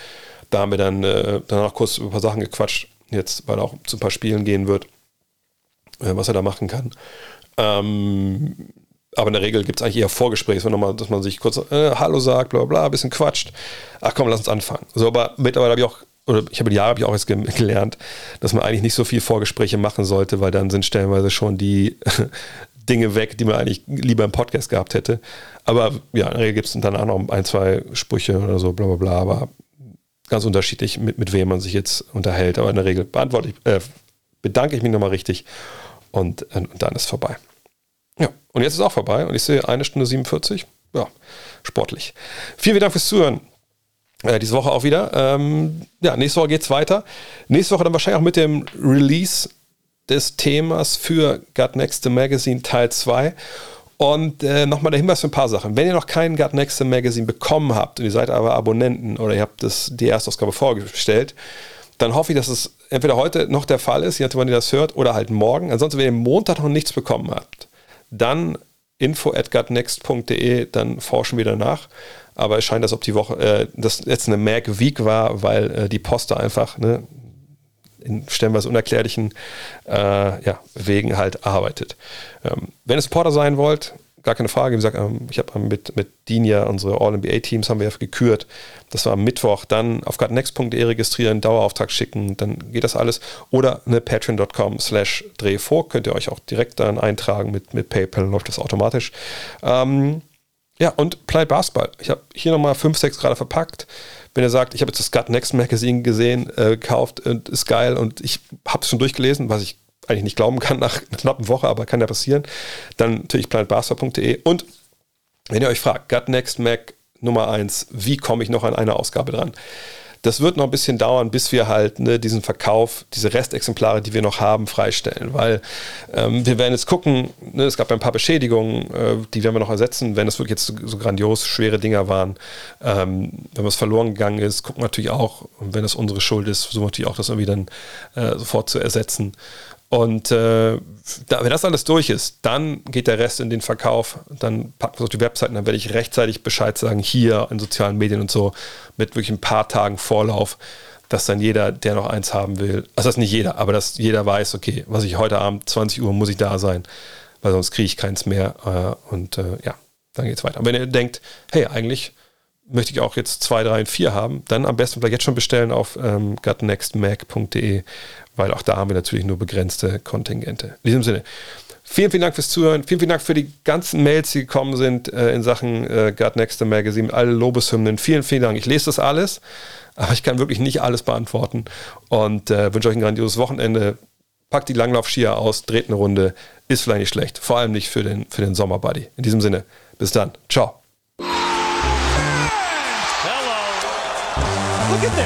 da haben wir dann äh, danach kurz über ein paar Sachen gequatscht, jetzt, weil er auch zu ein paar Spielen gehen wird, äh, was er da machen kann. Ähm, aber in der Regel gibt es eigentlich eher Vorgespräche, so nochmal, dass man sich kurz äh, Hallo sagt, bla bla, ein bisschen quatscht. Ach komm, lass uns anfangen. So, aber mittlerweile habe ich auch, oder ich habe die Jahre habe ich auch jetzt gelernt, dass man eigentlich nicht so viel Vorgespräche machen sollte, weil dann sind stellenweise schon die Dinge weg, die man eigentlich lieber im Podcast gehabt hätte. Aber ja, in der Regel gibt es dann auch noch ein, zwei Sprüche oder so, bla bla bla, aber ganz unterschiedlich, mit, mit wem man sich jetzt unterhält. Aber in der Regel beantworte ich, äh, bedanke ich mich nochmal richtig und, und dann ist vorbei. Ja, und jetzt ist auch vorbei und ich sehe eine Stunde 47. Ja, sportlich. Vielen, Dank fürs Zuhören. Äh, diese Woche auch wieder. Ähm, ja, nächste Woche geht es weiter. Nächste Woche dann wahrscheinlich auch mit dem Release des Themas für Gut Next the Magazine Teil 2. Und äh, nochmal der Hinweis für ein paar Sachen. Wenn ihr noch kein Gut Next the Magazine bekommen habt und ihr seid aber Abonnenten oder ihr habt das, die Erstausgabe vorgestellt, dann hoffe ich, dass es entweder heute noch der Fall ist, je nachdem, wann ihr das hört, oder halt morgen. Ansonsten, wenn ihr Montag noch nichts bekommen habt, dann info dann forschen wir danach. Aber es scheint, als ob die Woche, äh, das jetzt eine Mac Week war, weil äh, die Post einfach, ne, in stellenweise unerklärlichen äh, ja, Wegen halt arbeitet. Ähm, wenn ihr Supporter sein wollt, gar keine Frage. Wie gesagt, ähm, ich habe mit, mit Dinia unsere All-NBA-Teams haben wir gekürt. Das war am Mittwoch. Dann auf gutnext.de registrieren, Dauerauftrag schicken, dann geht das alles. Oder eine patreon.com slash drehvor könnt ihr euch auch direkt dann eintragen. Mit, mit PayPal läuft das automatisch. Ähm, ja, und Play Basketball. Ich habe hier nochmal 5, 6 gerade verpackt. Wenn ihr sagt, ich habe jetzt das Gut Next Magazine gesehen, äh, gekauft und ist geil und ich habe es schon durchgelesen, was ich eigentlich nicht glauben kann nach einer knappen Woche, aber kann ja passieren, dann natürlich planetbasketball.de und wenn ihr euch fragt, Gut Next Mac Nummer 1, wie komme ich noch an eine Ausgabe dran? Das wird noch ein bisschen dauern, bis wir halt ne, diesen Verkauf, diese Restexemplare, die wir noch haben, freistellen. Weil ähm, wir werden jetzt gucken, ne, es gab ein paar Beschädigungen, äh, die werden wir noch ersetzen, wenn es wirklich jetzt so, so grandios schwere Dinger waren. Ähm, wenn was verloren gegangen ist, gucken wir natürlich auch, wenn es unsere Schuld ist, versuchen wir natürlich auch, das irgendwie dann äh, sofort zu ersetzen. Und äh, da, wenn das alles durch ist, dann geht der Rest in den Verkauf. Dann packen wir es auf die Webseite, dann werde ich rechtzeitig Bescheid sagen, hier in sozialen Medien und so, mit wirklich ein paar Tagen Vorlauf, dass dann jeder, der noch eins haben will, also das nicht jeder, aber dass jeder weiß, okay, was ich heute Abend, 20 Uhr, muss ich da sein, weil sonst kriege ich keins mehr. Äh, und äh, ja, dann geht es weiter. Und wenn ihr denkt, hey, eigentlich möchte ich auch jetzt zwei, drei und vier haben, dann am besten vielleicht jetzt schon bestellen auf ähm, gutnextmac.de weil auch da haben wir natürlich nur begrenzte Kontingente. In diesem Sinne, vielen, vielen Dank fürs Zuhören. Vielen, vielen Dank für die ganzen Mails, die gekommen sind äh, in Sachen äh, God Next Magazine, alle Lobeshymnen. Vielen, vielen Dank. Ich lese das alles, aber ich kann wirklich nicht alles beantworten und äh, wünsche euch ein grandioses Wochenende. Packt die Langlaufskier aus, dreht eine Runde, ist vielleicht nicht schlecht. Vor allem nicht für den, für den Sommerbuddy. In diesem Sinne, bis dann. Ciao. Look at this.